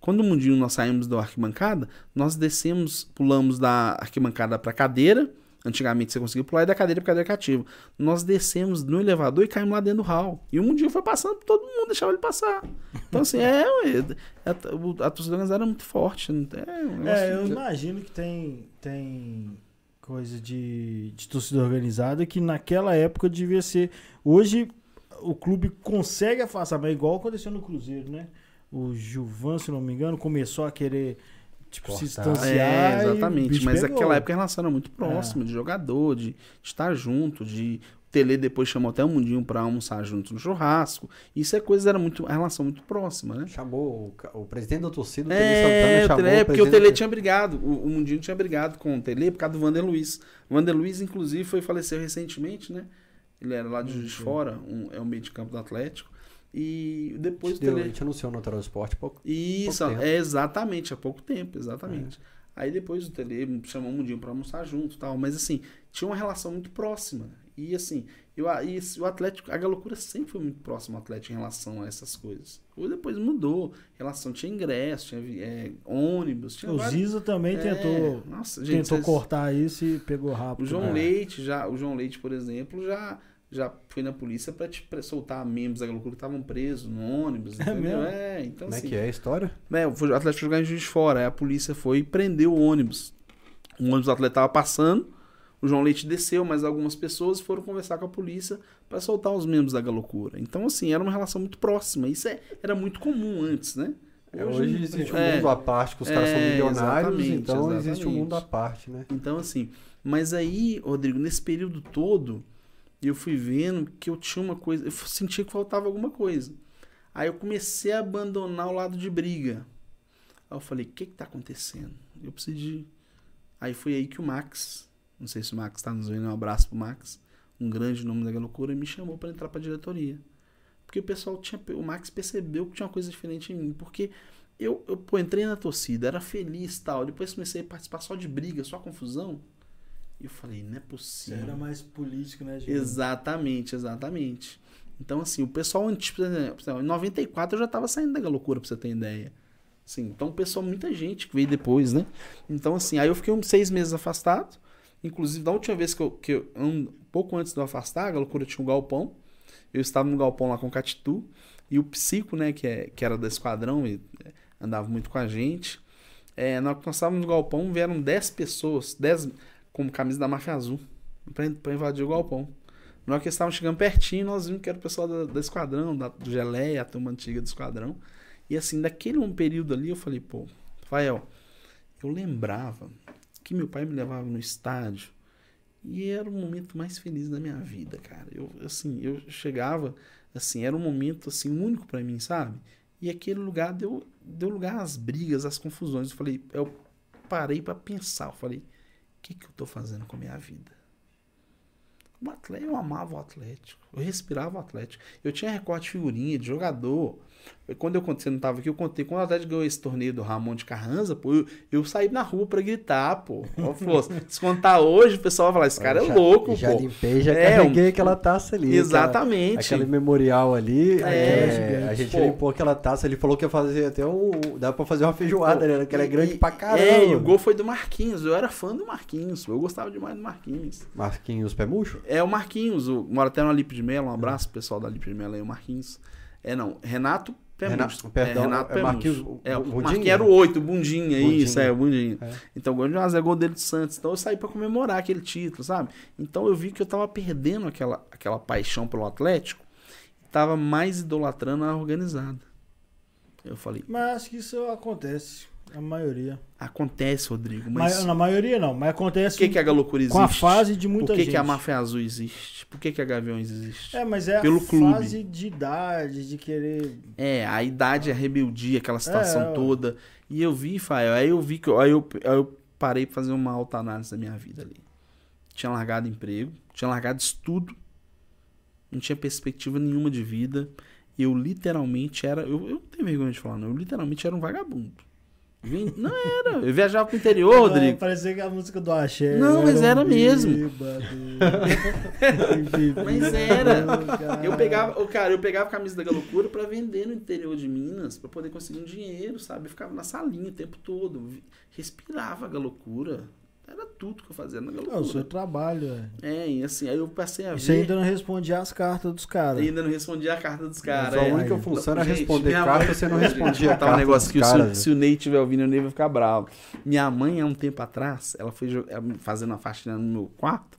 quando o mundinho nós saímos da arquibancada, nós descemos, pulamos da arquibancada para cadeira. Antigamente você conseguia pular e da cadeira para cadeira cativa. Nós descemos no elevador e caímos lá dentro do hall. E o mundinho foi passando, todo mundo deixava ele passar. Então, assim, é. é, a, a torcida organizada é muito forte. É, é eu imagino que tem, tem coisa de, de torcida organizada que naquela época devia ser. Hoje o clube consegue afastar, mas é igual aconteceu no Cruzeiro, né? O Gilvan, se não me engano, começou a querer tipo, se distanciar. É, exatamente. Mas pegou. naquela época a relação era muito próxima, é. de jogador, de, de estar junto, de. O Tele depois chamou até o Mundinho para almoçar junto no churrasco. Isso é coisa, era muito, a relação muito próxima, né? Chamou o, o presidente da torcida, o Tele é, Santana, chamou. É, porque o Tele tinha brigado. O, o, Mundinho tinha brigado com o Tele por causa do Vander Luiz. O Vander Luiz, inclusive, foi faleceu recentemente, né? Ele era lá de Juiz de Fora, um, é o meio de campo do Atlético. E depois Deu, tele... A gente anunciou no Transporte pouco. Isso, pouco é exatamente, há pouco tempo, exatamente. É. Aí depois o Tele chamou um Mundinho para almoçar junto tal. Mas assim, tinha uma relação muito próxima. E assim, eu, e o Atlético, a Galocura sempre foi muito próximo ao Atlético em relação a essas coisas. Ou depois mudou. Relação tinha ingresso, tinha é, ônibus. Tinha o vários... Ziza também é, tentou, nossa, gente, tentou vocês... cortar isso e pegou rápido. O João né? Leite, já, o João Leite, por exemplo, já já fui na polícia para te pra soltar membros da loucura que estavam presos no ônibus. É mesmo? É, então Como assim, é que é a história? É, o Atlético jogar em Juiz de Fora. Aí a polícia foi e prendeu o ônibus. O ônibus do atleta tava passando, o João Leite desceu, mas algumas pessoas foram conversar com a polícia para soltar os membros da Galocura. Então, assim, era uma relação muito próxima. Isso é, era muito comum antes, né? É, hoje, hoje existe um é, mundo à parte, que os caras são é, milionários, exatamente, então exatamente. existe um mundo à parte, né? Então, assim, mas aí, Rodrigo, nesse período todo, e eu fui vendo que eu tinha uma coisa, eu sentia que faltava alguma coisa. Aí eu comecei a abandonar o lado de briga. Aí eu falei, o que que tá acontecendo? Eu preciso de... Aí foi aí que o Max, não sei se o Max tá nos vendo, um abraço pro Max, um grande nome da loucura, me chamou para entrar pra diretoria. Porque o pessoal tinha, o Max percebeu que tinha uma coisa diferente em mim, porque eu, eu pô, entrei na torcida, era feliz tal, depois comecei a participar só de briga, só confusão. E eu falei, não é possível. Você era mais político, né, gente? Exatamente, exatamente. Então, assim, o pessoal exemplo, em 94 eu já tava saindo da loucura, pra você ter ideia. Assim, então, o pessoal, muita gente que veio depois, né? Então, assim, aí eu fiquei uns seis meses afastado. Inclusive, da última vez que eu, que eu um pouco antes de eu afastar, a loucura tinha um galpão. Eu estava no galpão lá com o Catitu. E o Psico, né, que, é, que era da esquadrão, e é, andava muito com a gente. É, nós estávamos no galpão, vieram 10 pessoas, 10, com camisa da máfia azul pra, invadir o galpão. Na hora que eles estavam chegando pertinho, nós vimos que era o pessoal da, da esquadrão, da, do Geleia, a turma antiga do esquadrão. E assim, daquele um período ali, eu falei, pô, Rafael, eu lembrava que meu pai me levava no estádio e era o momento mais feliz da minha vida, cara. Eu, assim, eu chegava, assim, era um momento, assim, único para mim, sabe? E aquele lugar deu, deu lugar às brigas, às confusões. Eu falei, eu parei para pensar, eu falei, que, que eu estou fazendo com a minha vida? O Atlético, eu amava o Atlético. Eu respirava o Atlético. Eu tinha recorte de figurinha, de jogador. Quando eu contei, não tava aqui, eu contei. Quando o Atlético ganhou esse torneio do Ramon de Carranza, pô, eu, eu saí na rua pra gritar, pô. Se contar hoje, o pessoal vai falar, esse cara é louco, já pô. Limpei, já é, carreguei um... aquela taça ali. Exatamente. Aquela, aquele memorial ali. É, é, a gente pô. limpou aquela taça, ele falou que ia fazer até um. Dá pra fazer uma feijoada, pô, né? Que ela é grande e, pra caramba. É, e o gol foi do Marquinhos. Eu era fã do Marquinhos. Eu gostava demais do Marquinhos. Marquinhos Pé Murcho? É, o Marquinhos. O, mora até no Alipe de Melo. Um abraço, pessoal da Alipe de Melo aí, o Marquinhos. É, não. Renato Renato, perdão, é, Renato é Marquinhos, é, o Marquinhos era o 8, Bundinha, Bundinha. isso, é, o Bundinha. É. Então o gol de é gol dele de Santos. Então eu saí para comemorar aquele título, sabe? Então eu vi que eu tava perdendo aquela, aquela paixão pelo Atlético, tava mais idolatrando a organizada. Eu falei. Mas acho que isso acontece. A maioria. Acontece, Rodrigo. Mas... Na maioria não, mas acontece. Por que, que a Galocura existe? Com a fase de muita gente. Por que, gente. que a Máfia Azul existe? Por que, que a Gaviões existe? É, mas é Pelo a clube. fase de idade, de querer. É, a idade, a rebeldia, aquela situação é, toda. E eu vi, Fael, aí eu vi que. Aí eu, aí eu parei pra fazer uma alta análise da minha vida ali. Tinha largado emprego, tinha largado estudo, não tinha perspectiva nenhuma de vida. Eu literalmente era. Eu, eu não tenho vergonha de falar, não. Eu literalmente era um vagabundo. Não era. Eu viajava pro interior, Rodrigo. Parecia que a música do Axé. Não, mas era mesmo. mas era. Eu pegava, oh, cara, eu pegava a camisa da Galocura pra vender no interior de Minas, pra poder conseguir um dinheiro, sabe? Eu ficava na salinha o tempo todo. Respirava a Galocura. Era tudo que eu fazia na Galocura. É o seu trabalho, é. É, e assim, aí eu passei a ver. Você ainda não respondia as cartas dos caras. Ainda não respondia a carta dos caras. A única função era responder carta, você não respondia a carta. um negócio que se, se, o Ney estiver ouvindo, o Ney vai ficar bravo. Minha mãe, há um tempo atrás, ela foi fazendo uma faxina no meu quarto.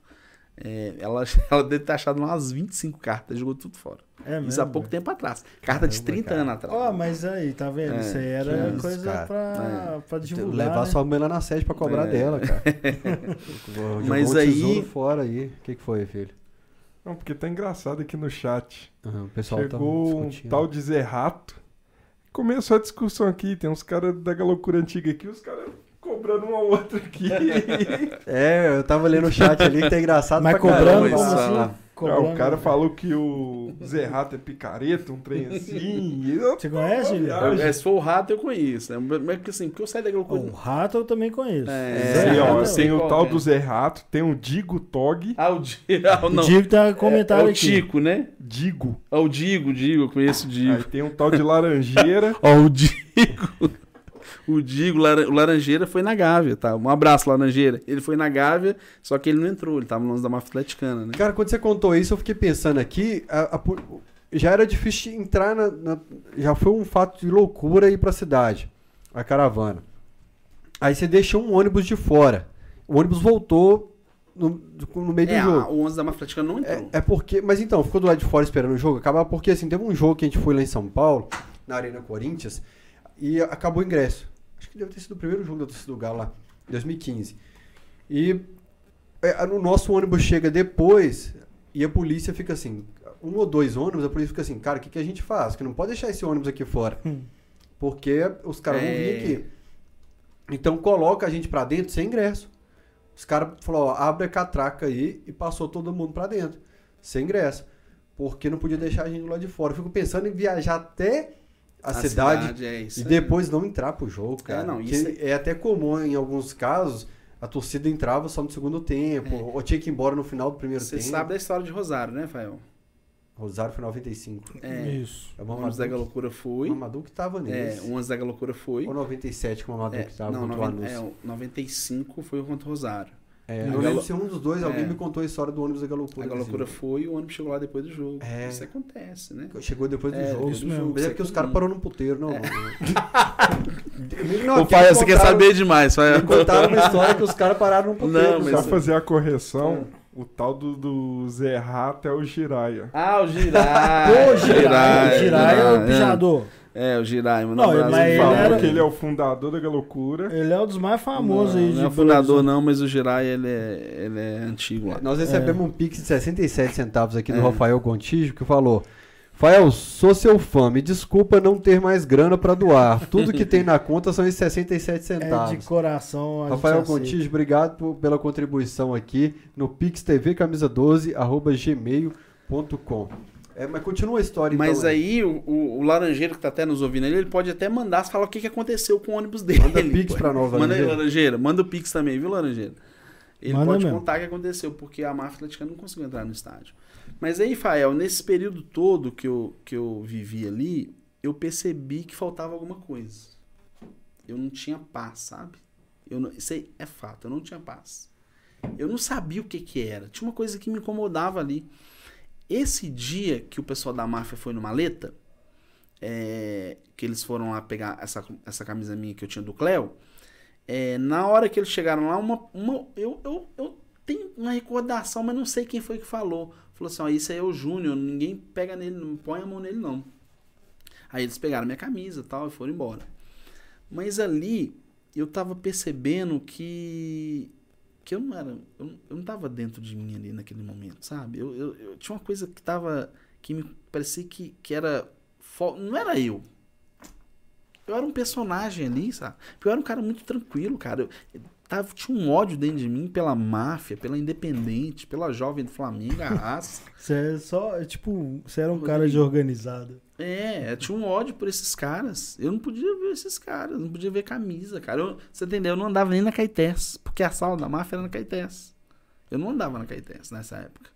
É, ela, ela deve ter achado umas 25 cartas, jogou tudo fora. É Isso há pouco tempo atrás. Carta Caramba, de 30 cara. anos atrás. Ó, oh, mas aí, tá vendo? É, Isso aí era isso, coisa cara. pra, é. pra divulgar. Levar né? sua mãe lá na sede pra cobrar é. dela, cara. mas um aí. fora aí. O que, que foi, filho? Não, porque tá engraçado aqui no chat. Uhum, o pessoal tá Chegou tá um tal de Zé Rato. Começou a discussão aqui. Tem uns caras da loucura antiga aqui, os caras cobrando uma outra aqui. é, eu tava lendo o chat ali que tá engraçado Mas cobrando como assim? Ah, o cara falou que o Zé Rato é picareta, um trem assim. Você conhece, ele? É, se for o Rato, eu conheço. Né? Mas porque assim, porque eu saio daquela coisa. O Rato eu também conheço. É, é, ó, tem o tal do Zé Rato, tem o Digo Tog. Ah, o Digo. Ah, o Digo tá comentando é, é o Tico, né? Digo. Ah, o Digo, Digo, eu conheço o Digo. Aí tem um tal de Laranjeira. Ó, o Digo. O Digo, o Laranjeira, foi na Gávea, tá? Um abraço, Laranjeira. Ele foi na Gávea, só que ele não entrou, ele tava no lance da máfia atleticana, né? Cara, quando você contou isso, eu fiquei pensando aqui, a, a, já era difícil entrar na, na, Já foi um fato de loucura ir pra cidade, a caravana. Aí você deixou um ônibus de fora. O ônibus voltou no, no meio é, do jogo. O 11 da Atleticana não entrou. É, é, porque. Mas então, ficou do lado de fora esperando o jogo. Acabava porque assim, teve um jogo que a gente foi lá em São Paulo, na Arena Corinthians, e acabou o ingresso. Acho que deve ter sido o primeiro jogo da torcida do Galo lá, 2015. E é, o nosso ônibus chega depois e a polícia fica assim, um ou dois ônibus, a polícia fica assim, cara, o que, que a gente faz? Que não pode deixar esse ônibus aqui fora. Hum. Porque os caras é... vão vir aqui. Então coloca a gente pra dentro sem ingresso. Os caras falaram, ó, abre a catraca aí e passou todo mundo pra dentro. Sem ingresso. Porque não podia deixar a gente lá de fora. Eu fico pensando em viajar até a, a cidade, cidade é e depois não entrar pro jogo, cara. É, não, isso é... é até comum em alguns casos a torcida entrava só no segundo tempo, é. ou tinha que ir embora no final do primeiro Você tempo. Você sabe da história de Rosário, né, Fael? Rosário foi 95. É, isso. É o Mamadou Zega Loucura foi. O Mamadou que tava nesse. É, o Loucura foi. Ou 97 que o Mamadou é, que tava não, contra 90, o É, 95 foi contra o Rosário. É, eu lembro se um dos dois, alguém é. me contou a história do ônibus da Galocura. A Galocura foi e o ônibus chegou lá depois do jogo. É. Isso acontece, né? Chegou depois do é, jogo. Isso mesmo. Mas é porque os caras pararam no puteiro, não. É. não, pai, você quer saber demais. Me contaram uma história que os caras pararam no puteiro. Não, mas só fazer a correção. O tal do, do Zé Rato é o Giraia. Ah, o Giraia. o Giraia. O Giraia é o pijador. É, é, o Giraima. Não, é? mas ele, era... que ele é o fundador da loucura. Ele é um dos mais famosos não, aí. Não é fundador não, mas o Girai, ele é, ele é antigo lá. Nós recebemos é. um pix de 67 centavos aqui do é. Rafael Gontijo, que falou... Fael, sou seu fã, me desculpa não ter mais grana para doar. Tudo que tem na conta são esses 67 centavos. É de coração. Rafael Contis, obrigado por, pela contribuição aqui no pixtvcamisa12@gmail.com. É, mas continua a história Mas então, aí o, o, o, Laranjeiro que tá até nos ouvindo ali, ele pode até mandar falar o que, que aconteceu com o ônibus dele. Manda Pix pô. pra nós, Manda aí, Laranjeira. Manda o Pix também, viu, Laranjeira? Ele manda pode mesmo. contar o que aconteceu, porque a máfia atleticana não conseguiu entrar no estádio. Mas aí, Fael, nesse período todo que eu, que eu vivi ali, eu percebi que faltava alguma coisa. Eu não tinha paz, sabe? Eu não, isso aí é fato, eu não tinha paz. Eu não sabia o que que era. Tinha uma coisa que me incomodava ali. Esse dia que o pessoal da máfia foi no Maleta, é, que eles foram lá pegar essa, essa camisa minha que eu tinha do Cleo, é, na hora que eles chegaram lá, uma, uma, eu, eu, eu tenho uma recordação, mas não sei quem foi que falou. Falou assim, ó, isso aí é o Júnior, ninguém pega nele, não põe a mão nele não. Aí eles pegaram minha camisa tal e foram embora. Mas ali eu tava percebendo que que eu não era, eu, eu não tava dentro de mim ali naquele momento, sabe? Eu, eu, eu tinha uma coisa que tava que me parecia que, que era não era eu. Eu era um personagem ali, sabe? Eu era um cara muito tranquilo, cara. Eu, tava, tinha um ódio dentro de mim pela máfia, pela independente, pela jovem do Flamengo, a raça. Você é só, tipo, você era um cara de organizado. É, eu tinha um ódio por esses caras. Eu não podia ver esses caras, não podia ver camisa, cara. Eu, você entendeu? Eu não andava nem na Caetés, porque a sala da máfia era na Caetés. Eu não andava na Caetés nessa época.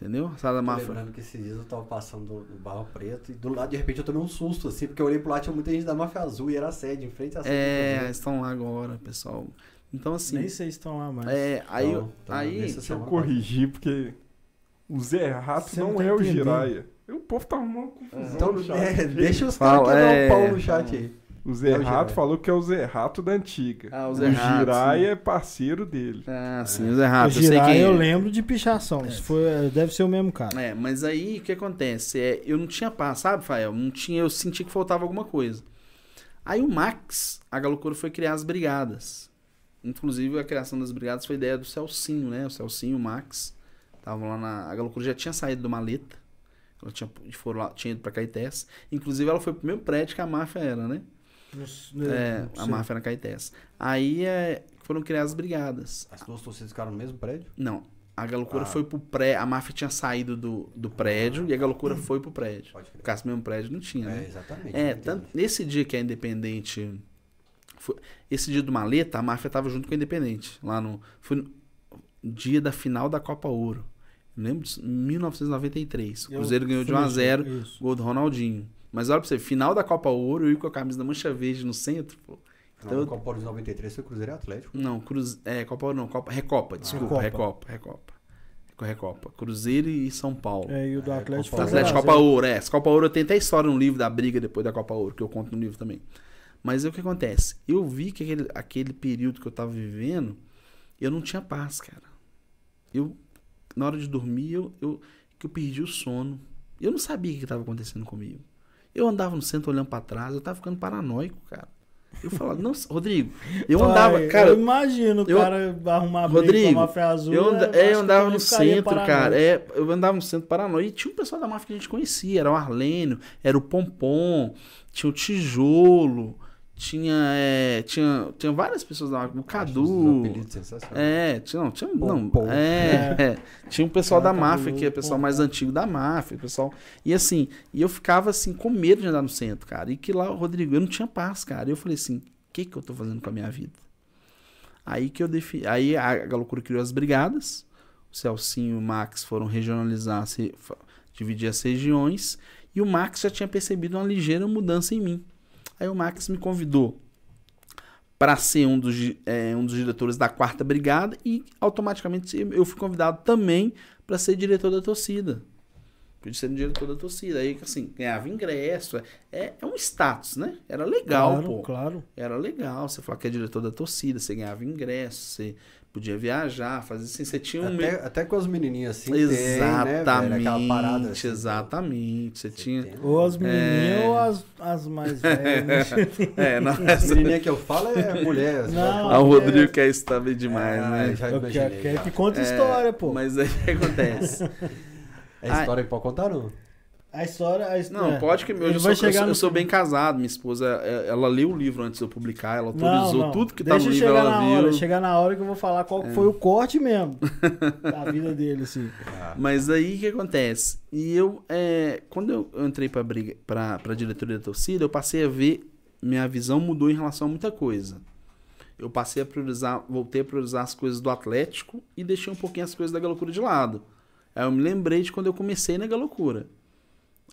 Entendeu? Sala da máfia. Lembrando que esses dias eu tava passando no Barro Preto e do lado de repente eu tomei um susto, assim, porque eu olhei pro lado tinha muita gente da máfia azul e era a sede, em frente à sede. É, estão lá agora, pessoal. Então assim. Nem sei se estão lá mais. É, aí. Então, então, aí deixa eu corrigir, porque o Zé Rato não, não tá é o Jiraya. O povo tá arrumando confusão. Então, é, deixa os caras quebrar é... o pau no chat aí. O Zé é Rato falou que é o Zé Rato da antiga. Ah, o Zé o Jiraya é parceiro dele. Ah, sim, o Zé Rato. O Jiraya eu, sei que... eu lembro de pichação. É. Foi, deve ser o mesmo cara. É, mas aí o que acontece? É, eu não tinha paz, sabe, Fael? Não tinha, eu senti que faltava alguma coisa. Aí o Max, a Galocura foi criar as brigadas. Inclusive a criação das brigadas foi ideia do Celcinho, né? O Celcinho, o Max. Estavam lá na. A Galocura já tinha saído do maleta. Ela tinha, foram lá, tinha ido pra Caetés. Inclusive ela foi pro mesmo prédio que a máfia era, né? é, a máfia na Caetés. Aí é, foram criadas as brigadas. As duas torcidas ficaram no mesmo prédio? Não. A Galocura ah. foi pro prédio. A máfia tinha saído do, do prédio ah. e a Galocura hum. foi pro prédio. Pode crer. Porque mesmo prédio não tinha, né? É, exatamente. É, tanto, nesse dia que a Independente. Foi, esse dia do Maleta, a máfia tava junto com a Independente. Lá no. Foi no dia da final da Copa Ouro. Lembro de 1993. O Cruzeiro ganhou de 1x0, gol do Ronaldinho. Mas olha pra você, final da Copa Ouro, eu ir com a camisa da Mancha Verde no centro, pô. Então, não, Copa Ouro de 93 foi Cruzeiro e Atlético. Não, Cruz, é, Copa Ouro não, Copa, Recopa, desculpa, Recopa, Recopa. Recopa. Cruzeiro e São Paulo. É, e o do é, Atlético. Copa, Atlético Copa Ouro, é. Essa Copa Ouro tem até história no livro da briga depois da Copa Ouro, que eu conto no livro também. Mas o que acontece? Eu vi que aquele, aquele período que eu tava vivendo, eu não tinha paz, cara. Eu, na hora de dormir, eu, eu, que eu perdi o sono. Eu não sabia o que estava acontecendo comigo. Eu andava no centro olhando para trás, eu tava ficando paranoico, cara. Eu falava, não, Rodrigo, eu Pai, andava, cara. Eu imagino o cara arrumar Rodrigo, com a máfia azul. Eu, anda, é, eu andava no centro, paranoico. cara. É, eu andava no centro paranoico. E tinha um pessoal da máfia que a gente conhecia, era o Arlênio, era o Pompom, tinha o Tijolo tinha, é, tinha, tinha várias pessoas da máfia, o Cadu. É, tinha, não, tinha, não, é, é. tinha um pessoal da máfia, que é o pessoal mais antigo da máfia, pessoal. E assim, e eu ficava assim, com medo de andar no centro, cara. E que lá, Rodrigo, eu não tinha paz, cara. E eu falei assim, o que que eu tô fazendo com a minha vida? Aí que eu defini, aí a Galocura criou as brigadas, o Celcinho e o Max foram regionalizar, se, dividir as regiões, e o Max já tinha percebido uma ligeira mudança em mim. Aí o Max me convidou para ser um dos, é, um dos diretores da quarta brigada e automaticamente eu fui convidado também para ser diretor da torcida. Pude ser diretor da torcida. Aí, assim, ganhava ingresso. É, é um status, né? Era legal, claro, pô. Claro. Era legal. Você falar que é diretor da torcida, você ganhava ingresso, você podia viajar, fazer assim, você tinha um... Até, até com as menininhas assim Exatamente, tem, né, parada assim, exatamente, você, você tinha... Tem. Ou as menininhas é... ou as, as mais velhas. é, não, essa... A menininha que eu falo é mulher. Não, ah, o Rodrigo quer isso também demais, é, né? Já imaginei, quer, quer que conta história, pô. Mas aí o que acontece? É história que pode contar, não? A história. A história não, pode que. Eu, eu, sou, eu, eu sou bem casado. Minha esposa, é, ela leu o livro antes de eu publicar, ela autorizou não, não. tudo que tá no livro, ela viu. Hora, chegar na hora que eu vou falar qual é. foi o corte mesmo da vida dele, assim. Ah. Mas aí o que acontece? E eu, é, quando eu entrei pra, briga, pra, pra diretoria da torcida, eu passei a ver. Minha visão mudou em relação a muita coisa. Eu passei a priorizar, voltei a priorizar as coisas do Atlético e deixei um pouquinho as coisas da Galocura de lado. Aí eu me lembrei de quando eu comecei na Galocura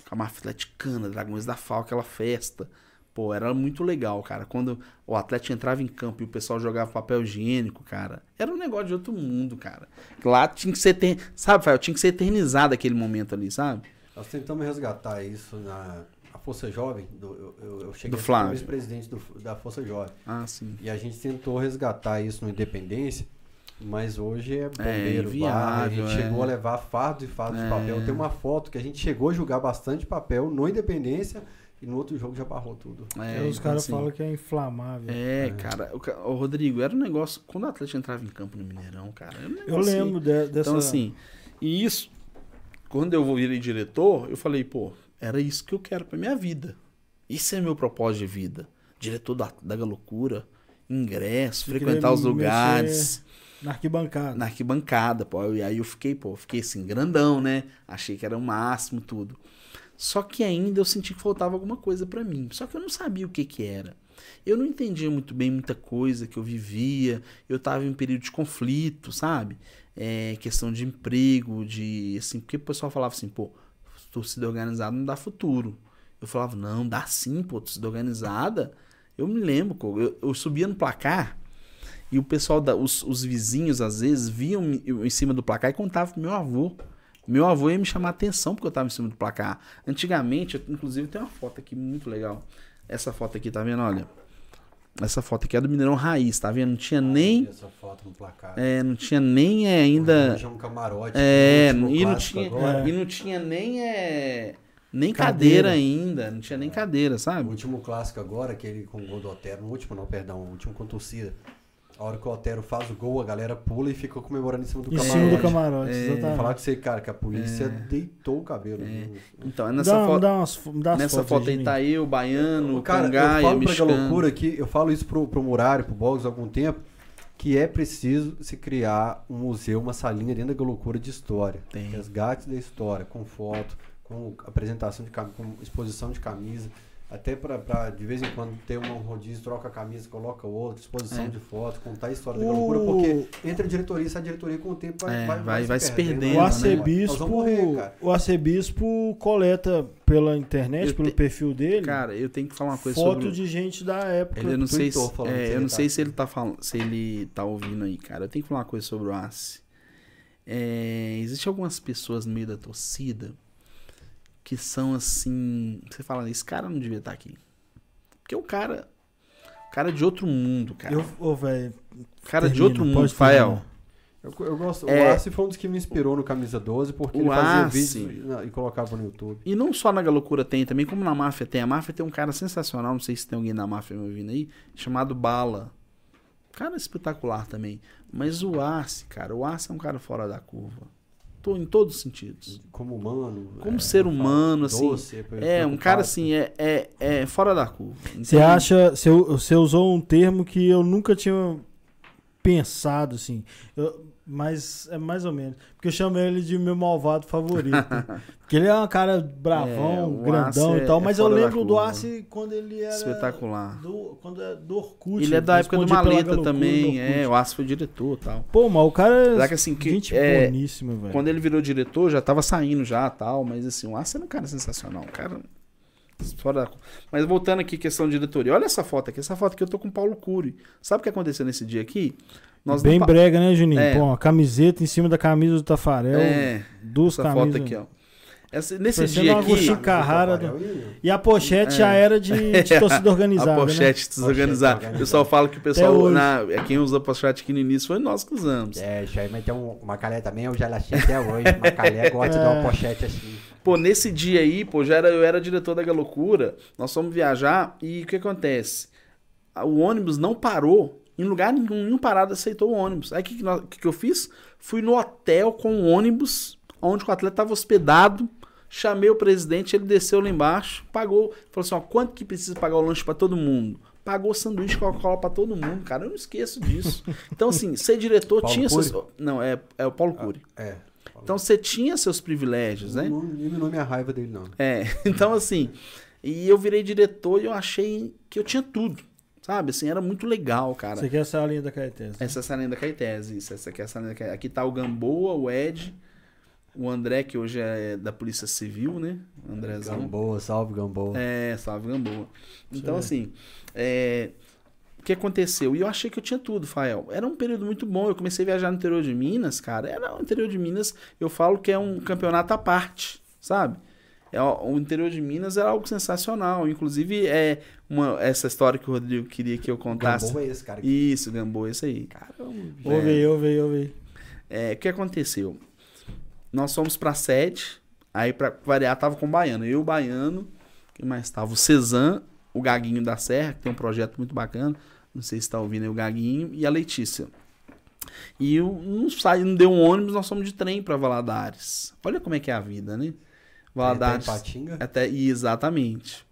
com a máfia atleticana, Dragões da FAO, aquela festa. Pô, era muito legal, cara. Quando o atleta entrava em campo e o pessoal jogava papel higiênico, cara. Era um negócio de outro mundo, cara. Lá tinha que ser. Sabe, Fael? Tinha que ser eternizado aquele momento ali, sabe? Nós tentamos resgatar isso na Força Jovem, do, eu, eu cheguei do Flávio. vice-presidente da Força Jovem. Ah, sim. E a gente tentou resgatar isso no Independência, mas hoje é bombeiro, é, inviável, a gente é. chegou a levar fardos e fardos é. de papel. Tem uma foto que a gente chegou a jogar bastante papel no Independência e no outro jogo já barrou tudo. É, os então, caras assim, falam que é inflamável. É, é. cara. O, o, Rodrigo, era um negócio. Quando o Atlético entrava em campo no Mineirão, cara. Um eu lembro de, dessa. Então, assim. E isso. Quando eu virei diretor, eu falei, pô, era isso que eu quero pra minha vida. Isso é meu propósito de vida. Diretor da, da loucura, ingresso, frequentar os lugares. Na arquibancada. Na arquibancada, pô. E aí eu fiquei, pô, fiquei assim, grandão, né? Achei que era o máximo, tudo. Só que ainda eu senti que faltava alguma coisa para mim. Só que eu não sabia o que que era. Eu não entendia muito bem muita coisa que eu vivia. Eu tava em um período de conflito, sabe? É, questão de emprego, de assim, porque o pessoal falava assim, pô, torcida organizada não dá futuro. Eu falava, não, dá sim, pô, torcida organizada. Eu me lembro, eu, eu subia no placar e o pessoal, da, os, os vizinhos às vezes viam em cima do placar e contavam pro meu avô. Meu avô ia me chamar a atenção porque eu tava em cima do placar. Antigamente, inclusive tem uma foto aqui muito legal. Essa foto aqui, tá vendo? Olha. Essa foto aqui é do Mineirão Raiz, tá vendo? Não tinha nem. Essa foto no placar. É, não tinha nem é, ainda. Um camarote. É, e não, tinha, agora. e não tinha nem é. Nem cadeira. cadeira. ainda, não tinha nem cadeira, sabe? O último clássico agora, aquele com o gol do Otero, no último não, perdão, o último com torcida. A hora que o Otero faz o gol, a galera pula e fica comemorando em cima do camarote. Em cima do camarote, é. exatamente. Falar com você, cara, que a polícia é. deitou o cabelo. É. Então, nessa dá, foto, dá umas, dá nessa foto aí tá eu, o Baiano, o cara, Cangaia, eu falo pra loucura aqui, eu falo isso pro, pro Murário, pro Boggs há algum tempo, que é preciso se criar um museu, uma salinha dentro da loucura de história. Tem. Resgate da história, com foto, com apresentação de com exposição de camisa. Até para de vez em quando ter um rodízio, troca a camisa, coloca outra, exposição é. de foto, contar a história da loucura, porque entre a diretoria e essa diretoria com o tempo vai, é, vai, vai, vai, se perdendo. perdendo. O né? arcebispo, né? morrer, o arcebispo coleta pela internet, eu pelo te... perfil dele. Cara, eu tenho que falar uma coisa foto sobre... de gente da época. Ele, eu não sei, se, é, eu não tá sei se ele tá falando, se ele tá ouvindo aí, cara. Eu tenho que falar uma coisa sobre o Arce. É, existe algumas pessoas no meio da torcida que são assim. Você fala, esse cara não devia estar aqui. Porque o cara. O cara é de outro mundo, cara. Eu, oh, velho. Cara de outro mundo, Fael. Eu, eu, gosto. É, o Arce foi um dos que me inspirou no Camisa 12, porque ele fazia vídeos e, e colocava no YouTube. E não só na Galocura tem, também como na Máfia tem. A Máfia tem um cara sensacional, não sei se tem alguém na Máfia me ouvindo aí, chamado Bala. Cara espetacular também. Mas o Arce, cara, o Arce é um cara fora da curva em todos os sentidos. Como humano. Como é, ser humano, assim. Doce, é, um cara assim, é, é, é fora da curva. Você acha. Você usou um termo que eu nunca tinha pensado, assim. Eu, mas é mais ou menos. Porque eu chamo ele de meu malvado favorito. porque ele é um cara bravão, é, grandão e tal. É, mas eu lembro do Arce quando ele era. Espetacular. Do, quando é do Orkut. Ele é da época do Maleta também. É, o Arce foi diretor e tal. Pô, mas o cara é. Que, assim, que, gente é, boníssima, velho. Quando ele virou diretor, já tava saindo já tal. Mas assim, o Arce era um cara sensacional. Um cara. Fora da... Mas voltando aqui, questão de diretoria. Olha essa foto aqui. Essa foto aqui eu tô com o Paulo Cury. Sabe o que aconteceu nesse dia aqui? Nós Bem não... brega, né, Juninho? É. Pô, camiseta em cima da camisa do Tafarel. É. Duas essa camisas. foto aqui, ó. Essa, nesse dia aqui. Carrara do... E a pochete é. já era de, de torcida organizada. a pochete né? desorganizada. O pessoal fala que o pessoal. Na, é, quem usa a pochete aqui no início foi nós que usamos. É, isso aí, mas tem um, uma calé também, eu já achei até hoje. Uma calé gosta é. de uma pochete assim. Pô, nesse dia aí, pô, já era, eu era diretor da Galocura. Nós fomos viajar e o que acontece? O ônibus não parou em lugar nenhum, nenhum parado aceitou o ônibus. Aí o que, que, que, eu fiz? Fui no hotel com o ônibus, onde o atleta estava hospedado. Chamei o presidente, ele desceu lá embaixo, pagou. Falou assim: ó, quanto que precisa pagar o lanche para todo mundo? Pagou sanduíche Coca-Cola para todo mundo, cara. Eu não esqueço disso. Então, assim, ser diretor Paulo tinha Cury? seus. Não, é, é o Paulo Cury. Ah, é. Então você tinha seus privilégios, né? Não diminuiu minha raiva dele, não. É, então assim, e eu virei diretor e eu achei que eu tinha tudo. Sabe, assim, era muito legal, cara. Você quer essa linha da Caetese? Essa é a linha da Caetese, isso. Essa aqui é essa linha da Caetese. Aqui tá o Gamboa, o Ed, o André, que hoje é da Polícia Civil, né? Andrézão. Gamboa, salve Gamboa. É, salve Gamboa. Então, assim, é, o que aconteceu? E eu achei que eu tinha tudo, Fael. Era um período muito bom. Eu comecei a viajar no interior de Minas, cara. Era o interior de Minas, eu falo que é um campeonato à parte, sabe? É, o interior de Minas era algo sensacional. Inclusive, é uma, essa história que o Rodrigo queria que eu contasse. Gamboa é esse, cara. Isso, Gamboa, esse aí. Caramba. Ouve aí, ouve aí, ouve aí. É, o que aconteceu? Nós fomos pra sede, aí pra variar tava com o Baiano. Eu, o Baiano, quem mais tava? O Cezan, o Gaguinho da Serra, que tem um projeto muito bacana. Não sei se tá ouvindo aí o Gaguinho, e a Letícia. E eu não sai, não deu um ônibus, nós fomos de trem para Valadares. Olha como é que é a vida, né? Valadares. Até, até exatamente.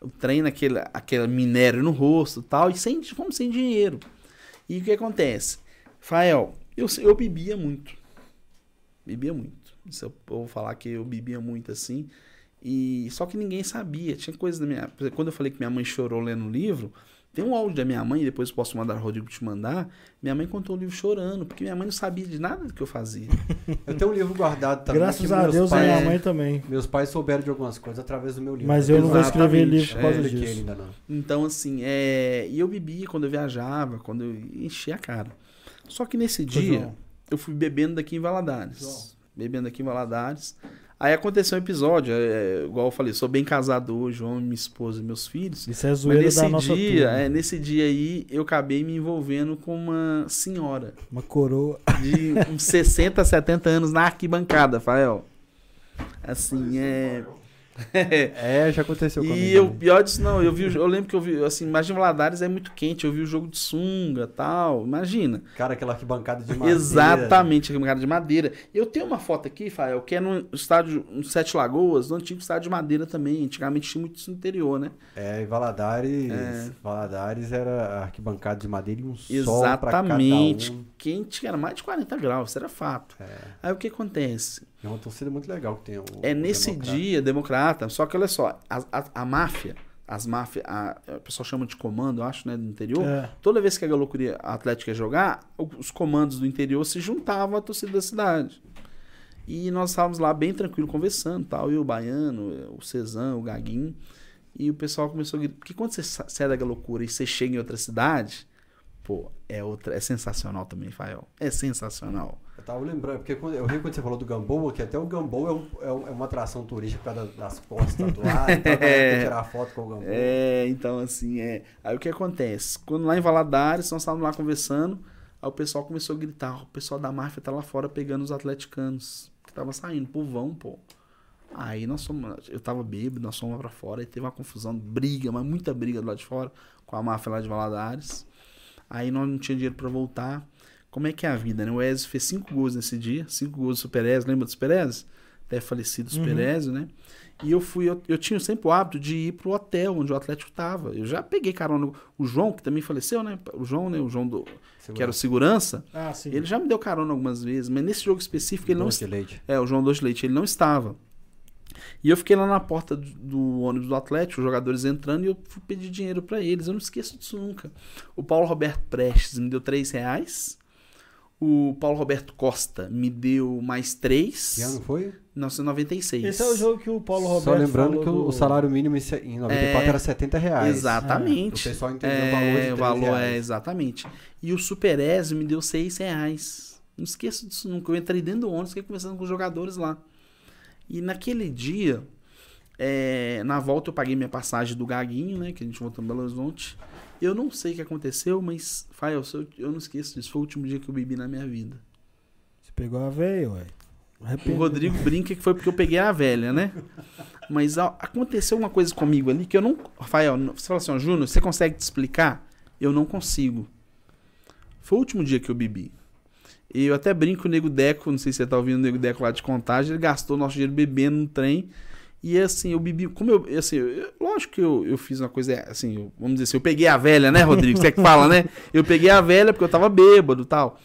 O trem naquele aquele minério no rosto, tal, e sem, fomos sem dinheiro. E o que acontece? Fael, eu, eu bebia muito. Bebia muito. Se eu, eu vou falar que eu bebia muito assim. E só que ninguém sabia. Tinha coisas da minha. Quando eu falei que minha mãe chorou lendo o livro, tem um áudio da minha mãe, depois posso mandar o Rodrigo te mandar. Minha mãe contou o livro chorando, porque minha mãe não sabia de nada do que eu fazia. Eu tenho um livro guardado também. Graças a Deus, pais, a minha mãe também. Meus pais souberam de algumas coisas através do meu livro. Mas eu não vou escrever livro por causa é, disso. Ainda não. Então, assim, é... e eu bebia quando eu viajava, quando eu enchia a cara. Só que nesse dia, eu fui bebendo daqui em Valadares. João. Bebendo aqui em Valadares. Aí aconteceu um episódio, é, é, igual eu falei, sou bem casado hoje, homem, minha esposa e meus filhos. Isso é zoeira mas nesse da nossa dia, é, nesse dia aí, eu acabei me envolvendo com uma senhora. Uma coroa. De uns 60, 70 anos na arquibancada, Fael. Assim, é... é, já aconteceu comigo. E eu, pior disso, não, eu vi, eu lembro que eu vi, assim, imagina Valadares é muito quente, eu vi o jogo de sunga tal, imagina. Cara, aquela arquibancada de madeira. Exatamente, arquibancada de madeira. Eu tenho uma foto aqui, Fael, que é no estádio, no Sete Lagoas, no antigo estádio de madeira também, antigamente tinha muito isso no interior, né? É, e Valadares, é. Valadares era arquibancada de madeira e um Exatamente. sol pra cada um. quente, era mais de 40 graus, isso era fato. É. Aí o que acontece? É uma torcida muito legal que tem o. É nesse democrata. dia, democrata. Só que olha só, a, a, a máfia, as máfias, a, o pessoal chama de comando, eu acho, né, do interior. É. Toda vez que a Galo a Atlética ia jogar, os comandos do interior se juntavam à torcida da cidade. E nós estávamos lá bem tranquilo conversando, tal, eu, o Baiano, o Cezan, o Gaguinho. E o pessoal começou a gritar. Porque quando você sai da loucura e você chega em outra cidade, pô, é outra, é sensacional também, Fael. É sensacional. Eu tava lembrando, porque quando, eu ri quando você falou do Gamboa, que até o Gamboa é, um, é, é uma atração turística por causa das costas tatuadas, então é, tirar foto com o Gamboa. É, então assim, é. Aí o que acontece? Quando lá em Valadares, nós estávamos lá conversando, aí o pessoal começou a gritar, o pessoal da máfia tá lá fora pegando os atleticanos, que tava saindo, povão, pô. Aí nós fomos, eu tava bêbado, nós fomos lá pra fora, e teve uma confusão, briga, mas muita briga do lado de fora, com a máfia lá de Valadares. Aí nós não tinha dinheiro para voltar como é que é a vida, né? O Ezio fez cinco gols nesse dia, cinco gols do Super Ezio, lembra do Super Ezio? Até falecido Super uhum. Ezio, né? E eu fui, eu, eu, tinha sempre o hábito de ir pro hotel onde o Atlético tava. Eu já peguei carona. O João, que também faleceu, né? O João, né? O João do. Segurança. Que era o segurança. Ah, sim. Ele já me deu carona algumas vezes, mas nesse jogo específico ele Doce não. Leite. É, o João Doce Leite, ele não estava. E eu fiquei lá na porta do, do ônibus do Atlético, os jogadores entrando, e eu fui pedir dinheiro para eles. Eu não esqueço disso nunca. O Paulo Roberto Prestes me deu três reais. O Paulo Roberto Costa me deu mais três. Que ano foi? 1996. Esse é o jogo que o Paulo Roberto Só lembrando que do... o salário mínimo em 94 é... era 70 reais. Exatamente. É. O pessoal entendeu é... o valor de O valor é, exatamente. E o Super Ezio me deu 6 reais. Não esqueço disso nunca. Eu entrei dentro do ônibus, fiquei conversando com os jogadores lá. E naquele dia, é... na volta eu paguei minha passagem do Gaguinho, né? Que a gente voltou em Belo Horizonte. Eu não sei o que aconteceu, mas, Fael, eu não esqueço disso. Foi o último dia que eu bebi na minha vida. Você pegou a velha, ué. O Rodrigo brinca que foi porque eu peguei a velha, né? Mas ó, aconteceu uma coisa comigo ali que eu não. Rafael, você fala assim, ó, Júnior, você consegue te explicar? Eu não consigo. Foi o último dia que eu bebi. E eu até brinco o Nego Deco, não sei se você tá ouvindo o Nego Deco lá de contagem, ele gastou nosso dinheiro bebendo no trem. E assim, eu bebi. Como eu. Assim, eu, lógico que eu, eu fiz uma coisa. Assim, vamos dizer assim, eu peguei a velha, né, Rodrigo? Você é que fala, né? Eu peguei a velha porque eu tava bêbado e tal.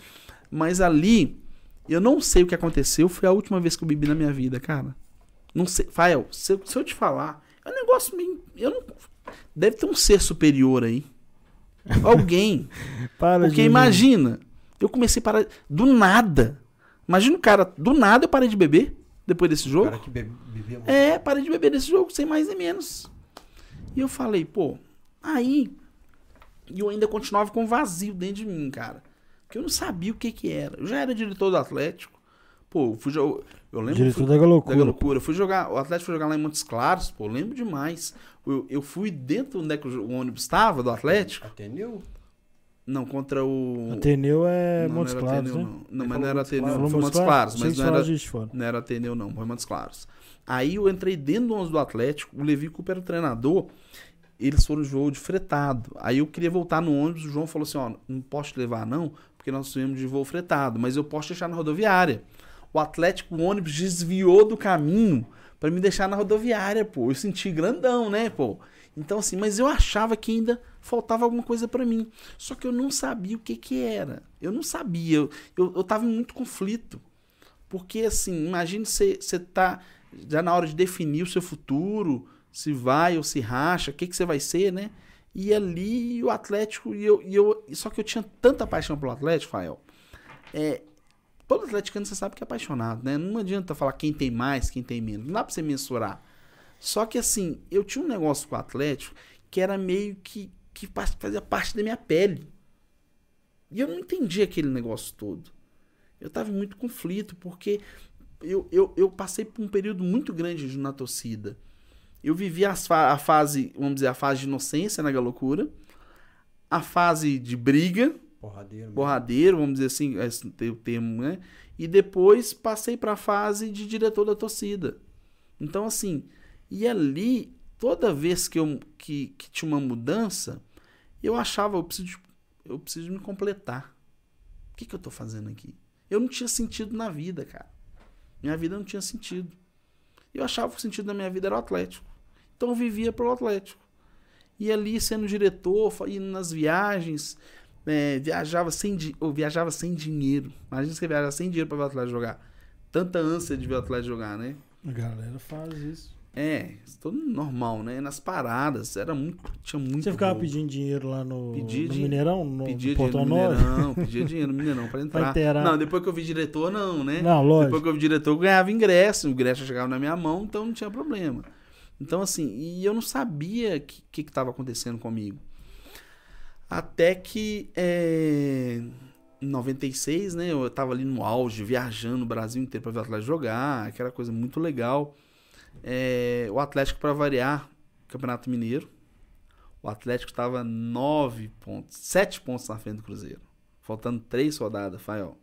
Mas ali, eu não sei o que aconteceu. Foi a última vez que eu bebi na minha vida, cara. Não sei. Fael, se, eu, se eu te falar, é um negócio meio. Eu não, deve ter um ser superior aí. Alguém. Para porque imagina, eu comecei a parar. Do nada. Imagina o cara, do nada eu parei de beber depois desse jogo. O cara que bebia muito. É, parei de beber desse jogo, sem mais nem menos. E eu falei, pô, aí. E eu ainda continuava com vazio dentro de mim, cara. Que eu não sabia o que que era. Eu já era diretor do Atlético. Pô, fui eu, eu lembro. Diretor fui, da Galocura. Da Galocura. Fui jogar, o Atlético foi jogar lá em Montes Claros, pô, lembro demais. Eu, eu fui dentro onde é que o ônibus estava, do Atlético. Ateneu? Não, contra o. Ateneu é não, Montes Claros, Ateneu, né? Não, não mas não era Ateneu, foi Montes Claros. Mas não era, não era Ateneu, não, foi Montes Claros. Aí eu entrei dentro do ônibus do Atlético, o Levi Cooper era o treinador, eles foram de voo de fretado. Aí eu queria voltar no ônibus, o João falou assim: ó, não posso te levar, não, porque nós viemos de voo fretado, mas eu posso deixar na rodoviária. O Atlético, o ônibus desviou do caminho para me deixar na rodoviária, pô. Eu senti grandão, né, pô? Então, assim, mas eu achava que ainda faltava alguma coisa para mim. Só que eu não sabia o que que era. Eu não sabia. Eu, eu, eu tava em muito conflito. Porque, assim, imagine você tá já na hora de definir o seu futuro, se vai ou se racha, o que que você vai ser, né? E ali o Atlético, e eu, e eu, só que eu tinha tanta paixão pelo Atlético, Fael. É, todo atleticano você sabe que é apaixonado, né? Não adianta falar quem tem mais, quem tem menos. Não dá pra você mensurar. Só que assim, eu tinha um negócio com o Atlético que era meio que, que fazia parte da minha pele. E eu não entendi aquele negócio todo. Eu tava em muito conflito, porque eu, eu, eu passei por um período muito grande na torcida. Eu vivi as, a fase, vamos dizer, a fase de inocência na Galocura, a fase de briga, porradeiro, porradeiro vamos dizer assim, esse o termo, né? E depois passei para a fase de diretor da torcida. Então, assim, e ali, toda vez que, eu, que, que tinha uma mudança, eu achava, eu preciso, eu preciso me completar. O que, que eu estou fazendo aqui? Eu não tinha sentido na vida, cara. Minha vida não tinha sentido. Eu achava que o sentido da minha vida era o Atlético. Então eu vivia pro Atlético. E ali, sendo diretor, indo nas viagens, é, viajava, sem viajava sem dinheiro. Imagina você viajar sem dinheiro para ver o Atlético jogar. Tanta ânsia de ver o Atlético jogar, né? A galera faz isso. É, tudo normal, né? Nas paradas, era muito, tinha muito. Você ficava pedindo dinheiro lá no, pedia no Mineirão, no, pedia no Portão no Mineirão, pedia dinheiro no Mineirão pra entrar. Pra não, depois que eu vi diretor, não, né? Não, lógico. Depois que eu vi diretor, eu ganhava ingresso, o ingresso chegava na minha mão, então não tinha problema. Então, assim, e eu não sabia o que estava acontecendo comigo. Até que é, em 96, né? Eu tava ali no auge, viajando o Brasil inteiro para ver o Atlético jogar, aquela coisa muito legal. É, o Atlético, para variar, Campeonato Mineiro. O Atlético estava 9 pontos, 7 pontos na frente do Cruzeiro. Faltando 3 rodadas, Fael.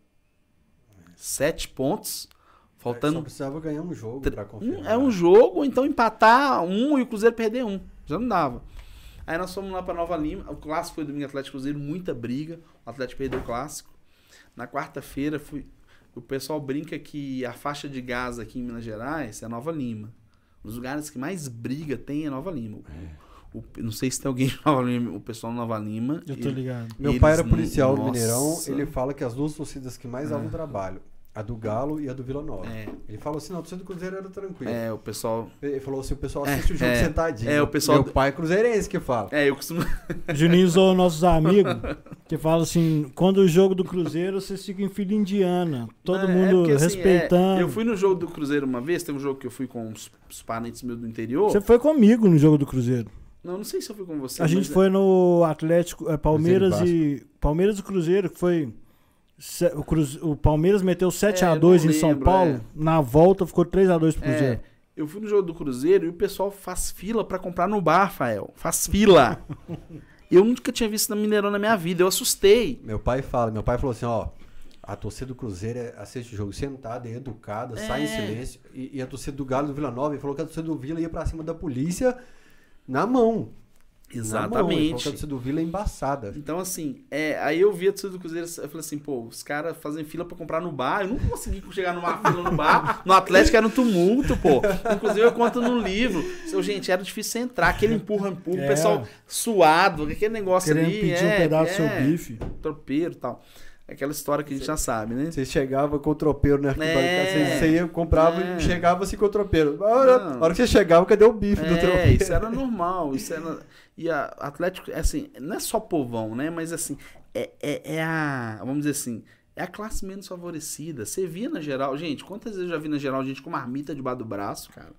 7 pontos. Faltando. Só precisava ganhar um jogo para confirmar. É um jogo, ou então empatar um e o Cruzeiro perder um. Já não dava. Aí nós fomos lá para Nova Lima. O clássico foi domingo Atlético Cruzeiro, muita briga. O Atlético perdeu o clássico. Na quarta-feira fui, o pessoal brinca que a faixa de gás aqui em Minas Gerais é Nova Lima. Um dos lugares que mais briga tem é Nova Lima. É. O, não sei se tem alguém de Nova Lima, o pessoal de Nova Lima. Eu tô ligado. Meu pai era policial no Mineirão, ele fala que as duas torcidas que mais é. davam trabalho a do Galo e a do Vila Nova. É. Ele falou assim, não, a torcida do Cruzeiro era tranquilo. É, o pessoal... Ele falou assim, o pessoal assiste é, o jogo é, sentadinho. É, o pessoal... Meu pai é cruzeirense que fala. É, eu costumo... Juninho usou nossos amigos, que fala assim, quando o jogo do Cruzeiro, vocês ficam em fila indiana. Todo é, mundo porque, assim, respeitando. É, eu fui no jogo do Cruzeiro uma vez, teve um jogo que eu fui com os, os parentes meus do interior. Você foi comigo no jogo do Cruzeiro. Não, não sei se eu fui com você. A gente foi no Atlético, é, Palmeiras e... Palmeiras e Cruzeiro, que foi... O, Cruze... o Palmeiras meteu 7x2 é, em São Paulo. É. Na volta ficou 3x2 pro Cruzeiro. É, eu fui no jogo do Cruzeiro e o pessoal faz fila para comprar no bar, Rafael. Faz fila. eu nunca tinha visto na Mineirão na minha vida. Eu assustei. Meu pai fala, meu pai falou assim, ó. A torcida do Cruzeiro é, assiste o jogo sentada, é educada, sai em é. silêncio. E, e, a torcida do Galo do Vila Nova ele falou que a torcida do Vila ia pra cima da polícia na mão. Exatamente. a torcida do Vila é embaçada. Então, assim, é, aí eu vi a torcida do Cruzeiro, eu falei assim, pô, os caras fazem fila pra comprar no bar, eu não consegui chegar numa fila no bar, no Atlético era um tumulto, pô. Inclusive eu conto no livro, seu, gente, era difícil entrar, aquele empurra, empurra, é. o pessoal suado, aquele negócio Querendo ali. pedir é, um pedaço do seu é, bife. Tropeiro e tal. Aquela história que a gente já sabe, né? Você chegava com o tropeiro na arquibancada, é, você ia, comprava é. e chegava assim com o tropeiro. A hora, a hora que você chegava, cadê o bife é, do tropeiro? isso era normal, isso era... E a Atlético, assim, não é só povão, né? Mas assim, é, é, é, a. Vamos dizer assim, é a classe menos favorecida. Você via na geral, gente, quantas vezes eu já vi na geral gente com marmita debaixo do braço, cara?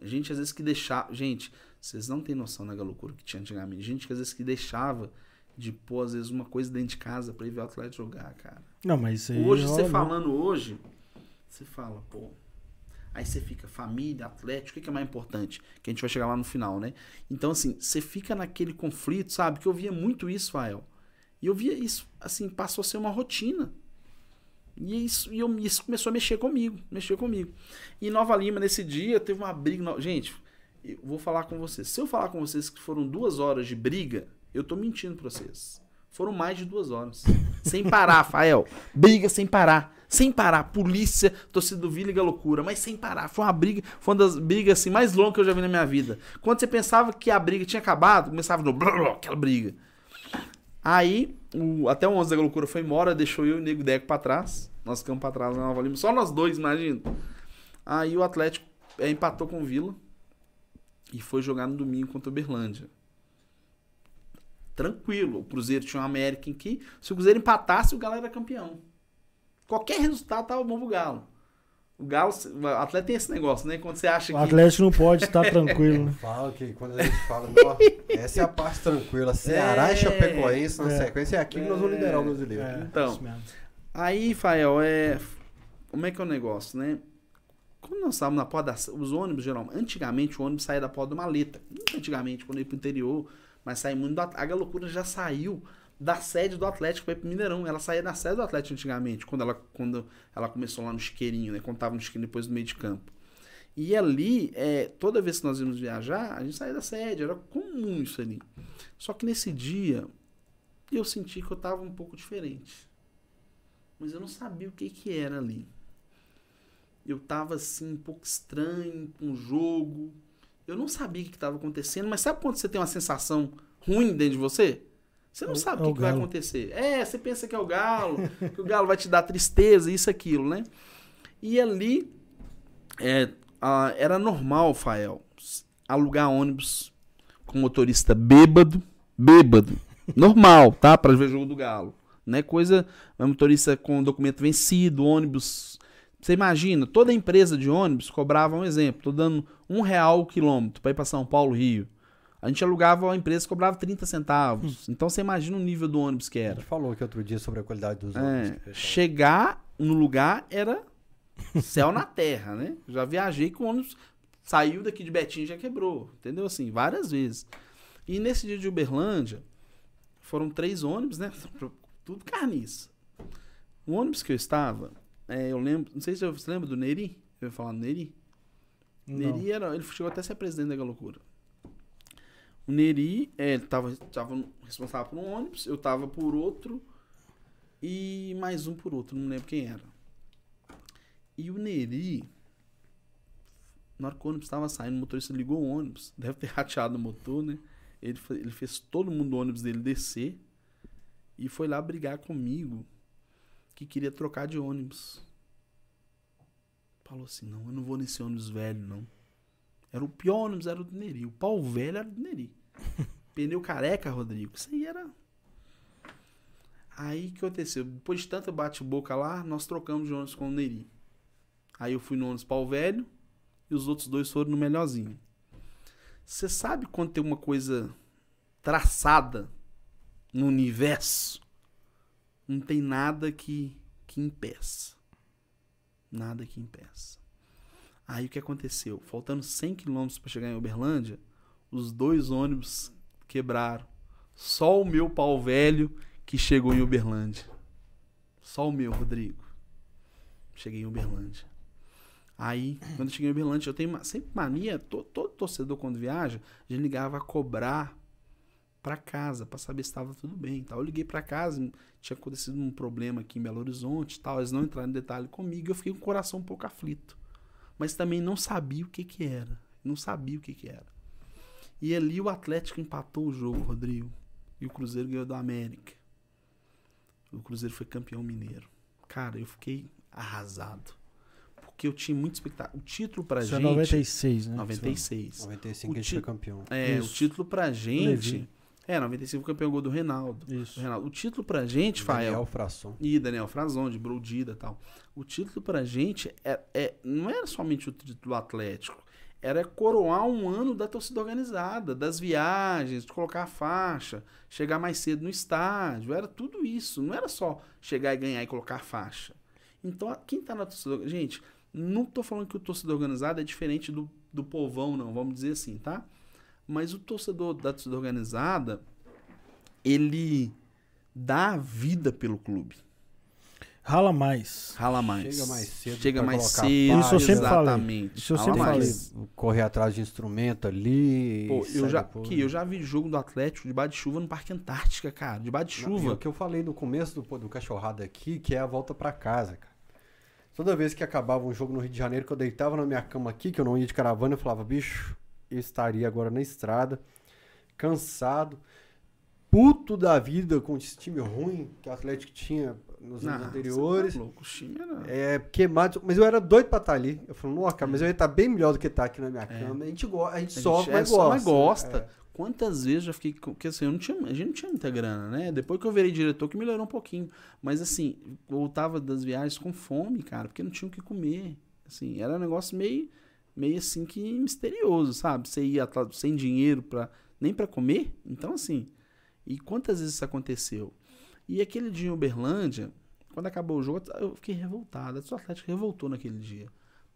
Gente, às vezes que deixava. Gente, vocês não têm noção da loucura que tinha antigamente. Gente que às vezes que deixava de pôr, às vezes, uma coisa dentro de casa pra ir ver o Atlético jogar, cara. Não, mas isso aí. Hoje, você falando hoje, você fala, pô. Aí você fica família, atlético, o que é mais importante? Que a gente vai chegar lá no final, né? Então, assim, você fica naquele conflito, sabe? Que eu via muito isso, Fael. E eu via isso, assim, passou a ser uma rotina. E isso, e eu, isso começou a mexer comigo, mexer comigo. E Nova Lima, nesse dia, teve uma briga. Gente, eu vou falar com vocês. Se eu falar com vocês que foram duas horas de briga, eu tô mentindo pra vocês. Foram mais de duas horas. sem parar, Rafael. Briga sem parar. Sem parar. Polícia, torcida do Vila liga loucura. Mas sem parar. Foi uma briga. Foi uma das brigas assim, mais longas que eu já vi na minha vida. Quando você pensava que a briga tinha acabado, começava no blá, blá, aquela briga. Aí, o, até o 11 da loucura foi embora, deixou eu e o Nego Deco pra trás. Nós ficamos pra trás na Nova Lima. Só nós dois, imagina. Aí o Atlético é, empatou com o Vila. E foi jogar no domingo contra o Berlândia tranquilo. O Cruzeiro tinha uma América em que, se o Cruzeiro empatasse, o Galo era campeão. Qualquer resultado tava bom pro Galo. O Galo, o atleta tem esse negócio, né? Quando você acha que. O Atlético não pode estar tranquilo. Né? Fala que quando a gente fala, essa é a parte tranquila. Ceará é, e Chapecoense na é, sequência é aqui que nós vamos liderar o brasileiro. É, então, aí, Fael, é. Como é que é o negócio, né? Quando nós estávamos na porta da. Os ônibus, geralmente. Antigamente o ônibus saía da porta da maleta. Antigamente, quando ia pro interior mas sai muito do A Loucura já saiu da sede do Atlético para Mineirão. Ela saía da sede do Atlético antigamente, quando ela, quando ela começou lá no Chiqueirinho, né? Quando no Chiqueirinho depois do meio de campo. E ali, é, toda vez que nós íamos viajar, a gente saía da sede, era comum isso ali. Só que nesse dia, eu senti que eu tava um pouco diferente. Mas eu não sabia o que que era ali. Eu tava assim, um pouco estranho com o jogo eu não sabia o que estava acontecendo, mas sabe quando você tem uma sensação ruim dentro de você? Você não é, sabe o que, é que vai acontecer. É, você pensa que é o galo, que o galo vai te dar tristeza, isso, aquilo, né? E ali é, a, era normal, Fael, alugar ônibus com motorista bêbado, bêbado. Normal, tá? Para ver jogo do galo. Não é coisa. Motorista com documento vencido, ônibus você imagina, toda empresa de ônibus cobrava um exemplo, tô dando um real o quilômetro para ir para São Paulo, Rio. A gente alugava uma empresa que cobrava 30 centavos. Hum. Então você imagina o nível do ônibus que era. A gente falou que outro dia sobre a qualidade dos é, ônibus. Chegar no lugar era céu na terra, né? Já viajei com ônibus, saiu daqui de Betim e já quebrou. Entendeu? Assim, várias vezes. E nesse dia de Uberlândia, foram três ônibus, né? Tudo carniça. O ônibus que eu estava, é, eu lembro, não sei se você lembra do Neri. Eu ia falar do Neri. Não. Neri era, ele chegou até a ser presidente da loucura. O Neri, é, ele tava, tava responsável por um ônibus, eu tava por outro e mais um por outro, não lembro quem era. E o Neri, na hora que o ônibus estava saindo, o motorista ligou o ônibus, deve ter rateado o motor, né? Ele, ele fez todo mundo do ônibus dele descer e foi lá brigar comigo que queria trocar de ônibus. Falou assim: não, eu não vou nesse ônibus velho, não. Era o pior ônibus, era o do Neri. O pau velho era do Neri. Pneu careca, Rodrigo. Isso aí era. Aí o que aconteceu? Depois de tanta bate-boca lá, nós trocamos de ônibus com o Neri. Aí eu fui no ônibus pau velho e os outros dois foram no melhorzinho. Você sabe quando tem uma coisa traçada no universo? Não tem nada que, que impeça. Nada que impeça. Aí o que aconteceu? Faltando 100 quilômetros para chegar em Uberlândia, os dois ônibus quebraram. Só o meu pau velho que chegou em Uberlândia. Só o meu, Rodrigo. Cheguei em Uberlândia. Aí, quando eu cheguei em Uberlândia, eu tenho sempre mania, todo, todo torcedor quando viaja, a ligava a cobrar para casa para saber se estava tudo bem. Tal. Eu liguei para casa, tinha acontecido um problema aqui em Belo Horizonte, tal. Eles não entraram em detalhe comigo, eu fiquei com o coração um pouco aflito, mas também não sabia o que que era, não sabia o que que era. E ali o Atlético empatou o jogo, Rodrigo, e o Cruzeiro ganhou do América. O Cruzeiro foi campeão mineiro. Cara, eu fiquei arrasado. Porque eu tinha muita expectativa. O título pra Isso é gente. É 96, né? 96. 95 o a gente foi campeão. É, Isso. o título pra gente. Levi. É, 95 campeão gol do Reinaldo. Isso. Do Reinaldo. O título pra gente, Fael. Daniel Frasson. E Daniel Frazon, de Brodida e tal. O título pra gente é, é, não era somente o título atlético. Era coroar um ano da torcida organizada, das viagens, de colocar a faixa, chegar mais cedo no estádio. Era tudo isso. Não era só chegar e ganhar e colocar a faixa. Então, quem tá na torcida. Gente, não tô falando que o torcedor organizado é diferente do, do povão, não, vamos dizer assim, tá? Mas o torcedor da torcida organizada, ele dá vida pelo clube. Rala mais. Rala mais. Chega mais cedo. Chega mais cedo. Isso eu sempre exatamente. falei. Isso eu sempre falei. Correr atrás de instrumento ali. Pô, eu já, depois. que, eu já vi jogo do Atlético debaixo de chuva no Parque Antártica, cara. Debaixo de Não, e chuva. O que eu falei no começo do, do cachorrada aqui, que é a volta pra casa, cara. Toda vez que acabava um jogo no Rio de Janeiro, que eu deitava na minha cama aqui, que eu não ia de caravana, eu falava, bicho, eu estaria agora na estrada, cansado, puto da vida com esse time ruim que o Atlético tinha nos anos anteriores. tá louco, o time era... É, queimado, mas eu era doido pra estar ali. Eu falei, nossa, cara, mas eu ia estar bem melhor do que estar aqui na minha É. cama. A gente, go a gente A gente sofre, é, mas só, gosta. mas gosta. É. Quantas vezes já fiquei. Porque assim, eu não tinha, a gente não tinha muita grana, né? Depois que eu virei diretor, que melhorou um pouquinho. Mas assim, voltava das viagens com fome, cara, porque não tinha o que comer. Assim, era um negócio meio, meio assim que misterioso, sabe? Você ia sem dinheiro pra, nem pra comer. Então, assim. E quantas vezes isso aconteceu? E aquele dia em Uberlândia, quando acabou o jogo, eu fiquei revoltado. O Atlético revoltou naquele dia.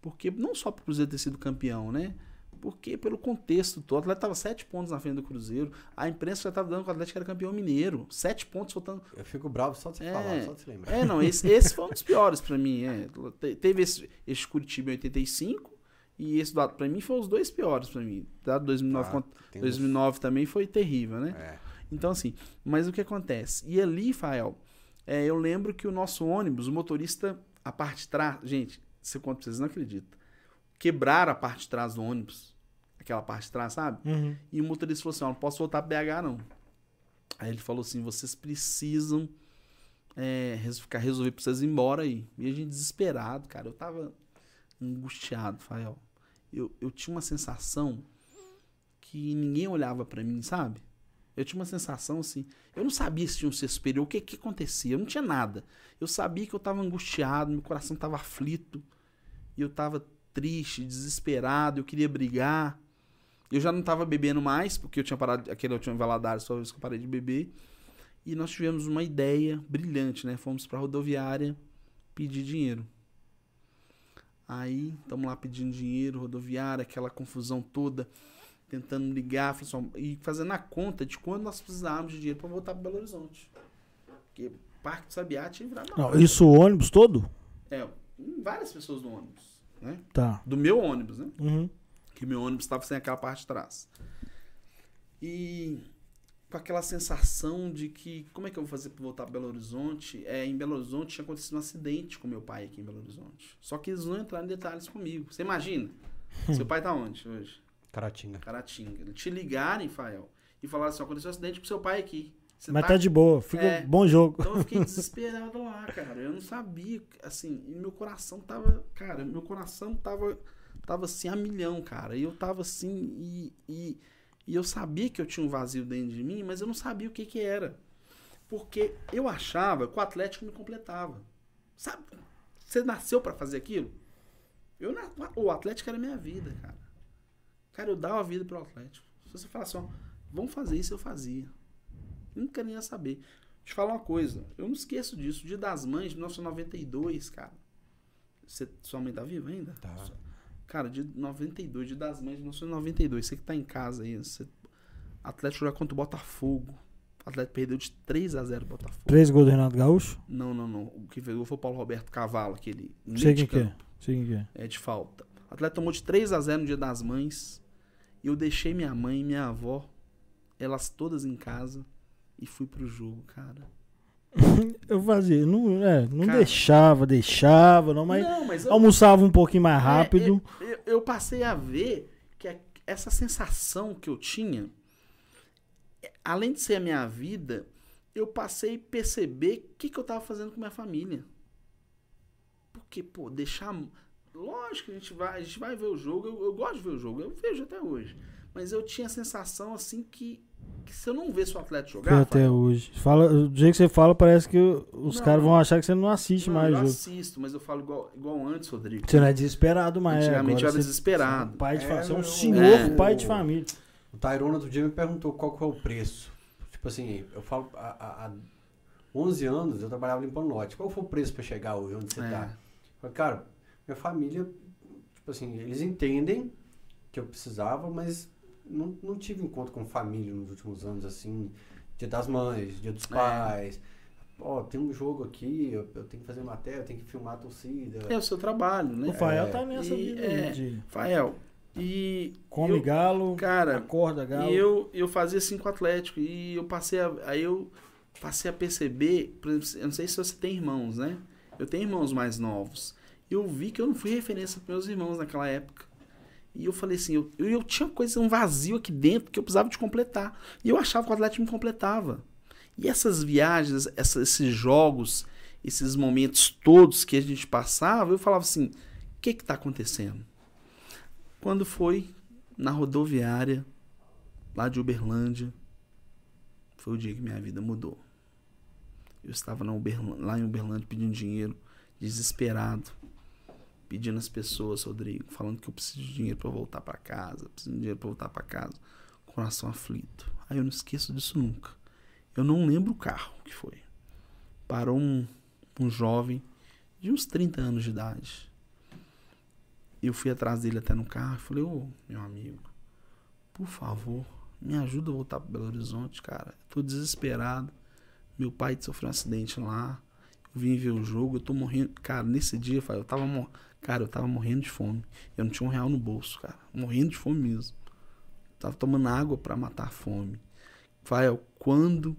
Porque não só pro Cruzeiro ter sido campeão, né? Porque pelo contexto todo, o Atlético estava sete pontos na frente do Cruzeiro. A imprensa já estava dando que o Atlético era campeão mineiro. Sete pontos faltando. Eu fico bravo só de você É. falar, só de lembrar. É, não, esse, esse foi um dos piores pra mim. É. Te- Teve esse, esse Curitiba em 85 e esse do Atlético, pra mim, foi os dois piores pra mim. Tá? 2009, Ah, contra- tem uns- 2009 também foi terrível, né? É. Então, assim, mas o que acontece? E ali, Fael, é, eu lembro que o nosso ônibus, o motorista, a parte de trás, gente, se eu conto pra vocês, não acreditam. Quebraram a parte de trás do ônibus. Aquela parte de trás, sabe? Uhum. E o motorista falou assim: ó, não posso voltar pra BH, não. Aí ele falou assim: vocês precisam é, ficar resolver pra vocês ir embora aí. E a gente desesperado, cara. Eu tava angustiado, Fael. Eu, eu tinha uma sensação que ninguém olhava pra mim, sabe? Eu tinha uma sensação assim. Eu não sabia se tinha um ser superior, o que que acontecia. Eu não tinha nada. Eu sabia que eu tava angustiado, meu coração tava aflito. E eu tava triste, desesperado, eu queria brigar. Eu já não tava bebendo mais, porque eu tinha parado, aquele eu tinha Valadares, só a vez que eu parei de beber. E nós tivemos uma ideia brilhante, né? Fomos pra rodoviária pedir dinheiro. Aí, estamos lá pedindo dinheiro, rodoviária, aquela confusão toda, tentando ligar, assim, e fazendo a conta de quando nós precisávamos de dinheiro para voltar para Belo Horizonte. Porque Parque do Sabiá tinha virado Não, isso o ônibus todo? É, várias pessoas no ônibus, né? Tá. Do meu ônibus, né? Uhum. que meu ônibus estava sem aquela parte de trás. E com aquela sensação de que, como é que eu vou fazer para voltar para Belo Horizonte? É, em Belo Horizonte tinha acontecido um acidente com meu pai aqui em Belo Horizonte. Só que eles não entraram em detalhes comigo. Você imagina? Seu pai tá onde hoje? Caratinga. Caratinga. Eles te ligarem, Fael, e falaram assim, aconteceu um acidente com seu pai aqui. Você Mas tá de boa. Fica É. bom jogo. então eu fiquei desesperado lá, cara. Eu não sabia, assim, e meu coração tava, cara, meu coração tava, tava assim a milhão, cara. E eu tava assim, e, e, e eu sabia que eu tinha um vazio dentro de mim, mas eu não sabia o que que era. Porque eu achava que o Atlético me completava. Sabe? Você nasceu pra fazer aquilo? Eu, o Atlético era minha vida, cara. Cara, eu dava a vida pro Atlético. Se você falasse, ó, vamos fazer isso, eu fazia. Nunca nem ia saber. Deixa eu te falar uma coisa. Eu não esqueço disso. Dia das Mães, de 1992, cara. Você, sua mãe tá viva ainda? Tá. Cara, de 92, dia das Mães de 1992. Você que tá em casa aí. Você... Atlético jogar contra o Botafogo. O Atlético perdeu de 3 a 0 o Botafogo. Três gols do Renato Gaúcho? Não, não, não. O que fez foi o Paulo Roberto Cavalo, aquele. Sei de quem que é. Sei quem que é. É de falta. O Atlético tomou de 3 a 0 no dia das mães. E eu deixei minha mãe e minha avó, elas todas em casa, e fui pro jogo, cara. Eu fazia, não, é, não Cara. deixava, deixava, não, mas Não, mas eu, almoçava um pouquinho mais rápido. É, eu, eu passei a ver que a- essa sensação que eu tinha, é, além de ser a minha vida, eu passei a perceber o que, que eu tava fazendo com minha família. Porque, pô, deixar. Lógico que a gente vai, a gente vai ver o jogo. Eu, eu gosto de ver o jogo, eu vejo até hoje. Mas eu tinha a sensação assim que, que se eu não ver Atlético Foi jogar. até Fábio, hoje. Fala, do jeito que você fala, parece que os caras vão achar que você não assiste não, mais eu jogo. assisto, mas eu falo igual, igual antes, Rodrigo. Você não é desesperado mais. Antigamente eu era você- desesperado. Você é um pai de É, família. Você é um senhor É. pai de família. O Tyrone outro dia me perguntou qual que é o preço. Tipo assim, eu falo. a- a- a- 11 anos eu trabalhava limpando lote. Qual foi o preço para chegar hoje onde você é. tá? Falei, cara, minha família, tipo assim, eles entendem que eu precisava, mas não, não tive encontro com família nos últimos anos, assim, dia das mães, dia dos é. pais. Ó, tem um jogo aqui, eu, eu, tenho que fazer matéria, eu tenho que filmar a torcida. É o seu trabalho, né? O Fael é. tá nessa e, vida é, de... Fael, e... Come eu, galo, cara, acorda galo. E eu, eu fazia cinco Atlético e eu passei a... Aí eu passei a perceber, por exemplo, eu não sei se você tem irmãos, né? Eu tenho irmãos mais novos. Eu vi que eu não fui referência para meus irmãos naquela época. E eu falei assim, eu, eu, tinha coisa, um vazio aqui dentro que eu precisava de completar. E eu achava que o Atlético me completava. E essas viagens, essa, esses jogos, esses momentos todos que a gente passava, eu falava assim, o que está acontecendo? Quando foi na rodoviária, lá de Uberlândia, foi o dia que minha vida mudou. Eu estava lá em Uberlândia pedindo dinheiro, desesperado, pedindo às pessoas, Rodrigo, falando que eu preciso de dinheiro para voltar para casa, preciso de dinheiro para voltar para casa, coração aflito. Aí eu não esqueço disso nunca. Eu não lembro o carro que foi. Parou um, um jovem de uns 30 anos de idade. Eu fui atrás dele até no carro e falei, ô, meu amigo, por favor, me ajuda a voltar para Belo Horizonte, cara. tô desesperado. Meu pai sofreu um acidente lá. Eu vim ver o jogo, eu tô morrendo. Cara, nesse dia, eu tava, mor... cara, eu tava morrendo de fome. Eu não tinha um real no bolso, cara. Morrendo de fome mesmo. tava tomando água para matar a fome. Fael, quando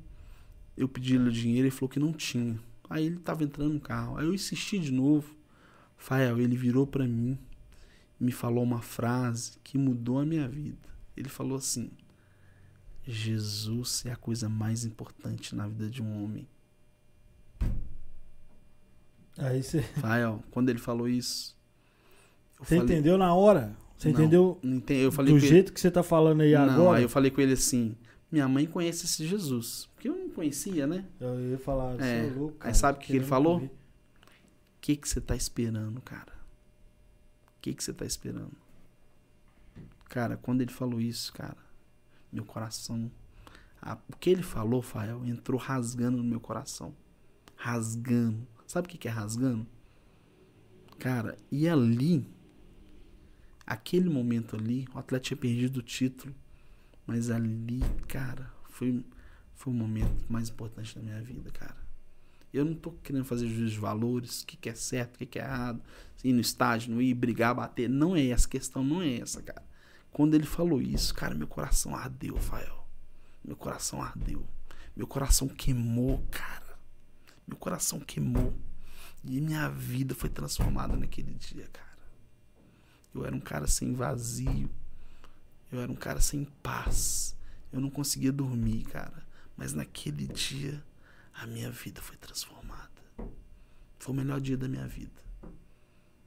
eu pedi ele o dinheiro, ele falou que não tinha. Aí ele tava entrando no carro. Aí eu insisti de novo. Fael, ele virou para mim me falou uma frase que mudou a minha vida. Ele falou assim: Jesus é a coisa mais importante na vida de um homem. Aí você. Fael, quando ele falou isso. Você falei... entendeu na hora? Você não, entendeu não entendi. eu falei do jeito ele... que você tá falando aí não, agora? Aí eu falei com ele assim: minha mãe conhece esse Jesus. Porque eu não conhecia, né? Eu ia falar, é. louco. Cara, aí sabe o que, que ele falou? O que, que você tá esperando, cara? O que, que você tá esperando? Cara, quando ele falou isso, cara, meu coração. A, o que ele falou, Fael, entrou rasgando no meu coração. Rasgando. Sabe o que, que é rasgando? Cara, e ali, aquele momento ali, o atleta tinha perdido o título. Mas ali, cara, foi, foi o momento mais importante da minha vida, cara. Eu não tô querendo fazer juízo de valores, o que, que é certo, o que, que é errado, ir no estádio, não ir, brigar, bater. Não é essa questão, não é essa, cara. Quando ele falou isso, cara, meu coração ardeu, Rafael. Meu coração ardeu. Meu coração queimou, cara. Meu coração queimou. E minha vida foi transformada naquele dia, cara. Eu era um cara sem vazio. Eu era um cara sem paz. Eu não conseguia dormir, cara. Mas naquele dia, a minha vida foi transformada. Foi o melhor dia da minha vida.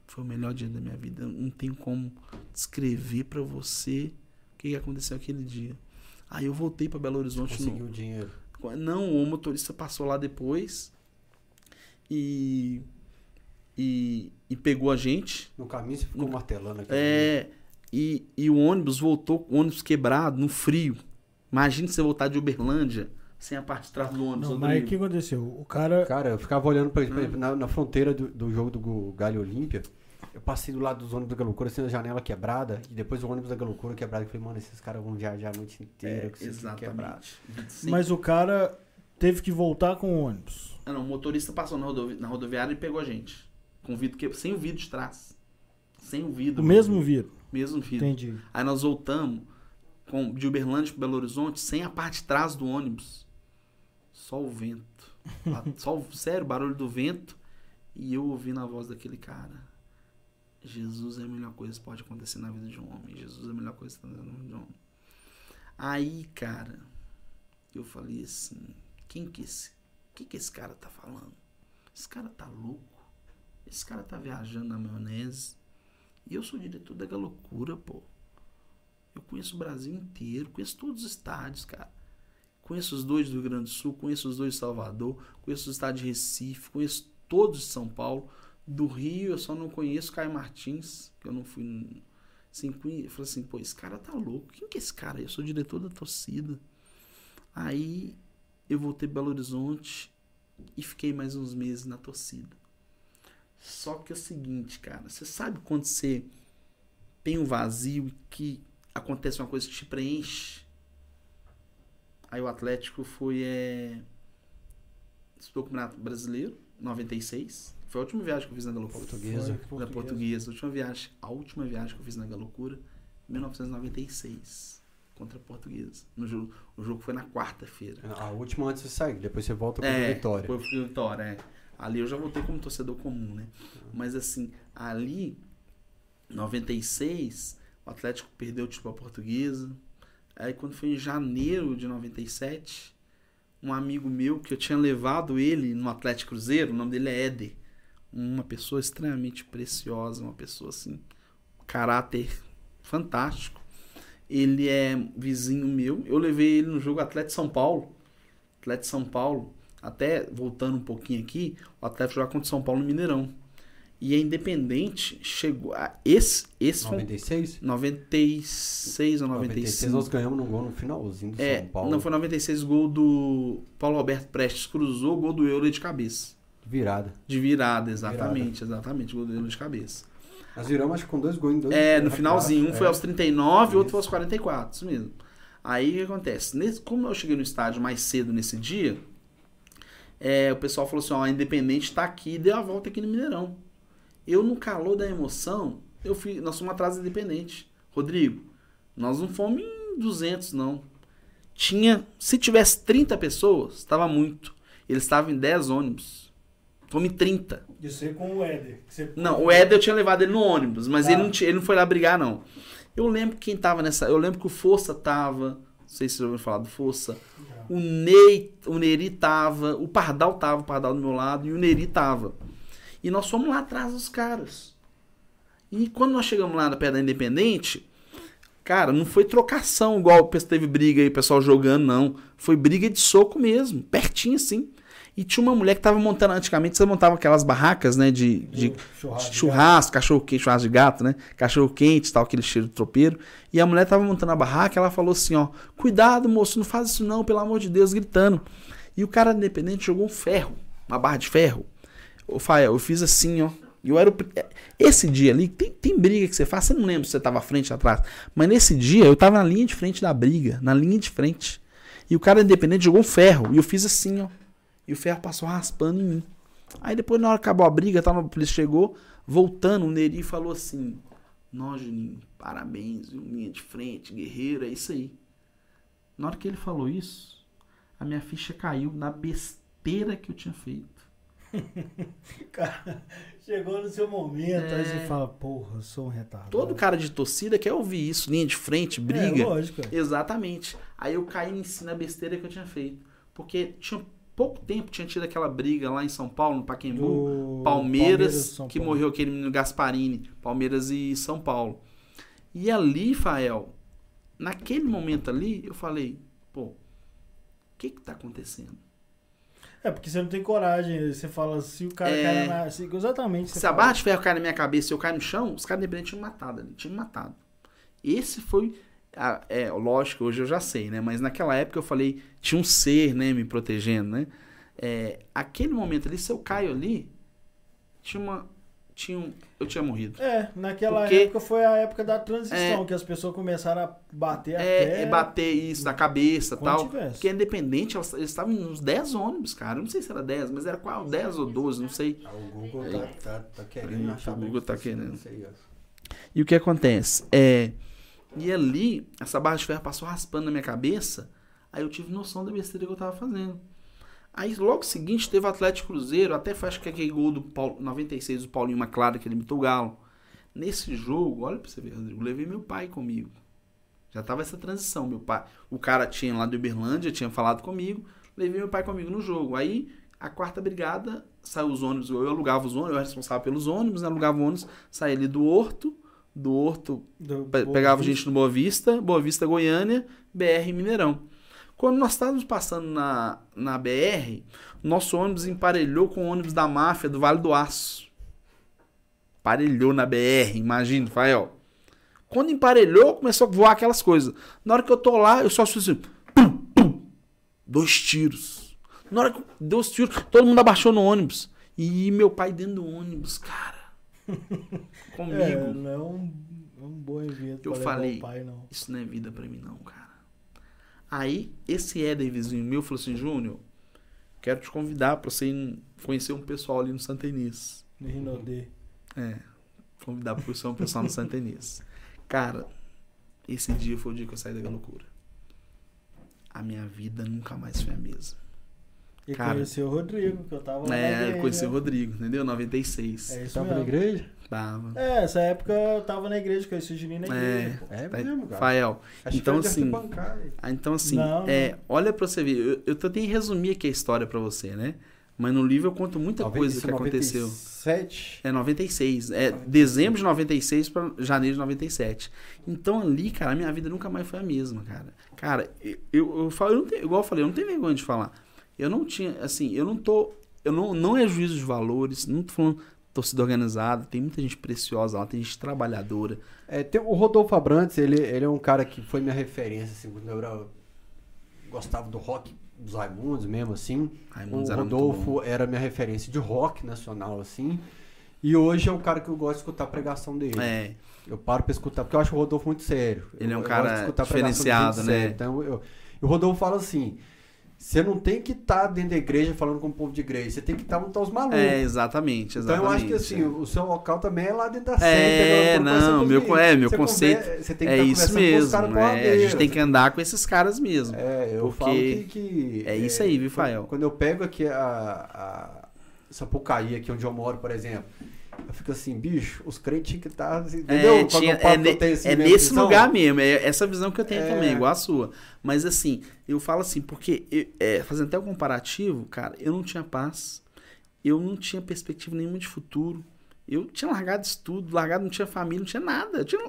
Foi o melhor dia da minha vida. Eu não tenho como descrever para você o que aconteceu aquele dia. Aí eu voltei para Belo Horizonte. Conseguiu o dinheiro? Não, o motorista passou lá depois e, e, e pegou a gente. No caminho você ficou no, martelando aqui. É, e, e o ônibus voltou, o ônibus quebrado, no frio. Imagina você voltar de Uberlândia sem a parte de trás do ônibus. Não, mas o que aconteceu? O cara. Cara, eu ficava olhando pra, hum. na, na, fronteira do, do jogo do Galho Olímpia. Eu passei do lado dos ônibus da Galocura, assim, a janela quebrada, e depois o ônibus da Galocura quebrado. Eu falei, mano, esses caras vão viajar a noite inteira é, com exatamente. Mas o cara teve que voltar com o ônibus. Ah, não, o motorista passou na, rodovi na rodoviária e pegou a gente. Com vidro que... Sem o vidro de trás. Sem o vidro. O mesmo vidro? Mesmo vidro. Entendi. Aí nós voltamos com, de Uberlândia para Belo Horizonte sem a parte de trás do ônibus. Só o vento. Só o, sério, barulho do vento. E eu ouvindo a voz daquele cara. Jesus é a melhor coisa que pode acontecer na vida de um homem. Jesus é a melhor coisa que pode acontecer na vida de um homem. Aí, cara, eu falei assim, quem que esse, que que esse cara tá falando? Esse cara tá louco? Esse cara tá viajando na maionese? E eu sou diretor da loucura, pô. Eu conheço o Brasil inteiro, conheço todos os estádios, cara. Conheço os dois do Rio Grande do Sul, conheço os dois de Salvador, conheço o estádio de Recife, conheço todos de São Paulo. Do Rio eu só não conheço Caio Martins, que eu não fui. Assim, eu falei assim, pô, esse cara tá louco. Quem que é esse cara? Eu sou diretor da torcida. Aí eu voltei Belo Horizonte e fiquei mais uns meses na torcida. Só que é o seguinte, cara, você sabe quando você tem um vazio e que acontece uma coisa que te preenche? Aí o Atlético foi é, disputou o Campeonato Brasileiro, 96. Foi a última viagem que eu fiz na Galocura. Portuguesa. Foi, na portuguesa. A última viagem, a última viagem que eu fiz na Galocura, 1996 contra a Portuguesa. No jogo, o jogo foi na quarta-feira. A última antes de sair, depois você volta para é, Vitória. Foi Vitória, é. Ali eu já voltei como torcedor comum, né? Mas assim, ali, 96, o Atlético perdeu o título à Portuguesa. Aí quando foi em janeiro de 97, um amigo meu que eu tinha levado ele no Atlético Cruzeiro, o nome dele é Éder. Uma pessoa extremamente preciosa, uma pessoa assim, caráter fantástico. Ele é vizinho meu. Eu levei ele no jogo Atlético São Paulo. Atlético São Paulo até voltando um pouquinho aqui, o Atlético joga contra o São Paulo no Mineirão. E a Independente chegou a esse esse 96? Foi 96 ou 95. 96 nós ganhamos no gol no finalzinho do é, São Paulo. Não foi 96 gol do Paulo Roberto Prestes cruzou, gol do Euro de cabeça. Virada. De virada, exatamente, virada. exatamente, gol do Euro de cabeça. Nós viramos acho com dois gols em dois. É, no finalzinho, um é. foi aos 39 e outro foi aos 44, isso mesmo. Aí o que acontece? Nesse, como eu cheguei no estádio mais cedo nesse dia, é, o pessoal falou assim: ó, a Independente está aqui e deu a volta aqui no Mineirão. Eu, no calor da emoção, eu fui, nós fomos atrás da Independente. Rodrigo, nós não fomos em 200, não. Tinha, se tivesse 30 pessoas, estava muito. Eles estavam em 10 ônibus. Fomos em 30. Isso aí com o Éder. Você... Não, o Éder eu tinha levado ele no ônibus, mas ah. ele, não, ele não foi lá brigar, não. Eu lembro quem tava nessa. Eu lembro que o Força tava. Não sei se vocês ouviram falar do Força. O Ney, o Neri tava, o Pardal tava, o Pardal do meu lado, e o Neri tava. E nós fomos lá atrás dos caras. E quando nós chegamos lá na Pedra Independente, cara, não foi trocação igual teve briga aí, pessoal jogando, não. Foi briga de soco mesmo, pertinho assim. E tinha uma mulher que tava montando, antigamente você montava aquelas barracas, né, de, de churrasco, churrasco cachorro quente, churrasco de gato, né, cachorro quente, tal, aquele cheiro de tropeiro. E a mulher tava montando a barraca, ela falou assim, ó, cuidado moço, não faz isso não, pelo amor de Deus, gritando. E o cara independente jogou um ferro, uma barra de ferro. Ô, Fael, eu fiz assim, ó. Eu era o... Esse dia ali, tem, tem briga que você faz, você não lembra se você tava à frente ou atrás. Mas nesse dia eu tava na linha de frente da briga, na linha de frente. E o cara independente jogou um ferro. E eu fiz assim, ó. E o ferro passou raspando em mim. Aí depois, na hora que acabou a briga, tá, a polícia chegou, voltando, o Neri falou assim: Nó, Juninho, parabéns, linha de frente, guerreiro, é isso aí. Na hora que ele falou isso, a minha ficha caiu na besteira que eu tinha feito. cara, chegou no seu momento, é... aí você é. fala, porra, eu sou um retardado. Todo cara de torcida quer ouvir isso, linha de frente, briga. É, lógico. Exatamente. Aí eu caí em si na besteira que eu tinha feito. Porque tinha pouco tempo tinha tido aquela briga lá em São Paulo, no Pacaembu, Palmeiras, Palmeiras que morreu aquele menino Gasparini, Palmeiras e São Paulo. E ali, Fael, naquele momento ali, eu falei, pô, o que que tá acontecendo? É, porque você não tem coragem, você fala, se o cara é... cai na... Se, exatamente. Se fala. a barra de ferro cai na minha cabeça e eu caio no chão, os caras independentes tinham me matado ali, tinham matado. Esse foi ah, é, lógico, hoje eu já sei, né? Mas naquela época eu falei, tinha um ser, né, me protegendo, né? É, aquele momento ali, se eu caio ali, tinha uma. Tinha um, eu tinha morrido. É, naquela Porque, época foi a época da transição, é, que as pessoas começaram a bater é, É, bater isso da cabeça e tal. Tivesse. Porque independente, eles, estavam nos 10 ônibus, cara. Eu não sei se era 10, mas era qual? 10 ou 12, não sei. Ah, o Google tá, tá, tá querendo achar. O Google tá querendo. E o que acontece? É. E ali, essa barra de ferro passou raspando na minha cabeça. Aí eu tive noção da besteira que eu tava fazendo. Aí logo seguinte teve o Atlético Cruzeiro, até foi acho que aquele gol do Paulo, 96 do Paulinho Maclara, que ele imitou o Galo. Nesse jogo, olha pra você ver, Rodrigo, levei meu pai comigo. Já tava essa transição, meu pai. O cara tinha lá de Uberlândia, tinha falado comigo, levei meu pai comigo no jogo. Aí a quarta brigada saiu os ônibus, eu alugava os ônibus, eu era responsável pelos ônibus, né? alugava ônibus, saía ali do Horto, do Horto, do pe pegava gente no Boa Vista, Boa Vista, Goiânia, BR Mineirão. Quando nós estávamos passando na, na BR, nosso ônibus emparelhou com o ônibus da máfia do Vale do Aço. Emparelhou na BR, imagina, Fael. Quando emparelhou, começou a voar aquelas coisas. Na hora que eu tô lá, eu só assim, pum, pum, dois tiros. Na hora que deu os tiros, todo mundo abaixou no ônibus. E meu pai dentro do ônibus, cara. Comigo. É, não é um, um bom evento Eu falei, pai, não. isso não é vida pra mim, não, cara. Aí, esse Éder, vizinho meu, falou assim, Júnior, quero te convidar pra você conhecer um pessoal ali no Santa Inês. No Rinodê. É, convidar pra conhecer um pessoal no Santa Inês. Cara, esse dia foi o dia que eu saí da loucura. A minha vida nunca mais foi a mesma. E Cara, conheceu o Rodrigo, que eu tava lá. É, conheci o Rodrigo, entendeu? 96. É isso tava mesmo. na igreja? Tava. É, essa época eu tava na igreja, conheci o Juninho na igreja. É, é mesmo, cara. Fael. Acho então, assim, ah, então, assim, não, é, olha pra você ver. Eu, eu tentando resumir aqui a história pra você, né? Mas no livro eu conto muita coisa que aconteceu. 97? É 96. É dezembro de 96 para janeiro de 97. Então ali, cara, a minha vida nunca mais foi a mesma, cara. Cara, eu, eu, eu falo, eu não tenho, igual eu falei, eu não tenho vergonha de falar. Eu não tinha, assim, eu não tô. Eu não, não é juízo de valores, não tô falando torcida organizada, tem muita gente preciosa lá, tem gente trabalhadora. É, tem o Rodolfo Abrantes, ele, ele é um cara que foi minha referência, assim, quando eu era, gostava do rock dos Raimundos mesmo, assim. Raimundos o Rodolfo era, era minha referência de rock nacional, assim. E hoje é um cara que eu gosto de escutar a pregação dele. É. Eu paro pra escutar, porque eu acho o Rodolfo muito sério. Ele eu, é um cara diferenciado, né? Sério. Então, eu, o Rodolfo fala assim: você não tem que estar tá dentro da igreja falando com o povo de igreja, você tem que estar tá onde estão os malucos. É, exatamente, exatamente. Então eu acho que assim, o seu local também é lá dentro da seita. É, não, meu, é, meu você conceito você tem que é isso mesmo. É, a gente tem que andar com esses caras mesmo. É, eu falo que, que É isso aí, viu, Fael? Quando eu pego aqui a, a Sapucaí, aqui onde eu moro, por exemplo, eu fico assim, bicho, os crentes tinham que estar. Tá, assim, entendeu? É, tinha, é, ne, é nesse visão. lugar mesmo, é essa visão que eu tenho é. também, igual a sua. Mas assim, eu falo assim, porque eu, é, fazendo até o comparativo, cara, eu não tinha paz, eu não tinha perspectiva nenhuma de futuro. Eu tinha largado estudo, largado, não tinha família, não tinha nada. Eu tinha,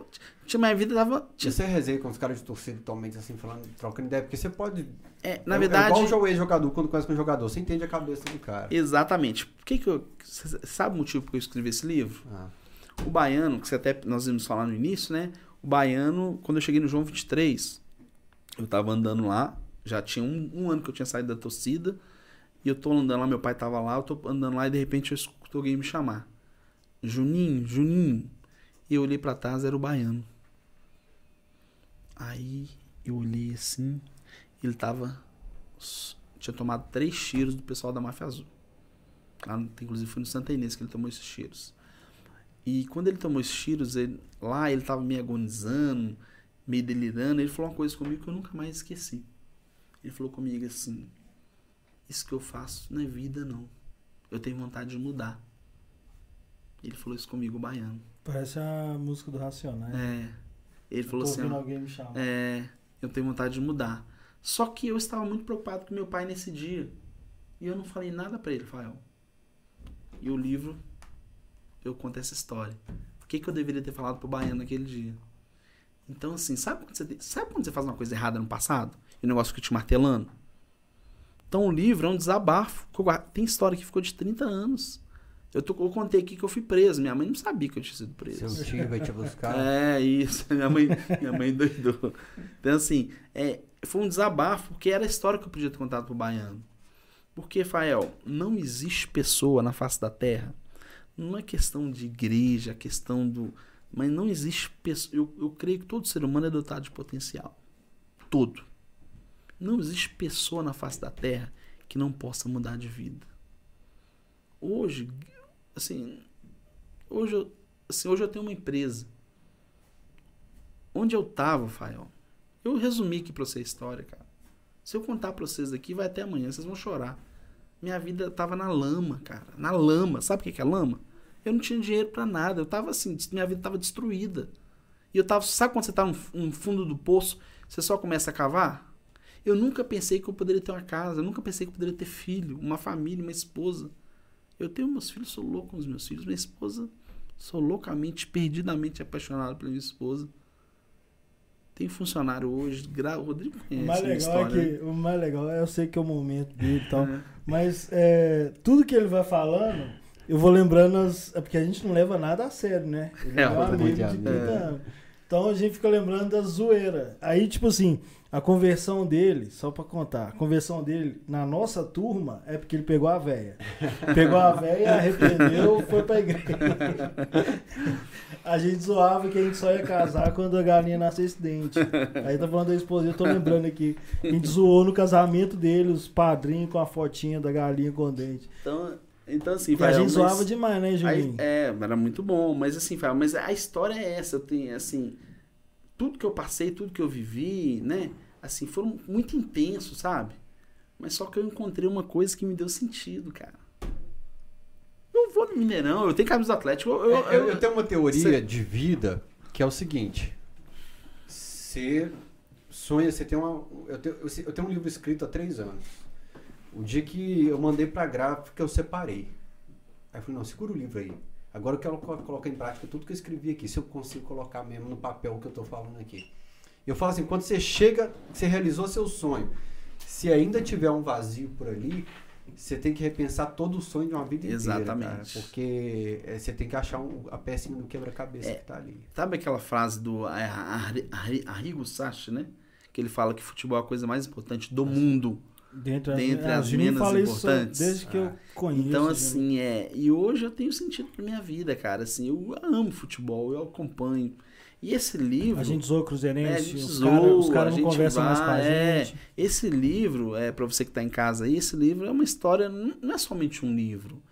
tinha minha vida dava. Tinha... Você resenha com os caras de torcida totalmente assim, falando, trocando ideia, porque você pode. É, na é, verdade. É igual o ex-jogador, quando conhece um jogador, você entende a cabeça do cara. Exatamente. Por que que eu. Você sabe o motivo por que eu escrevi esse livro? Ah. O baiano, que você até nós vimos falar no início, né? O baiano, quando eu cheguei no João 23, eu tava andando lá, já tinha um, um ano que eu tinha saído da torcida, e eu tô andando lá, meu pai tava lá, eu tô andando lá e de repente eu escuto alguém me chamar. Juninho, Juninho. E eu olhei para trás, era o baiano. Aí eu olhei assim, ele tava. Tinha tomado três tiros do pessoal da Máfia Azul. Lá, inclusive foi no Santa Inês que ele tomou esses tiros. E quando ele tomou esses tiros, ele, lá ele tava meio agonizando, meio delirando. Ele falou uma coisa comigo que eu nunca mais esqueci. Ele falou comigo assim: Isso que eu faço não é vida, não. Eu tenho vontade de mudar. Ele falou isso comigo, o baiano. Parece a música do Racionais. É. Ele falou assim. Alguém me chamar. É, eu tenho vontade de mudar. Só que eu estava muito preocupado com meu pai nesse dia. E eu não falei nada para ele, Rafael. E o livro, eu conto essa história. O que, que eu deveria ter falado pro baiano naquele dia? Então, assim, sabe quando, você, sabe quando você faz uma coisa errada no passado? E o negócio fica te martelando? Então, o livro é um desabafo. Tem história que ficou de 30 anos. Eu, tô, eu contei aqui que eu fui preso. Minha mãe não sabia que eu tinha sido preso. Seu tio vai te buscar. É, isso. Minha mãe, minha mãe doidou. Então, assim, é, foi um desabafo, porque era a história que eu podia ter contado pro baiano. Porque, Fael, não existe pessoa na face da terra. Não é questão de igreja, é questão do. Mas não existe pessoa. Eu, eu creio que todo ser humano é dotado de potencial. Todo. Não existe pessoa na face da terra que não possa mudar de vida. Hoje, assim, hoje eu, assim, hoje eu tenho uma empresa. Onde eu tava, Fael? Eu resumi aqui pra você a história, cara. Se eu contar pra vocês aqui, vai até amanhã, vocês vão chorar. Minha vida tava na lama, cara. Na lama. Sabe o que é lama? Eu não tinha dinheiro para nada. Eu tava assim, minha vida tava destruída. E eu tava. Sabe quando você tá no, no fundo do poço, você só começa a cavar? Eu nunca pensei que eu poderia ter uma casa, eu nunca pensei que eu poderia ter filho, uma família, uma esposa. Eu tenho meus filhos, sou louco com os meus filhos. Minha esposa, sou loucamente, perdidamente apaixonado pela minha esposa. Tem funcionário hoje, gra... o Rodrigo conhece o mais legal história, é que, né? O mais legal é eu sei que é o momento dele e tal. mas é, tudo que ele vai falando, eu vou lembrando. As, é porque a gente não leva nada a sério, né? Ele é, é um amigo de 30 anos. Então a gente fica lembrando da zoeira. Aí, tipo assim, a conversão dele, só pra contar, a conversão dele na nossa turma é porque ele pegou a véia. Pegou a véia, arrependeu, foi pra igreja. A gente zoava que a gente só ia casar quando a galinha nascesse dente. Aí tá falando da esposa, eu tô lembrando aqui. A gente zoou no casamento dele, os padrinhos com a fotinha da galinha com dente. Então, então, assim, e a gente zoava demais, né, Juninho? É, era muito bom, mas assim, mas a história é essa, tem assim, tudo que eu passei, tudo que eu vivi, né, assim, foram muito intensos, sabe? Mas só que eu encontrei uma coisa que me deu sentido, cara. Eu vou no Mineirão, eu tenho camisa do Atlético. Eu, eu, é, eu, eu tenho uma teoria de vida que é o seguinte: você sonha, você tem uma. Eu tenho, eu tenho um livro escrito há três anos. O dia que eu mandei pra gráfica, eu separei. Aí eu falei, não, segura o livro aí. Agora eu quero colocar em prática tudo que eu escrevi aqui, se eu consigo colocar mesmo no papel o que eu estou falando aqui. Eu falo assim, quando você chega, você realizou seu sonho, se ainda tiver um vazio por ali, você tem que repensar todo o sonho de uma vida Exatamente. inteira. Exatamente. Porque é, você tem que achar um, a pecinha do quebra-cabeça é, que está ali. Sabe aquela frase do Arrigo Sachi, né? Que ele fala que futebol é a coisa mais importante do mundo Dentre, dentre as, as menos importantes. desde que ah. eu conheço. Então, assim, é. E hoje eu tenho sentido pra minha vida, cara. Assim, eu amo futebol, eu acompanho. E esse livro. A gente zoou Cruzeirense, é, os caras cara não conversam mais com a é, gente. Esse livro, é para você que tá em casa aí, esse livro é uma história, não é somente um livro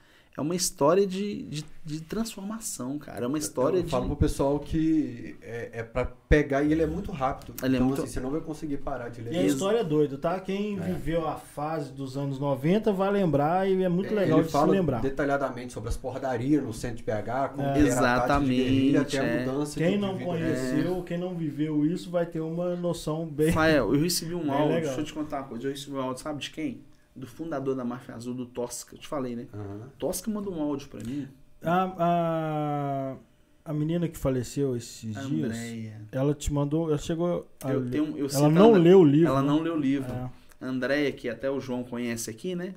é uma história de, de, de, transformação, cara. É uma história eu, eu de. falo pro pessoal que é, é para pegar e ele é muito rápido. Ele é então, é muito... assim, você não vai conseguir parar de ler. E a história é doida, tá? Quem é. viveu a fase dos anos 90 vai lembrar e é muito legal ele de fala se lembrar. detalhadamente sobre as porradarias no centro de PH, como é. Exatamente. até a é. mudança Quem não conheceu, quem não viveu isso vai ter uma noção bem. Rafael, eu recebi um áudio, legal. deixa eu te contar uma coisa. Eu recebi um áudio, sabe de quem? Do fundador da Máfia Azul, do Tosca. Eu te falei, né? Uhum. Tosca mandou um áudio para mim. A, a, a menina que faleceu esses Andréia. dias, ela te mandou, ela chegou a eu tenho, eu Ela não leu o livro. Ela né? não leu o livro. É. Andréia, que até o João conhece aqui, né?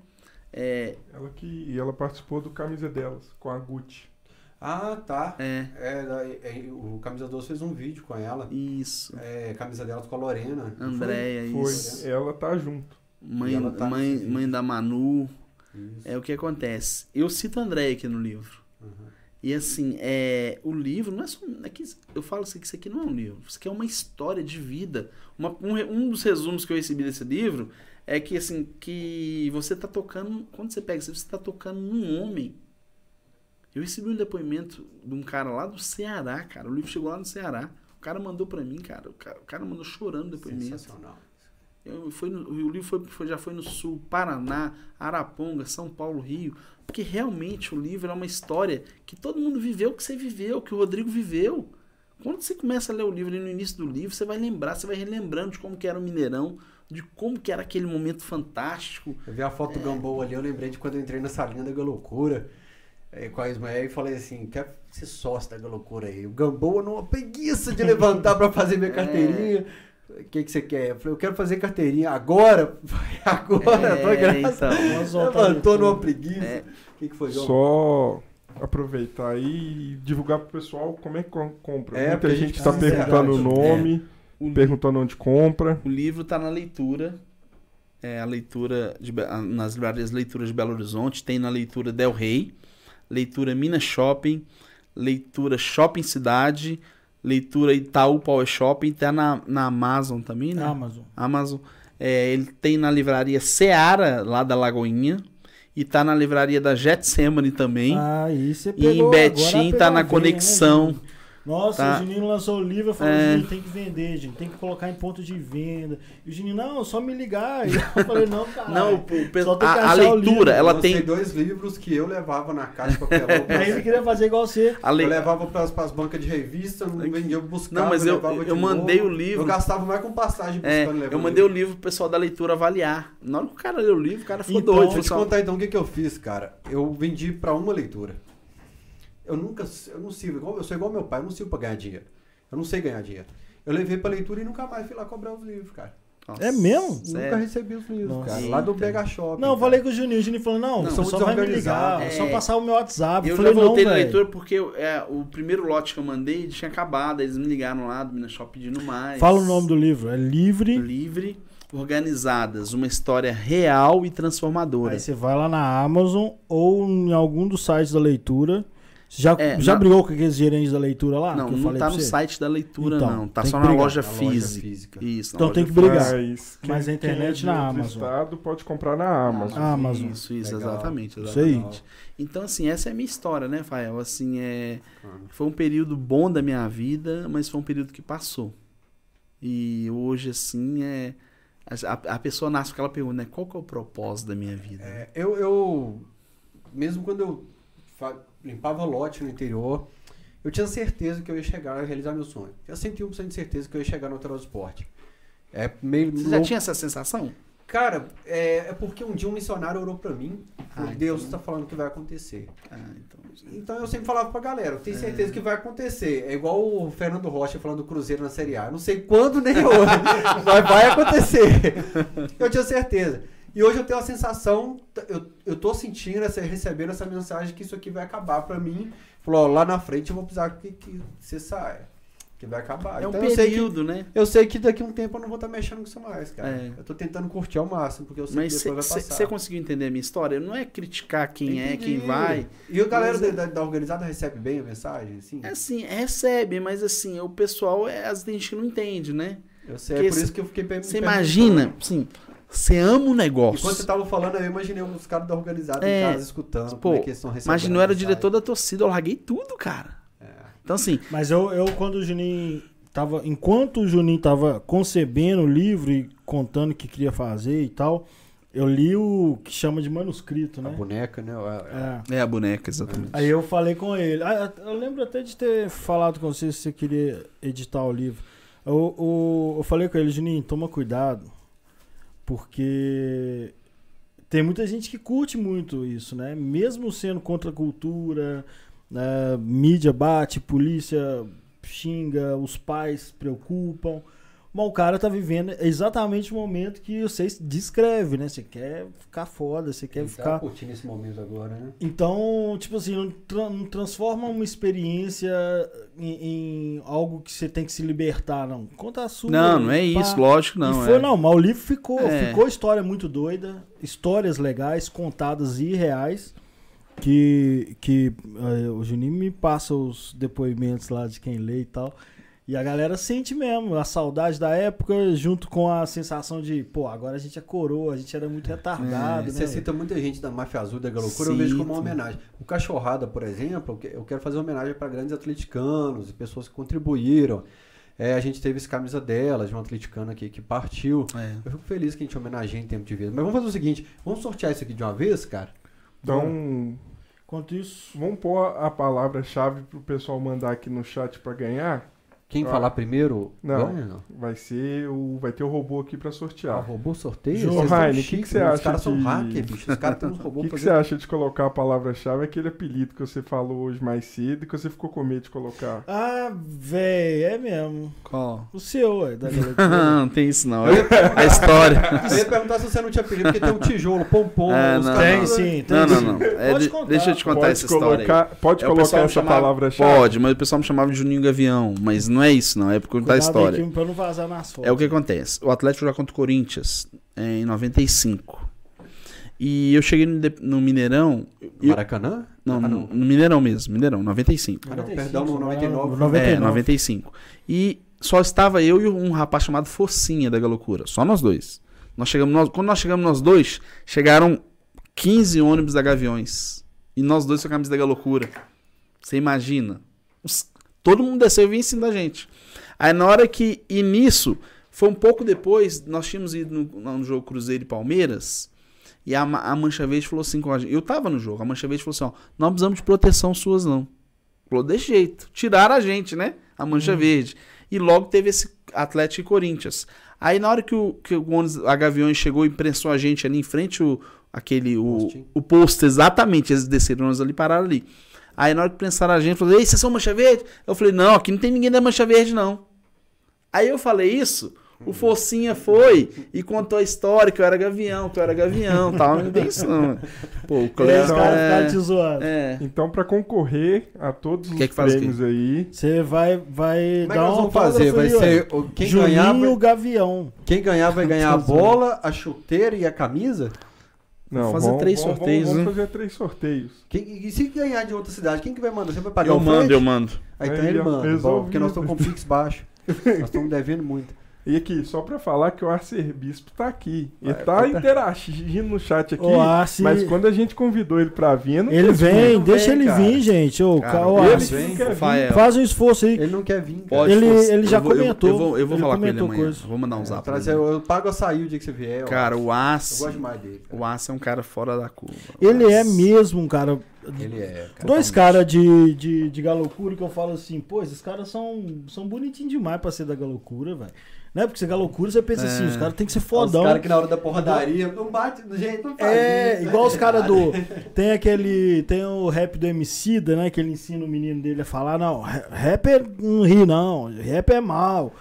É... Ela que e ela participou do Camisa delas com a Gucci. Ah, tá. É. é, é o Camisa 12 fez um vídeo com ela. Isso. É, camisa delas com a Lorena. Andréia, isso. Foi. Ela tá junto mãe, tá mãe, mãe da Manu. Isso. É o que acontece. Eu cito André aqui no livro. Uhum. E assim, é, o livro não é só. É que eu falo assim, que isso aqui não é um livro. Isso aqui é uma história de vida. Uma, um, um dos resumos que eu recebi desse livro é que assim, que você está tocando. Quando você pega isso, você está tocando num homem. Eu recebi um depoimento de um cara lá do Ceará, cara. O livro chegou lá no Ceará. O cara mandou para mim, cara. O cara, o cara mandou chorando o depoimento. Sensacional. Eu, foi no, o livro foi, foi, já foi no Sul, Paraná, Araponga, São Paulo, Rio. Porque realmente o livro é uma história que todo mundo viveu que você viveu, que o Rodrigo viveu. Quando você começa a ler o livro, no início do livro, você vai lembrar, você vai relembrando de como que era o Mineirão, de como que era aquele momento fantástico. Eu vi a foto é... do Gamboa ali, eu lembrei de quando eu entrei na salinha da Loucura é, com a Ismael e falei assim, quer ser sócio da Loucura aí. O Gamboa numa preguiça de levantar para fazer minha é. carteirinha. É... O que, que você quer? Eu falei, eu quero fazer carteirinha agora. Agora, é, foi graça. Então, Levantou numa preguiça. O é. que, que foi, João? Só aproveitar aí e divulgar pro pessoal como é que compra. É, Muita gente está perguntando o nome, é. perguntando onde compra. O livro está na leitura. É a leitura de, nas livrarias Leituras de Belo Horizonte, tem na leitura Del Rey, leitura Minas Shopping, leitura Shopping Cidade, leitura Itaú Power Shopping, tá na, na Amazon também, né? Amazon. Amazon. É, ele tem na livraria Seara, lá da Lagoinha. E tá na livraria da Getsemane também. Ah, isso é E em Betim tá na Conexão. Né, nossa, tá. o Juninho lançou o livro, eu falei, é... Juninho, tem que vender, gente, tem que colocar em ponto de venda. E o Juninho, não, só me ligar. E eu falei, não, cara. Não, o, a, a leitura, ela tem. dois livros que eu levava na caixa papelão. Aí ele queria fazer igual você. Le... Eu levava para as bancas de revista, não vendia, eu buscava. Não, mas eu, eu, eu mandei novo. o livro. Eu gastava mais com passagem é, buscando, é, Eu mandei o livro. livro pro pessoal da leitura avaliar. Na hora que o cara leu o livro, o cara ficou então, doido. Vou te contar então o que, que eu fiz, cara. Eu vendi para uma leitura. Eu nunca, eu não sirvo, igual, eu sou igual meu pai, eu não sirvo para ganhar dinheiro. Eu não sei ganhar dinheiro. Eu levei para leitura e nunca mais fui lá cobrar os livros, cara. Nossa, é mesmo? Nunca recebi os livros, Nossa. cara. Lá do Mega Shop. Não, eu falei com o Juninho. O Juninho falou: não, não só vai me ligar, é, só passar o meu WhatsApp. Eu, falei, já voltei na leitura porque é, o primeiro lote que eu mandei tinha acabado. Eles me ligaram lá do Minas Shop pedindo mais. Fala o nome do livro. É Livre. Livre. Organizadas, uma história real e transformadora. Aí você vai lá na Amazon ou em algum dos sites da leitura já, é, já na... brigou com aqueles gerentes da leitura lá? Não, não tá no site da leitura, então, não. Tá só na loja, física. loja, física. Isso, então tem que brigar. É, Mas a internet na Amazon. Estado pode comprar na Amazon. Ah, Amazon. Isso, isso, Legal. exatamente. exatamente. Isso Então, assim, essa é a minha história, né, Fael? Assim, é... foi um período bom da minha vida, mas foi um período que passou. E hoje, assim, é... A, a pessoa nasce com aquela pergunta, né? Qual que é o propósito da minha vida? É, eu, eu... Mesmo quando eu limpava lote no interior. Eu tinha certeza que eu ia chegar a realizar meu sonho. Eu tinha 101% de certeza que eu ia chegar no transporte. É meio Você já tinha essa sensação? Cara, é, é, porque um dia um missionário orou pra mim. Ah, Deus está então... falando que vai acontecer. Ah, então... então eu sempre falava pra galera, eu tenho certeza é... que vai acontecer. É igual o Fernando Rocha falando do Cruzeiro na Série A. Eu não sei quando nem hoje, mas vai acontecer. Eu tinha certeza. E hoje eu tenho a sensação, eu, eu tô sentindo, essa, recebendo essa mensagem que isso aqui vai acabar para mim. Falou, lá na frente eu vou precisar que, que você saia. Que vai acabar. É um então, período, que, né? Eu sei que daqui a um tempo eu não vou estar tá mexendo com isso mais, cara. É. Eu tô tentando curtir ao máximo, porque eu sei Mas que depois cê, vai passar. Você conseguiu entender a minha história? Não é criticar quem Entendi. é, quem vai. E a galera da, da, da, organizada recebe bem a mensagem, assim? É assim, recebe, mas assim, o pessoal, é, às vezes a gente não entende, né? Eu sei, porque é por isso que eu fiquei Você imagina, sim, você ama o negócio. Enquanto você tava falando, eu imaginei os caras da organizada é, em casa escutando. Pô, como é estão recebendo. eu era o diretor da torcida, eu larguei tudo, cara. É. Então, assim. Mas eu, eu, quando o Juninho tava. Enquanto o Juninho tava concebendo o livro e contando o que queria fazer e tal. Eu li o que chama de manuscrito, né? A boneca, né? É, é a boneca, exatamente. Aí eu falei com ele. Ah, eu lembro até de ter falado com você se você queria editar o livro. Eu, eu, eu falei com ele, Juninho, toma cuidado porque tem muita gente que curte muito isso, né? Mesmo sendo contra a cultura, né? mídia bate, polícia xinga, os pais preocupam. Mas o cara tá vivendo exatamente o momento que você descreve, né? Você quer ficar foda, você quer ficar. Tá curtindo esse momento agora, né? Então, tipo assim, não, tra não transforma uma experiência em, em, algo que você tem que se libertar, não. Conta a sua. Não, não é pá. isso, lógico, não. E foi, é. não, mas o livro ficou. É. Ficou história muito doida, histórias legais, contadas e reais. Que, que uh, o Juninho me passa os depoimentos lá de quem lê e tal. E a galera sente mesmo a saudade da época, junto com a sensação de, pô, agora a gente é coroa, a gente era muito retardado. É, né, você cita muita gente da Máfia Azul da Galocura, eu vejo como uma homenagem. O Cachorrada, por exemplo, eu quero fazer uma homenagem para grandes atleticanos e pessoas que contribuíram. É, a gente teve esse camisa dela, de um atleticano aqui que partiu. É. Eu fico feliz que a gente homenageie em tempo de vida. Mas vamos fazer o seguinte: vamos sortear isso aqui de uma vez, cara? Então, enquanto isso, vamos pôr a palavra-chave pro pessoal mandar aqui no chat para ganhar. Quem ah, falar primeiro não, ganha, não? Vai ser o. Vai ter o robô aqui pra sortear. Ah, o robô sorteio? Johaine, o que, que você acha? Os caras de... são hacker, bicho. Os caras têm uns robôs. O que, que você acha de colocar a palavra-chave, aquele apelido que você falou hoje mais cedo e que você ficou com medo de colocar? Ah, véi, é mesmo. Qual? O seu, é. Da não, tem isso não. É a história. Eu ia perguntar se você não tinha apelido, porque tem um tijolo, pompom. É, não, tem sim, tem Não, não, não. É, pode contar. Deixa eu te contar pode essa colocar, história. Pode é, colocar essa palavra-chave? Pode, mas o pessoal me chamava de Juninho Gavião. Mas não é isso, não. É porque contar a história. Pra não vazar nas fotos. É o que acontece. O Atlético joga contra o Corinthians é, em 95. E eu cheguei no, no Mineirão. Maracanã? não, ah, não, no Mineirão mesmo, Mineirão, 95. Ah, não, perdão, no 99. 99. É, 95. E só estava eu e um rapaz chamado Focinha da Galocura. Só nós dois. Nós chegamos, nós, quando nós chegamos nós dois, chegaram 15 ônibus da Gaviões. E nós dois com a camisa da Galocura. Você imagina? Os, todo mundo desceu e vinha em cima da gente. Aí na hora que. E nisso, foi um pouco depois, nós tínhamos ido no, no jogo Cruzeiro e Palmeiras. E a, a Mancha Verde falou assim com a gente. Eu tava no jogo, a Mancha Verde falou assim: ó, não precisamos de proteção suas, não. Falou, desse jeito. Tiraram a gente, né? A Mancha uhum. Verde. E logo teve esse Atlético e Corinthians. Aí na hora que o, que o ônibus, a Gaviões chegou e prensou a gente ali em frente o, aquele, o, o posto, exatamente, eles desceram nós ali, pararam ali. Aí na hora que prensaram a gente, falou, ei, vocês são Mancha Verde? Eu falei, não, aqui não tem ninguém da Mancha Verde, não. Aí eu falei isso, O Focinha foi e contou a história que eu era gavião, que eu era gavião, tal, bem isso não. Pô, o Cleiton então, é... te zoando. É. Então, para concorrer a todos os que que prêmios aí, você vai vai Como é dar uma fazer, vai ser quem Juninho ganhar vai... Gavião. Quem ganhar vai ganhar a bola, a chuteira e a camisa? Não, fazer vamos, três vamos, sorteios. Vamos, né? fazer três sorteios. Quem, e se ganhar de outra cidade, quem que vai mandar? Você vai pagar eu o mando, frete? Eu mando, Aí então ele manda, bom, porque nós estamos com o Pix baixo. nós estamos devendo muito. E aqui, só pra falar que o arcebispo tá aqui. Ele tá, tá interagindo no chat aqui. Arce... Mas quando a gente convidou ele pra vir, não Ele vem, deixa vem, ele cara. vir, gente. Ô, cara, o Arce, ele vem, faz um esforço aí. Ele não quer vir. Pode, ele, ele já eu comentou. Eu vou, eu vou falar com ele amanhã. Coisa. Vou mandar um zap. É, eu, eu pago açaí o dia que você vier. Cara, o Arce. Eu gosto mais dele. Cara. O Arce é um cara fora da curva. Ele é mesmo um cara. Ele é. Cara, Dois caras de, de, de galocura que eu falo assim, pô, esses caras são, são bonitinhos demais pra ser da galocura, velho. Né? Porque você é loucura, você pensa é. assim, os caras tem que ser fodão. Os caras que na hora da porradaria não bate do jeito, não faz. É, isso. igual os caras do. Tem aquele. Tem o rap do Emicida, né? Que ele ensina o menino dele a falar, não, rap é, não ri, não. Rap é mal.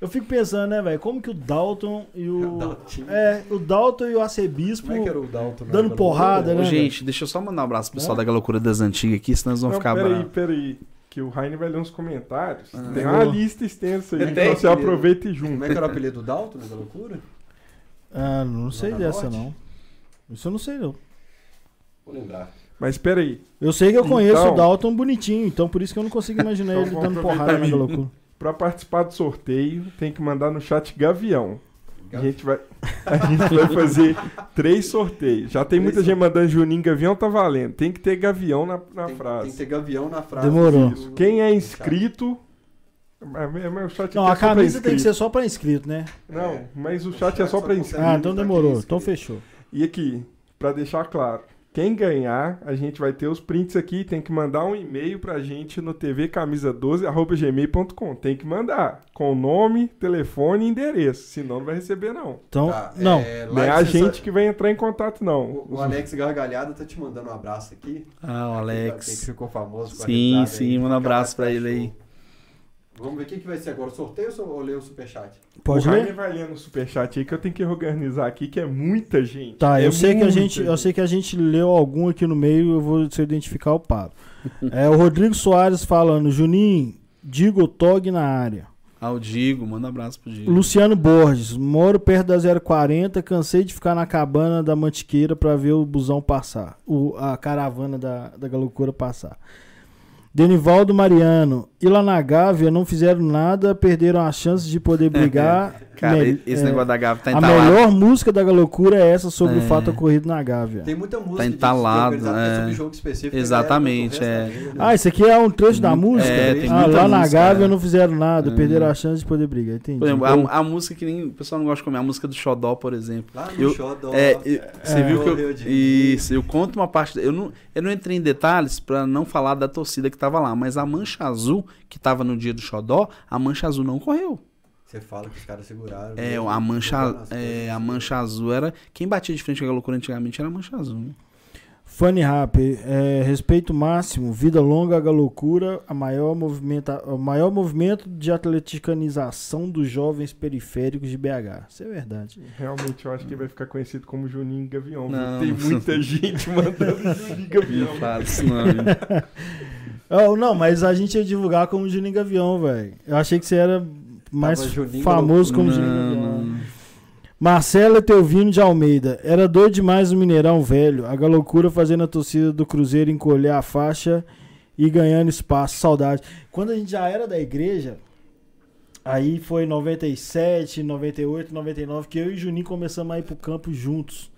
Eu fico pensando, né, velho, como que o Dalton e o. É, o Dalton e o Arcebispo. Como é que era o Dalton? Dando porrada, né? Gente, deixa eu só mandar um abraço pro pessoal é? da Galocura das Antigas aqui, senão eles vão não, ficar bravos. Peraí, peraí que o Raine vai ler uns comentários. Ah, tem uma lista extensa aí, então você aproveita e junta. Como é que era o apelido do Dalton, da loucura? Ah, não sei dessa Norte? não. Isso eu não sei não. Vou lembrar. Mas espera aí. Eu sei que eu conheço então, o Dalton bonitinho, então por isso que eu não consigo imaginar então, ele dando porrada na loucura. Pra participar do sorteio, tem que mandar no chat Gavião. A gente vai, a gente vai fazer três sorteios. Já tem três muita gente mandando Juninho Gavião, tá valendo. Tem que ter Gavião na, na tem, frase. Tem que ter Gavião na frase. Demorou. Isso. Quem é inscrito. É, o chat não, a camisa tem que ser só pra inscrito, né? Não, é. mas o chat é só pra inscrito. Ah, então demorou. Então fechou. E aqui, pra deixar claro, quem ganhar, a gente vai ter os prints aqui. Tem que mandar um e-mail pra gente no tvcamisa12.gmail.com. Tem que mandar. Com nome, telefone e endereço. Senão não vai receber, não. Então, tá, não. É, não é a gente que vai entrar em contato, não. O, o Alex Gargalhada tá te mandando um abraço aqui. Ah, o Alex. Quem ficou famoso com Sim, sim. Aí, manda um abraço pra ele aí. Vamos ver o que, que vai ser agora, sorteio ou ler o superchat? Pode o ler? vai lendo o superchat aí que eu tenho que organizar aqui, que é muita gente. Tá, é eu sei que a gente, eu sei que a gente leu algum aqui no meio, eu vou se identificar o paro. é o Rodrigo Soares falando, Juninho, digo Tog na área. Ah, o Digo, manda um abraço pro Digo. Luciano Borges, moro perto da 040, cansei de ficar na cabana da Mantiqueira para ver o busão passar, o, a caravana da, da Galocura passar. Denivaldo Mariano e lá na Gávea não fizeram nada, perderam a chance de poder brigar. Cara, me, esse é, negócio da Gávea tá entalado. A melhor música da Galocura é essa sobre é. o fato ocorrido na Gávea. Tem muita música tá entalado, disso, é. sobre jogo específico. Exatamente, é. Né? Ah, isso aqui é um trecho da música? É, tem ah, lá na Gávea é. não fizeram nada, perderam a chance de poder brigar. Entendi. Por exemplo, a, a, música que nem o pessoal não gosta de comer, a música do Xodó, por exemplo. Lá no eu, Xodó. É, eu, você viu que eu, isso, eu conto uma parte, eu não, eu não entrei em detalhes para não falar da torcida que tava lá, mas a Mancha Azul, que tava no dia do Xodó, a Mancha Azul não correu. Você fala que os caras seguraram. É, a mancha, é, a mancha azul era. Quem batia de frente com a loucura antigamente era a mancha azul. Né? Funny Rap, é, respeito máximo, vida longa a loucura, a maior, movimenta, o maior movimento de atleticanização dos jovens periféricos de BH. Isso é verdade. Realmente, eu acho que vai ficar conhecido como Juninho Gavião. Não, Tem muita gente mandando Juninho Gavião. Não fala isso não, oh, Não, mas a gente ia divulgar como Juninho Gavião, velho. Eu achei que você era mais famoso como não, Marcelo Etelvino de Almeida. Era doido demais o Mineirão velho. A galocura fazendo a torcida do Cruzeiro encolher a faixa e ganhando espaço. Saudade. Quando a gente já era da igreja, aí foi 97, 98, 99, que eu e Juninho começamos a ir pro campo juntos.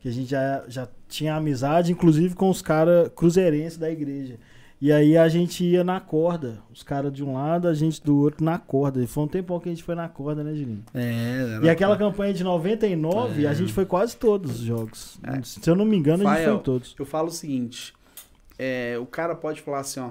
Que a gente já, já tinha amizade, inclusive com os caras cruzeirenses da igreja. E aí a gente ia na corda. Os caras de um lado, a gente do outro na corda. E foi um tempão que a gente foi na corda, né, Julinho? É. E aquela campanha de 99, é. a gente foi quase todos os jogos. É. Se eu não me engano, a gente foi em todos. Eu falo o seguinte: é, o cara pode falar assim, ó.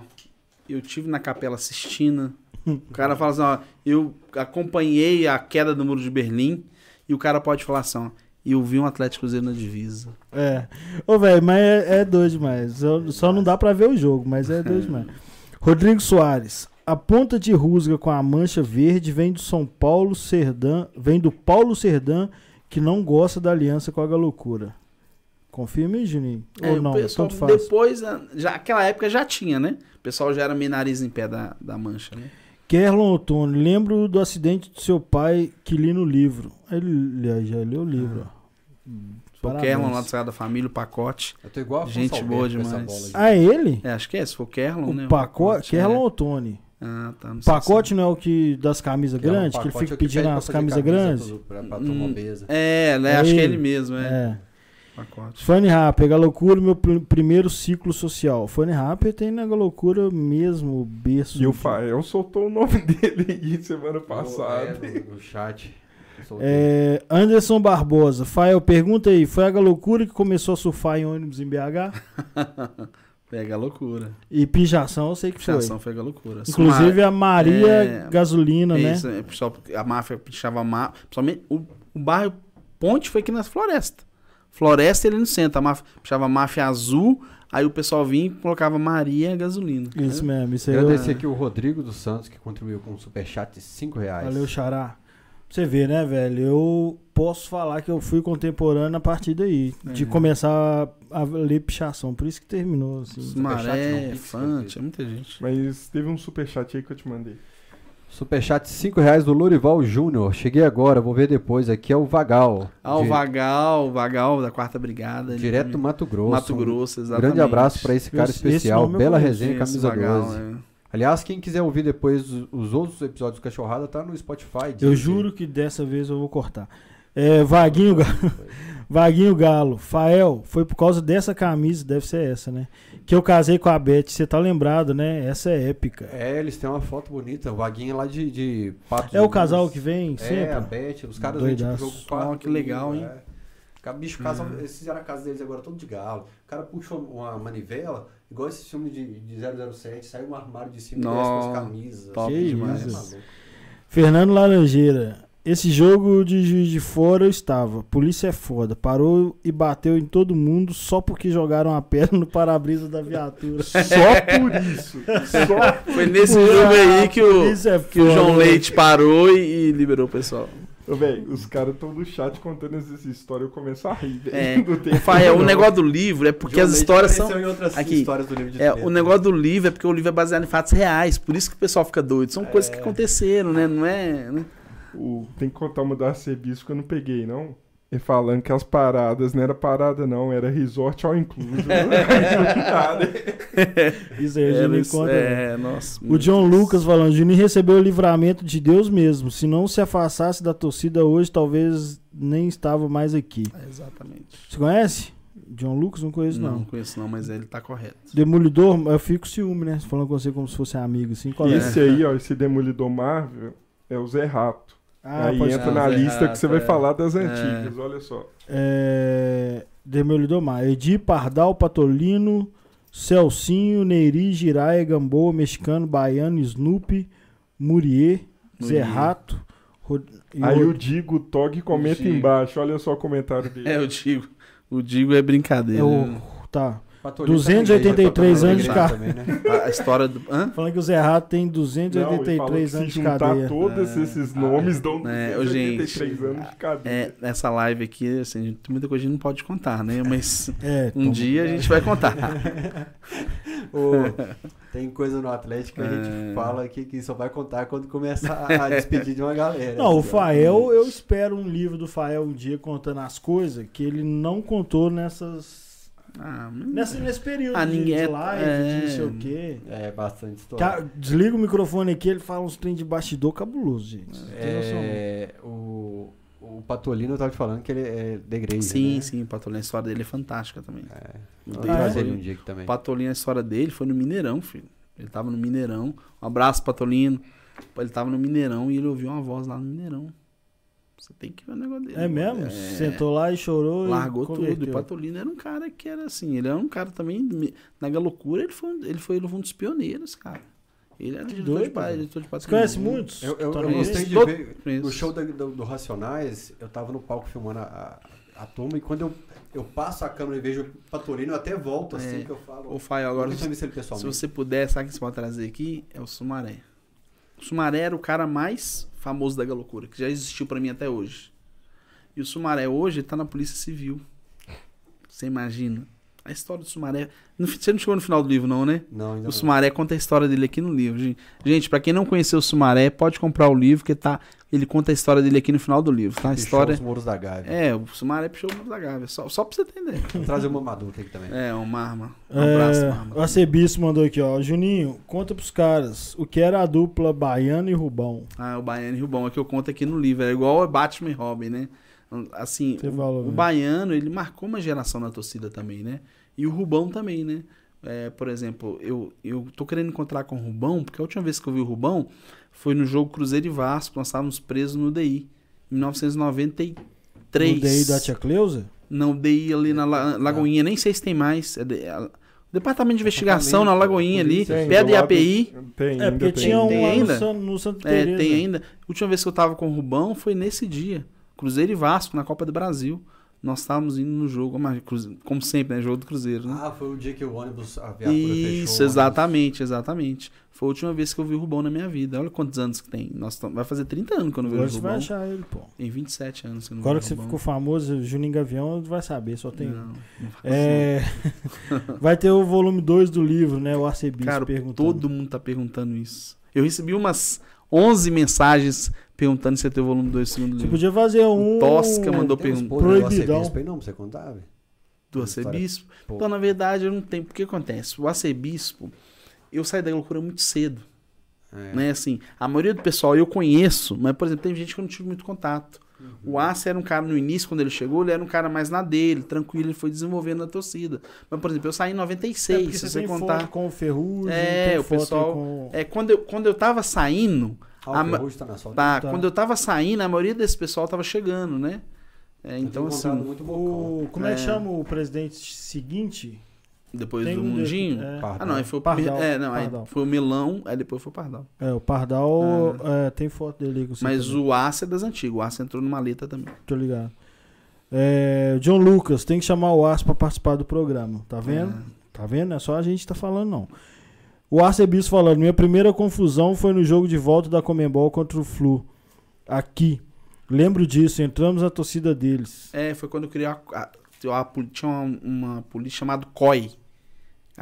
Eu tive na Capela Sistina. o cara fala assim, ó. Eu acompanhei a queda do Muro de Berlim. E o cara pode falar assim, ó e eu vi um Atlético Cruzeiro na divisa. É. Ô, velho, mas é, é doido demais. Só, só não dá pra ver o jogo, mas é doido demais. Rodrigo Soares. A ponta de rusga com a mancha verde vem do São Paulo Serdã, vem do Paulo Serdã, que não gosta da aliança com a Galocura. Confirma Juninho? É, Ou não? Pessoal, depois, ah, já, aquela época já tinha, né? O pessoal já era meio nariz em pé da, da mancha, né? Kerlon Otônio, lembro do acidente do seu pai que li no livro. Ele já leu o livro, ó. Foi o Kerlon lá do Sagrada Família, o pacote. Eu tô igual a Gente boa demais. Ah, é ele? É, acho que é, se for Kerlon, o né? Pacote, Kerlon é. ou Tony? Ah, tá. Não pacote não é o que das camisas grandes, que ele fica é pedindo as camisas grandes? Pra, pra hum, é, né? É acho ele. que é ele mesmo, é. é. Pacote. Funny Rapper, Loucura, meu pr primeiro ciclo social. Funny Rapper tem na Loucura mesmo, berço. E o Fael soltou o nome dele aí semana passada. Oh, é, no, no chat. É, Anderson Barbosa, Fael, pergunta aí, foi a loucura que começou a surfar em ônibus em BH? Pega a loucura. E pijação eu sei que pijação foi. Pega a loucura. Inclusive a Maria é, Gasolina, é né? Isso, é, pessoal, a máfia pichava má. Principalmente o, o bairro Ponte foi aqui na floresta. Floresta ele no centro. A máfia, pichava máfia azul. Aí o pessoal vinha e colocava Maria Gasolina. Isso mesmo. Isso aí eu agradecer aqui o Rodrigo dos Santos, que contribuiu com um superchat de 5 reais. Valeu, Xará. Você vê, né, velho? Eu posso falar que eu fui contemporâneo a partir daí. É. De começar a, ler pichação. Por isso que terminou, assim. Maré, Fante, é muita gente. Mas teve um superchat aí que eu te mandei. Superchat 5 reais do Lorival Júnior. Cheguei agora, vou ver depois. Aqui é o Vagal. Ah, o Vagal, o Vagal da quarta brigada. Direto do Mato Grosso. Mato Grosso, exatamente. Grande abraço para esse cara esse, especial. Esse Bela resenha, camisa Vagal, 12. É. Aliás, quem quiser ouvir depois os outros episódios do Cachorrada, tá no Spotify. Eu juro que dessa vez eu vou cortar. É, Vaguinho, Galo, Vaguinho Galo, Fael, foi por causa dessa camisa, deve ser essa, né? Que eu casei com a Beth, você tá lembrado, né? Essa é épica. É, eles têm uma foto bonita, o Vaguinho lá de, de Patos É o casal que vem sempre? É, a Beth, os caras vêm tipo jogo 4. Oh, que legal, hein? É. Bicho, casa, hum. eles fizeram a casa deles agora todo de galo. O cara puxou uma manivela, Igual esse filme de, de 007, sai um armário de cima e com as camisas. Top que demais. É Fernando Laranjeira. Esse jogo de Juiz de Fora eu estava. Polícia é foda. Parou e bateu em todo mundo só porque jogaram a perna no para-brisa da viatura. só por isso. Só Foi nesse jogo aí que o, é que o João Leite parou e, e liberou o pessoal. Véi, os caras estão no chat contando essa história, eu começo a rir. É. Fael, o negócio do livro é porque as histórias são. Aqui, histórias do livro de é, o negócio do livro é porque o livro é baseado em fatos reais, por isso que o pessoal fica doido. São é. coisas que aconteceram, né? Não é. Né? O, tem que contar uma do arcebispo que eu não peguei, não. E falando que as paradas não era parada, não, era resort all incluso. Isso aí a gente não encontra. É, nossa, o John Deus. Lucas falando: Juninho recebeu o livramento de Deus mesmo. Se não se afastasse da torcida hoje, talvez nem estava mais aqui. É, exatamente. Você conhece? John Lucas? Não conheço, não. Não conheço, não, mas ele tá correto. Demolidor, eu fico ciúme, né? Falando com você como se fosse amigo, assim. Qual esse é? aí, ó, esse Demolidor Marvel é o Zé Rato. Ah, Aí entra na lista que você vai é. falar das é. antigas, olha só. É... Demolidor Mar. Edi, Pardal, Patolino, Celcinho, Neiri, Giraia, Gamboa, Mexicano, Baiano, Snoopy, Murier, Zé Rato. Rod... Aí o Digo Tog comenta embaixo, olha só o comentário dele. É, o Digo. O Digo é brincadeira. É o... Né? Tá. 283 anos de cadeia. Né? A história do. Hã? Falando que o Zé Rato tem 283 anos de cadeia. todos é, esses nomes dão é, 283 gente, anos de cadeia. É, nessa live aqui, assim, tem muita coisa que a gente não pode contar, né? Mas é, um dia a gente vai contar. tem coisa no Atlético que a gente é. fala aqui que só vai contar quando começar a despedir de uma galera. Não, o Fael, eu espero um livro do Fael um dia contando as coisas que ele não contou nessas ah, Nessa, nesse período ah, ninguém, de é- live, é, de não sei o quê. É, bastante história. desliga o microfone aqui, ele fala uns trem de bastidor cabuloso, gente. É, o, o Patolino eu tava te falando que ele é da igreja. Sim, né? sim, o Patolino, a história dele é fantástica também. É. Ah, é? um dia aqui também. O Patolino, a história dele foi no Mineirão, filho. Ele tava no Mineirão. Um abraço, Patolino. Ele tava no Mineirão e ele ouviu uma voz lá no Mineirão. Você tem que ver o negócio dele. É mesmo? É... Sentou lá e chorou. Largou e tudo. E o Patolino era um cara que era assim. Ele era um cara também. Na Galocura, ele foi, ele foi um dos pioneiros, cara. Ele era diretor doido, de, pai, diretor de Você conhece muitos? Eu, eu, eu gostei de ver. No show do, do, Racionais, eu tava no palco filmando a, a, a turma e quando eu, eu passo a câmera e vejo o Patolino, eu até volto assim é. que eu falo. O Faio, agora. Se, se você puder, sabe que você pode trazer aqui? É o Sumaré. O Sumaré era o cara mais famoso da Galocura, que já existiu para mim até hoje. E o Sumaré hoje tá na Polícia Civil. Você imagina? A história do Sumaré. Você não chegou no final do livro, não, né? Não, ainda O Sumaré conta a história dele aqui no livro. Gente, Gente, pra quem não conheceu o Sumaré, pode comprar o livro, que tá. Ele conta a história dele aqui no final do livro, tá? A Pichou história. os muros da Gávea. É, o Sumaré puxou o mundo da Gávea. Só, só pra você entender. Vou trazer uma maduca aqui também. É, um Marma. Um abraço, É, Marma. o Arcebispo mandou aqui, ó. Juninho, conta pros caras o que era a dupla Baiano e Rubão. Ah, o Baiano e Rubão é que eu conto aqui no livro. É igual o Batman e Robin, né? Assim, Você o, o né? Baiano, ele marcou uma geração na torcida também, né? E o Rubão também, né? É, por exemplo, eu, eu tô querendo encontrar com o Rubão, porque a última vez que eu vi o Rubão foi no jogo Cruzeiro e Vasco, nós estávamos presos no DI, em 1993. O DI da Tia Cleusa? Não, DI ali na La- Lagoinha, nem sei se tem mais. É de- a- Departamento de Investigação na Lagoinha ali, Tem, perto do da IAPI. Tem, É, ainda porque tem. tinha um Tem no, ainda? No Santa É, tem ainda. A última vez que eu tava com o Rubão foi nesse dia. Cruzeiro e Vasco, na Copa do Brasil. Nós estávamos indo no jogo, como sempre, né? Jogo do Cruzeiro, né? Ah, foi o dia que o ônibus, a viatura fechou. Isso, ônibus. exatamente, exatamente. Foi a última vez que eu vi o Rubão na minha vida. Olha quantos anos que tem. Nós tam- vai fazer 30 anos que eu não vejo Agora o você vai Rubão. achar ele, pô. Tem 27 anos que eu não Agora que você o Rubão. ficou famoso, Juninho Gavião, vai saber, só tem. Não, não É, vai ter o volume 2 do livro, né? O Arcebispo Cara, perguntando. todo mundo tá perguntando isso. Eu recebi umas 11 mensagens perguntando se ia ter o volume 2 do segundo Você livro. podia fazer um... Tosca mandou Tem uns pergunta. podres do Proibidão. arcebispo aí não pra você contar, velho? Do arcebispo. Então, na verdade, eu não tenho. Porque acontece? O arcebispo, eu saí da loucura muito cedo. É. Né? Assim, a maioria do pessoal eu conheço, mas, por exemplo, tem gente que eu não tive muito contato. Uhum. O Arce era um cara no início, quando ele chegou, ele era um cara mais na dele, tranquilo, ele foi desenvolvendo a torcida. Mas, por exemplo, eu saí em É 96, porque se você contar. com o Ferrugem, É, o pessoal- com... É, quando eu, quando eu tava saindo, Ah, A o tá na solta. tá, Tá. quando eu tava saindo, a maioria desse pessoal tava chegando, né? É, então, assim. O, como é que É. chama o presidente seguinte? Depois Tem do um Mundinho. é. Pardal. Ah, não, aí foi o Pardal, É, não, aí Pardal. foi o Melão, aí depois foi o Pardal. É, o Pardal, é, tem foto dele aí com Mas também, o Arce é das antigas, o Arce entrou numa letra também. Tô ligado. É, John Lucas, tem que chamar o Arce pra participar do programa, tá vendo? É. Tá vendo? É só a gente tá falando, não. O Arcebispo falando, minha primeira confusão foi no jogo de volta da Comembol contra o Flu. Aqui. Lembro disso, entramos na torcida deles. É, foi quando eu criei a, a- a- tinha uma, uma polícia chamada COI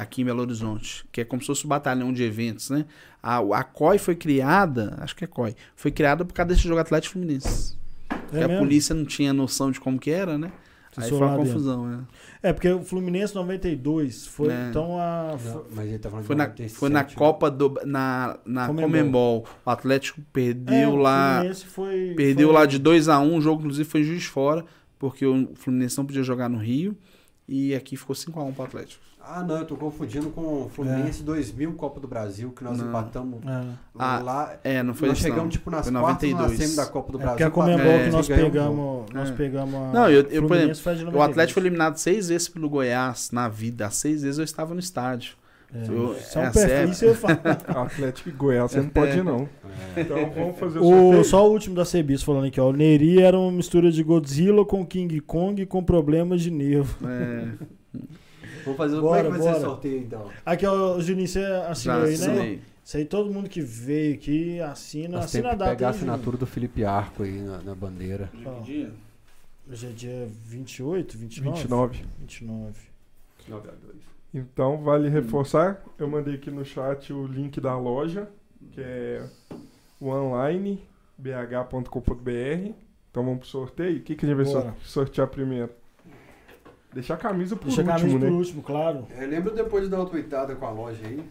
aqui em Belo Horizonte, que é como se fosse um batalhão de eventos, né? A, a COI foi criada, acho que é COI, foi criada por causa desse jogo Atlético Fluminense. Porque É a polícia não tinha noção de como que era, né? Você Aí foi uma dentro. confusão, né? É, porque o Fluminense 92 foi É. então a. Não, mas ele tá falando Foi de na, 97, foi na né? Copa do. Na, na Comembol. Comembol. O Atlético É, perdeu o lá. Fluminense foi. Perdeu foi- lá de 2x1, o jogo inclusive foi juiz fora, porque o Fluminense não podia jogar no Rio. E aqui ficou 5x1 pro Atlético. Ah, não, eu tô confundindo com o Fluminense 2000 Copa do Brasil, que nós Não. empatamos É. Ah, lá. É, não foi nós isso. chegamos não. tipo nas Foi quartas na 92. semi da Copa do É Brasil. porque a Comembol É, que nós pegamos. Nós É. pegamos a. Não, eu- eu, por de O 92. Atlético foi eliminado seis vezes pelo Goiás na vida. Seis vezes eu estava no estádio. É, Eu- Isso é um é perfil, sério. você fala. Atlético e Goiás, você não pode ir, não. É. Então vamos fazer o O, só o último da Cebis falando aqui, ó. O Neri era uma mistura de Godzilla com King Kong com problemas de nervo. É, Vamos fazer Bora, como é que vai ser bora. o sorteio então? Aqui, ó, Juninho, você assinou já aí, né? assinei. Isso aí todo mundo que veio aqui assina. Nós assina a data pegar a aí, assinatura do Felipe Arco aí na, na bandeira. Ó. dia? Hoje é dia 28, 29? 29. 29. Então, vale reforçar. Eu mandei aqui no chat o link da loja, que é o online, bh.com.br. Então vamos pro sorteio. O que, que a gente vai Bora. sor- sortear primeiro? Deixar a camisa por Deixa a último, camisa né? por último, claro. É, lembra depois de dar uma tweetada com a loja aí?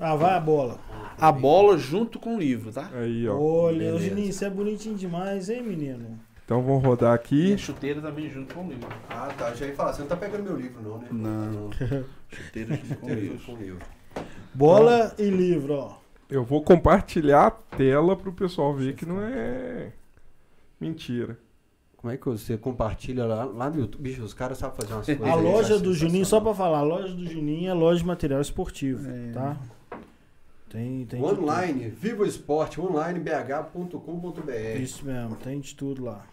Ah, vai a bola. A bola junto com o livro, tá? Aí, ó. Olha. Juninho, você é bonitinho demais, hein, menino? Então vamos rodar E aqui. a chuteira também junto com o livro. Ah, tá. Já ia falar, você não tá pegando meu livro, não, né? Não. Chuteira junto com livro. com o livro. Bola e livro, ó. Eu vou compartilhar a tela pro pessoal ver que não é mentira. Como é que você compartilha lá, lá no YouTube? Bicho, os caras sabem fazer umas coisas. A aí, loja é do Juninho, só pra falar, a loja do Juninho é loja de material esportivo, É. tá? Tem, tem de tudo. Online, Vivo Esporte, onlinebh.com.br. Isso mesmo, tem de tudo lá.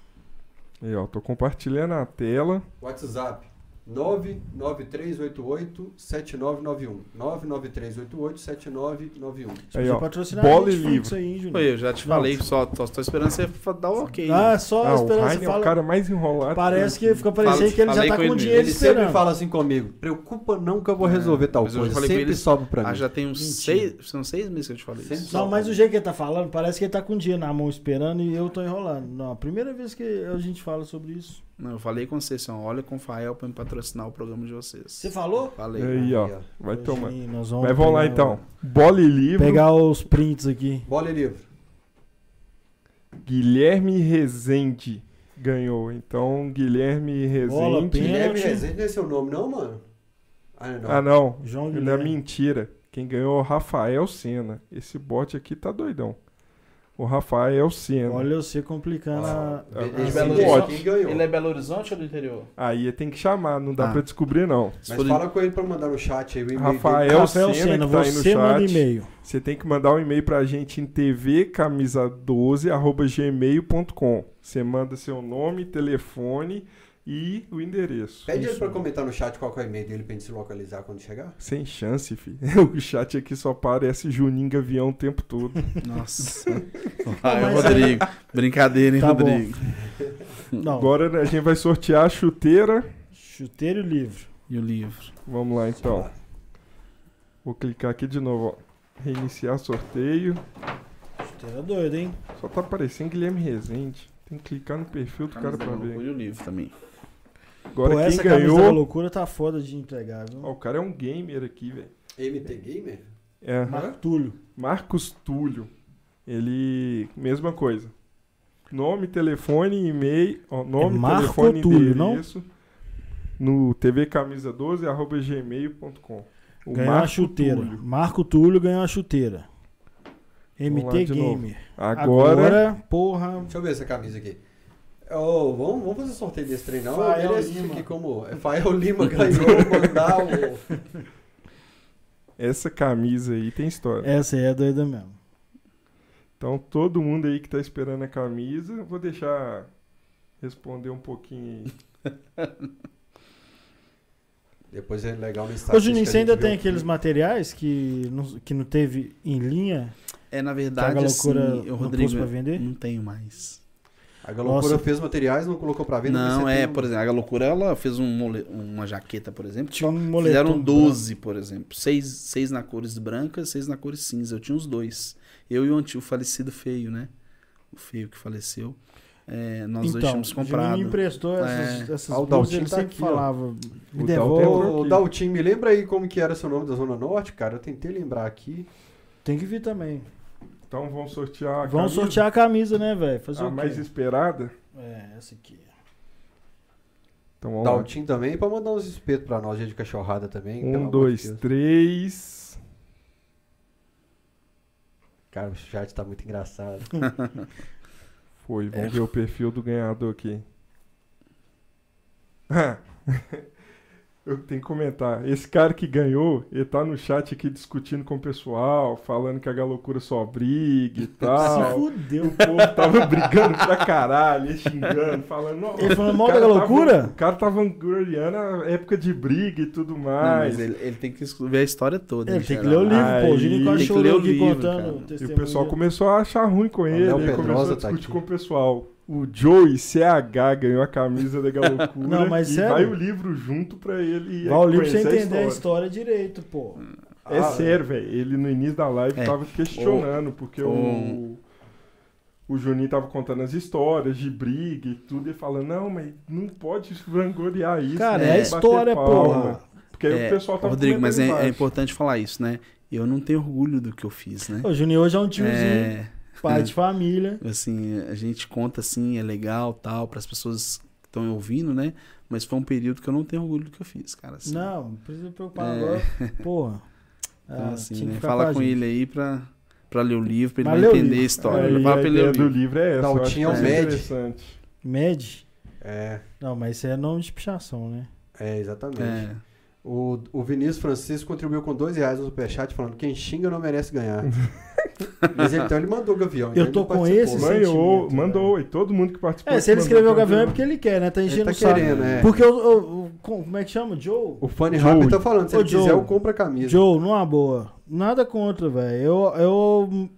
Aí, ó, tô compartilhando a tela. WhatsApp, 99388-7991. 99388-7991. Aí, ó, patrocinar bola e livro. isso aí. Oi, eu já te Não. falei, só, só tô esperando você dar o ok. Ah, só Ah, o esperando. Você Heine é o cara mais enrolado. parece que fica parecendo que ele já tá com com ele dinheiro Ele sempre esperando. fala assim comigo, preocupa não que eu vou resolver tal mas eu já coisa. falei com Sempre ele- sobe pra Ah, mim. já tem uns Mentira. seis, são seis meses que eu te falei Sempre isso. Não, mas o jeito que ele tá falando, parece que ele tá com o dinheiro na mão esperando e eu tô enrolando. Não, a primeira vez que a gente fala sobre isso. Não, eu falei com vocês, olha com o Fael pra me patrocinar o programa de vocês. Você falou? Falei. Aí, ó. Vai Hoje tomar. Nós vamos Mas vamos lá então. Bola e livro. Pegar os prints aqui. Bola e livro. Guilherme Rezende ganhou. Então, Guilherme Bola, Rezende. pênalti. Guilherme Rezende não é seu nome, não, mano? Ah, não. Ah, não. João Não é Guilherme. mentira. Quem ganhou é o Rafael Senna. Esse bot aqui tá doidão. O Rafael Senna. Olha você complicando a. Ah, Ele ah, Belo sim, Horizonte? Ele é Belo Horizonte ou do interior? Aí tem que chamar, não dá Ah. pra descobrir não. Mas fala com ele pra mandar no chat aí o e-mail Rafael. Rafael Senna, Senna, que tá aí no você manda chat. e-mail. Você tem que mandar um e-mail pra gente em tvcamisa12@gmail.com. Você manda seu nome, telefone e o endereço. Pede ele Isso. pra comentar no chat qual que é o e-mail dele pra gente se localizar quando chegar. Sem chance, filho. O chat aqui só parece Juninho Gavião o tempo todo. Nossa. Vai, mas Rodrigo. Brincadeira, hein, Tá. Rodrigo? Não, Agora né, a gente vai sortear a chuteira. chuteiro e livro. E o livro? Vamos lá então. Vou clicar aqui de novo, ó. Reiniciar sorteio. Chuteiro é doido, hein? Só tá aparecendo Guilherme Rezende. Tem que clicar no perfil do cara pra ver. E o livro também. Agora Pô, quem essa camisa da ganhou. loucura tá foda de entregar, viu? Ó, o cara é um gamer aqui, velho. MT Gamer? É, Marco Túlio. Marcos Túlio. Ele. Mesma coisa. Nome, telefone, e-mail. Ó, nome, É Marco telefone, Túlio, não? endereço. No tvcamisa12 arroba gmail.com. O Ganhou uma chuteira. Túlio. Marco Túlio ganhou uma chuteira. MT. Gamer. Agora, porra. Deixa eu ver essa camisa aqui. Ô, vamos, vamos fazer sorteio desse trem, não? Fael Ele assiste Lima. aqui como... É Fael Lima ganhou, mandar o... essa camisa aí tem história. Essa aí é doida mesmo. Então, todo mundo aí que tá esperando a camisa, vou deixar responder um pouquinho aí. Depois é legal no Ô, Instagram. Juninho, você ainda tem aqueles materiais que não, que não teve em linha? É, na verdade, assim, loucura o não Rodrigo, vender? não tenho mais. A Galocura fez materiais, não colocou pra venda. mas Não, é, tem por exemplo, a Loucura, ela fez um mole- uma jaqueta, por exemplo. Tinha um moletom. Fizeram 12, por exemplo. Seis, seis na cores brancas, seis na cores cinza. Eu tinha os dois. Eu e o antigo falecido feio, né? O feio que faleceu. É, nós dois Então, tínhamos o comprado. Juninho emprestou essas, É. essas Ah, o blusas, ele tá sempre aqui, falava. Me O devolve. Daltim, me lembra aí como que era seu nome da Zona Norte, cara? Eu tentei lembrar aqui. Tem que vir também. Então, vamos sortear a Vamos camisa, sortear a camisa, né, velho? Fazer a o quê? mais esperada. É, essa aqui. Então, vamos lá. Daltim também, pra mandar uns espetos pra nós, dia de cachorrada também. pelo Um, amor de dois, Deus. três. Cara, o chat tá muito engraçado. Foi, vamos É. ver o perfil do ganhador aqui. Eu tenho que comentar. Esse cara que ganhou, ele tá no chat aqui discutindo com o pessoal, falando que a Galocura só briga e Se tal. fudeu. O povo tava brigando pra caralho, ele xingando, falando. "Não, Ele falando o mal da tava- O cara tava gloriando a época de briga e tudo Não, mais. mas ele, ele tem que ver a história toda. Ele em tem que ler o livro, pô. O Aí, quase tem que chorou ler o aqui livro, contando cara. o E o pessoal começou a achar ruim com ele, ele começou a tá discutir aqui. com o pessoal. O Joey CH ganhou a camisa da Galocura Não, mas e sério? vai o livro junto pra ele Vai o livro pra você conhecer entender a história direito, pô. É Ah, sério, velho. Ele no início da live É. tava questionando, porque o, o- o Juninho tava contando as histórias de briga e tudo, e falando, não, mas não pode vangloriar isso. Cara, né? é a história, palma." porra. Porque aí É, o pessoal tava Rodrigo, mas é, é importante falar isso, né? Eu não tenho orgulho do que eu fiz, né? O Juninho hoje é um tiozinho, É, pai de família. assim, a gente conta assim, é legal, tal, para as pessoas que estão ouvindo, né? Mas foi um período que eu não tenho orgulho do que eu fiz, cara. assim. Não, não precisa se preocupar É. agora. Porra. Então, Ah, assim, né? Fala com gente. ele aí pra, pra ler o livro, pra ele Mas entender livro. a história. Aí, Fala a pra ele ler ideia o do livro. livro é essa. eu acho Daltinho que é o é Med. interessante. Med? É, Não, mas isso é nome de pichação, né? é, exatamente. É. O, o Vinícius Francisco contribuiu com dois reais no superchat falando quem xinga não merece ganhar. Mas ele, então ele mandou o Gavião. Eu então tô ele com esse Manhou, sentimento, mandou, e todo mundo que participou. É, se ele escreveu o Gavião é ele. porque ele quer, né? Tá Ele enchendo tá o saco. querendo, é. Porque o, o- o como é que chama? Joe? O Funny Rap tá falando, se Ô, ele Joe, quiser, eu compro a camisa. Joe, numa boa. Nada contra, velho. Eu, eu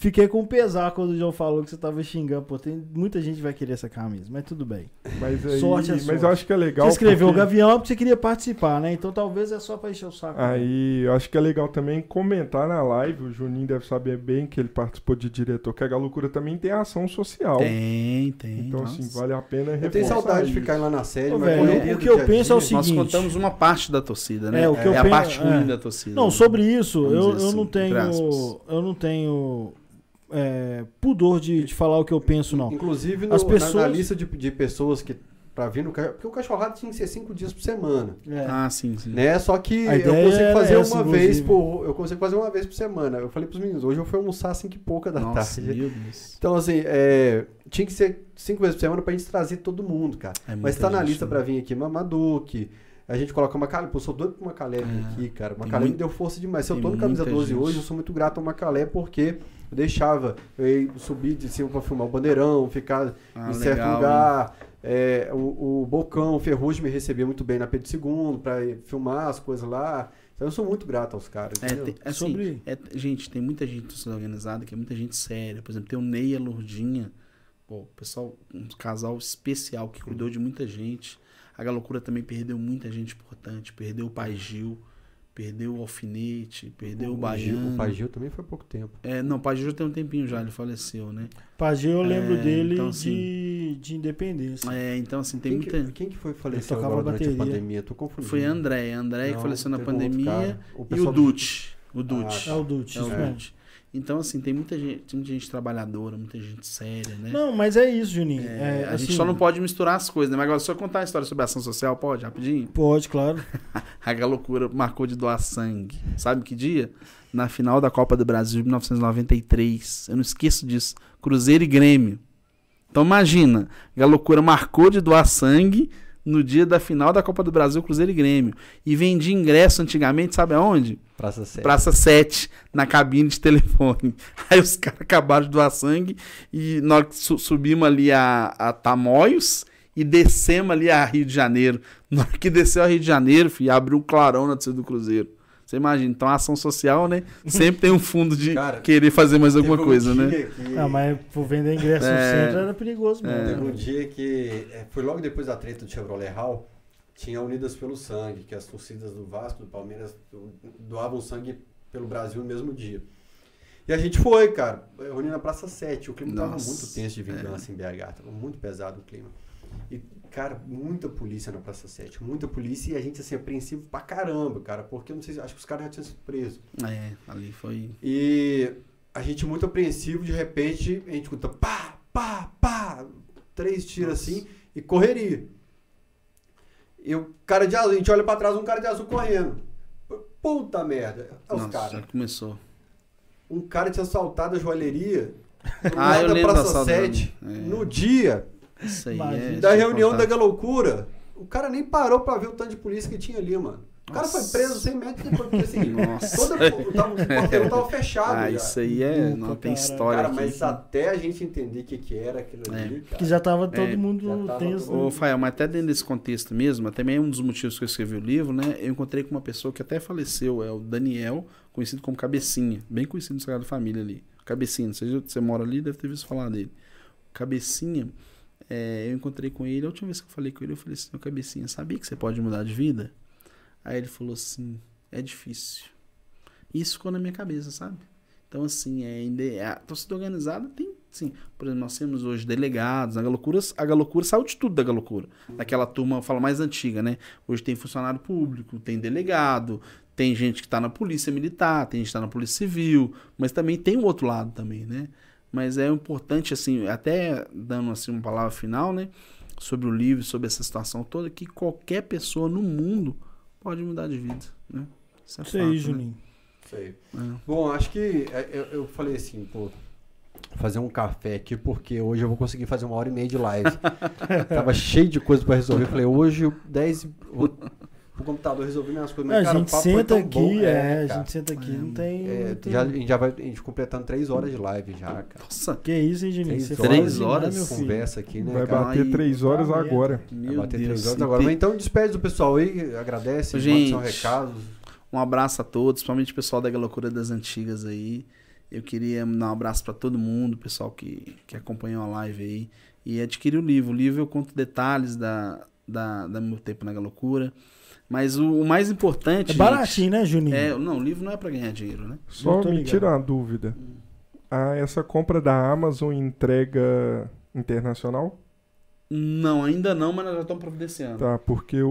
Fiquei com pesar quando o João falou que você tava xingando. Pô, tem muita gente que vai querer essa camisa, mas tudo bem. Mas aí, sorte é sorte. Mas eu acho que é legal. Você escreveu porque... o Gavião porque você queria participar, né? Então talvez é só pra encher o saco. Aí eu acho que é legal também comentar na live. O Juninho deve saber bem que ele participou de diretor, que a Galoucura também tem ação social. Tem, tem. Então, assim, nossa. assim, vale a pena Eu tenho saudade isso. de ficar lá na sede, Ô, mas o que eu penso é o seguinte. Nós contamos uma parte da torcida, né? É, o que é, eu é penso, a parte ruim é. da torcida. Não, né? sobre isso, eu, eu assim, não tenho. Eu não tenho é, pudor de, de, falar o que eu penso, não. Inclusive, no, As pessoas... na, na lista de, de pessoas que para vir no porque o cachorrado tinha que ser cinco dias por semana. É. Ah, sim, sim. Né? Só que eu consigo fazer essa, uma inclusive. vez por eu consigo fazer uma vez por semana. Eu falei pros meninos, hoje eu fui almoçar às cinco e pouca da Nossa, tarde. Então assim, é, tinha que ser cinco vezes por semana pra gente trazer todo mundo, cara. É Mas tá na lista né? para vir aqui Mamaduque, a gente coloca uma Macalé. Pô, sou doido pro Macalé é, aqui, cara. Macalé muito, me deu força demais. Se eu tô no camisa 12 gente. hoje, eu sou muito grato ao Macalé porque eu deixava eu ia subir de cima para filmar o bandeirão, ficar ah, em certo legal, lugar. É, o, o Bocão, o Ferrugem me recebia muito bem na Pedro II para filmar as coisas lá. Então eu sou muito grato aos caras. É, tem, assim, Sobre... É, gente, tem muita gente organizada que é muita gente séria. Por exemplo, tem o Ney e a Lourdinha. Pô, pessoal, um casal especial que cuidou de muita gente. A Galocura também perdeu muita gente importante. Perdeu o Pai Gil. Perdeu o alfinete, perdeu o, o baiano. O Pagil também foi há pouco tempo. É, não, o Pagil tem um tempinho já, ele faleceu, né? Pagil eu lembro é, dele então, assim, de, de independência. É, então assim, tem quem muita... Que, quem que foi que faleceu agora durante a pandemia? Tô confundindo. Foi André, André não, que faleceu na pandemia o e o Dutch. O Dutch. Ah, é o Dutch, é o Dutch. Então, assim, tem muita gente, tem muita gente trabalhadora, muita gente séria, né? Não, mas é isso, Juninho. É, é, a assim, gente só não pode misturar as coisas, né? Mas agora, só contar a história sobre a ação social, pode, rapidinho? Pode, claro. a loucura marcou de doar sangue. Sabe que dia? Na final da Copa do Brasil de 1993. Eu não esqueço disso. Cruzeiro e Grêmio. Então, imagina, a loucura marcou de doar sangue no dia da final da Copa do Brasil, Cruzeiro e Grêmio. E vendi ingresso antigamente, sabe aonde? Praça 7. Praça 7, na cabine de telefone. Aí os caras acabaram de doar sangue e nós subimos ali a, a Tamoios e descemos ali a Rio de Janeiro. Na hora que desceu a Rio de Janeiro, filho, abriu um clarão na descida do Cruzeiro. Você imagina, então a ação social, né? Sempre tem um fundo de Cara, querer fazer mais alguma um coisa, né? Que... Ah, mas por vender ingresso é... no centro era perigoso mesmo. É. Teve um dia que é, foi logo depois da treta do Chevrolet Hall, tinha Unidas pelo Sangue, que as torcidas do Vasco, do Palmeiras doavam sangue pelo Brasil no mesmo dia. E a gente foi, cara, reuni na Praça 7. O clima Nossa, tava muito tenso de vingança é. em BH, tava muito pesado o clima. E Cara, muita polícia na Praça 7, muita polícia e a gente, assim, apreensivo pra caramba, cara, porque eu não sei, acho que os caras já tinham sido presos. É, ali foi. E a gente muito apreensivo, de repente, a gente escuta pá, pá, pá, três tiros assim e correria. E o cara de azul, a gente olha pra trás, um cara de azul correndo. Puta merda. É os caras. Já começou. Um cara tinha assaltado a joalheria. ah, eu lembro Praça 7, é. no dia isso aí é, Da reunião da loucura, o cara nem parou pra ver o tanto de polícia que tinha ali, mano. O cara foi preso 100 metros depois, porque assim, Nossa. Todo, o, tava, o porteiro tava fechado. Ah, já. isso aí é. não tem história. Cara, mas até a gente entender o que, que era aquilo é. ali. Cara, que já tava todo é, mundo tenso. Ô, Fael, mas até dentro desse contexto mesmo, também é um dos motivos que eu escrevi o livro, né? Eu encontrei com uma pessoa que até faleceu, é o Daniel, conhecido como Cabecinha, bem conhecido no Sagrado Família ali. Cabecinha, você, você mora ali, deve ter visto falar dele. Cabecinha é, eu encontrei com ele, a última vez que eu falei com ele, eu falei assim, meu cabecinha, sabia que você pode mudar de vida? Aí ele falou assim, é difícil. Isso ficou na minha cabeça, sabe? Então, assim, é, a torcida organizada tem, sim. Por exemplo, nós temos hoje delegados, a Galocura, a Galocura saiu de tudo da Galocura. Daquela turma, fala mais antiga, né? Hoje tem funcionário público, tem delegado, tem gente que está na polícia militar, tem gente que está na polícia civil, mas também tem o outro lado também, né? Mas é importante, assim, até dando assim uma palavra final, né? Sobre o livro, sobre essa situação toda, que qualquer pessoa no mundo pode mudar de vida, né? Isso é Isso fato, aí, né? Juninho. Isso aí. É. Bom, acho que é, eu, eu falei assim, pô, fazer um café aqui, porque hoje eu vou conseguir fazer uma hora e meia de live. Tava cheio de coisa para resolver. Eu falei, hoje 10. Pro computador resolver minhas coisas. É, Mas, a cara, gente o papo foi senta tão aqui, bom. é, a cara. gente senta aqui, É, não tem. É, tem- já, a gente já vai a gente completando três horas de live já, cara. Nossa, Que isso, hein, Juninho? Três Três horas filho. Conversa aqui, né, Vai cara? bater três horas tá agora. Vai meu bater Deus. três horas agora. Mas então despede do pessoal aí, agradece, Gente, manda seu recado. Um abraço a todos, principalmente o pessoal da Loucura das Antigas aí. Eu queria mandar um abraço pra todo mundo, pessoal que, que acompanhou a live aí. E adquirir o livro. O livro eu conto detalhes da, da, da meu tempo na Loucura. Mas o, o mais importante. É baratinho, né, Juninho? É, não, o livro não é pra ganhar dinheiro, né? Só Eu me ligado. tira uma dúvida. Ah, essa compra da Amazon entrega internacional? Não, ainda não, mas nós já estamos providenciando. Tá, porque o,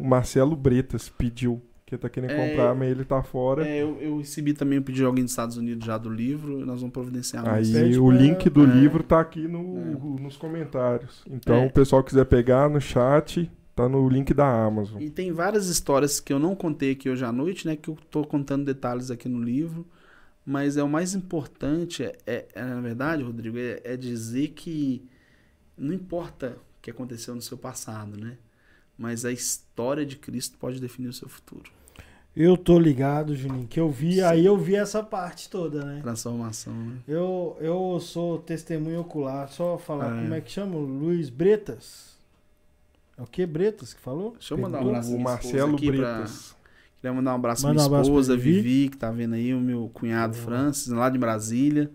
o Marcelo Bretas pediu que tá querendo É, comprar, mas ele tá fora. É, eu, eu recebi também o pedido de alguém dos Estados Unidos já do livro e nós vamos providenciar. Aí o link do é. livro tá aqui no, nos comentários. Então, É. o pessoal quiser pegar no chat, tá no link da Amazon. E tem várias histórias que eu não contei aqui hoje à noite, né? Que eu tô contando detalhes aqui no livro. Mas é o mais importante, é, é- é, na verdade, Rodrigo, é, é dizer que não importa o que aconteceu no seu passado, né? Mas a história de Cristo pode definir o seu futuro. Eu tô ligado, Juninho, que eu vi, aí eu vi essa parte toda, né? Transformação, né? Eu, eu sou testemunho ocular, só falar Ah, é. como é que chama? Luiz Bretas? É o que Bretas que falou? Deixa eu mandar um abraço o minha Marcelo aqui pra- Bretas. Queria mandar um abraço pra Manda minha um pra esposa, Vivi. Vivi, que tá vendo aí, o meu cunhado Boa. Francis, lá de Brasília.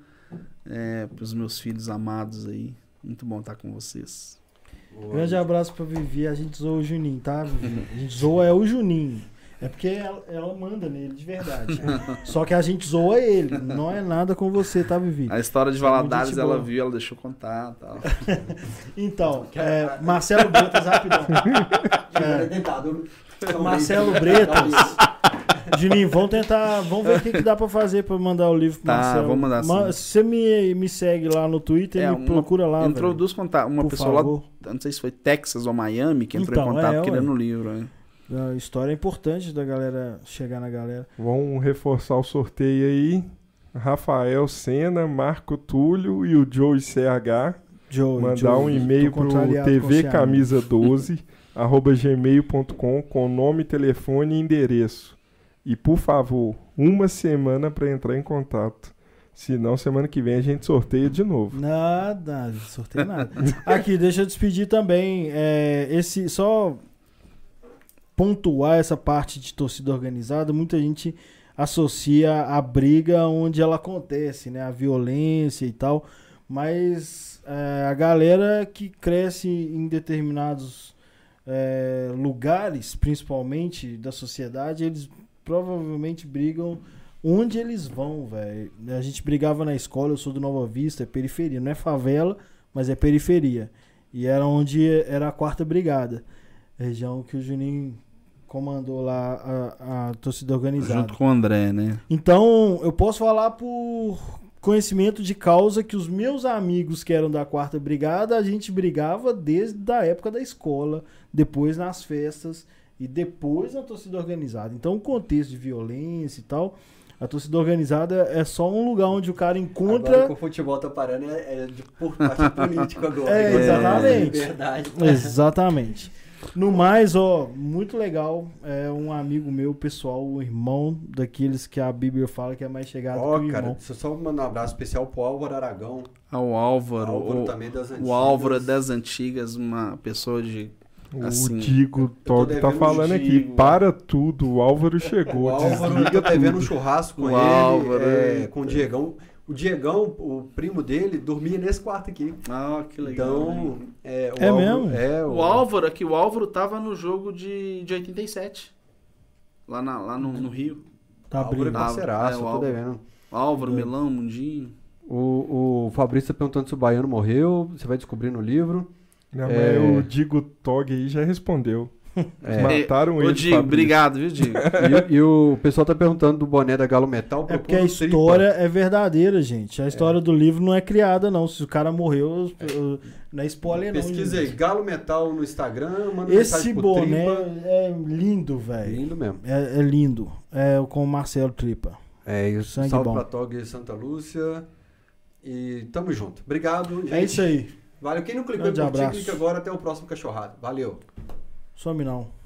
É, pros meus filhos amados aí. Muito bom estar com vocês. Grande abraço pra Vivi, a gente zoa o Juninho, tá, Vivi? A gente zoa é o Juninho. É porque ela, ela manda nele de verdade. Só que a gente zoa ele. Não é nada com você, tá, Vivi? A história de é Valadares, gente ela boa. viu, ela deixou contar e tal. Então, é, Marcelo Bretas, rapidão. É, Marcelo Bretas. Juninho, vamos tentar. Vamos ver o que, que dá pra fazer pra mandar o livro pro Tá, Marcelo. vamos mandar sim. Se você me, me segue lá no Twitter, É, me uma- procura lá. entrou velho. duas contatos. Uma Por pessoa favor. lá, não sei se foi Texas ou Miami, que entrou Então, em contato é, querendo o livro. né? A história é importante da galera chegar na galera. Vamos reforçar o sorteio aí. Rafael Sena, Marco Túlio e o Joe CH. Joe, Mandar Joe, um e-mail pro contrariado com TV esse Camisa 12 arroba gmail.com com nome, telefone e endereço. E por favor, uma semana para entrar em contato. Senão, semana que vem a gente sorteia de novo. Nada, sorteio nada. Aqui, deixa eu despedir também. é, esse só pontuar essa parte de torcida organizada. Muita gente associa a briga onde ela acontece, né? A violência e tal. Mas é, a galera que cresce em determinados é, lugares, principalmente da sociedade, eles provavelmente brigam onde eles vão, velho. A gente brigava na escola, eu sou do Nova Vista, é periferia, não é favela, mas é periferia. E era onde era a quarta brigada, região que o Juninho comandou lá a, a torcida organizada. Junto com o André, né? Então, eu posso falar por conhecimento de causa que os meus amigos que eram da quarta brigada, a gente brigava desde a época da escola, depois nas festas e depois na torcida organizada. Então, o contexto de violência e tal, a torcida organizada é só um lugar onde o cara Agora encontra que o futebol tá parando é, é de por parte político agora. É, exatamente. Verdade. Exatamente. No mais, ó, muito legal. É um amigo meu, pessoal, um irmão daqueles que a Bíblia fala que é mais chegado Ó, que o cara, irmão. deixa eu só mandar um abraço especial pro Álvaro Aragão. Ao Álvaro. Álvaro o, também das antigas. o Álvaro é das antigas, uma pessoa de. O Assim, Digo Tog tá falando o aqui. Para tudo, o Álvaro chegou. O Álvaro desliga tá devendo um tudo. churrasco com O ele, Álvaro, é, é. com o Diegão. O Diegão, o primo dele, dormia nesse quarto aqui. Ah, que legal. Então, né? é, o É Álvaro- mesmo? É, O Álvaro, aqui, o Álvaro tava no jogo de, de 87. Lá, na, lá no, no Rio. Tá Álvaro é abrindo. parceiraço, É, o eu tô Álvaro. devendo. Álvaro, É. Melão, Mundinho. O, o Fabrício tá perguntando se o Baiano morreu. Você vai descobrir no livro. Não, mas É. o Digo Tog aí já respondeu. É. Mataram Ô, ele. Digo, Fabrício. obrigado, viu, Digo? E, e o pessoal tá perguntando do boné da Galo Metal. É porque a o Tripa. história é verdadeira, gente. A história do livro não é criada, não. Se o cara morreu, eu- não é spoiler, não. Pesquisa aí. Galo Metal no Instagram, manda Esse boné Tripa. é lindo, velho. Lindo mesmo. É, é lindo. É com o Marcelo Tripa. É, e o Sangue salve bom. pra Tog Santa Lúcia. E tamo junto. Obrigado, gente. É isso aí. Valeu. Quem não clicou Grande curtir, clica agora até o próximo cachorrado. Valeu. Some não.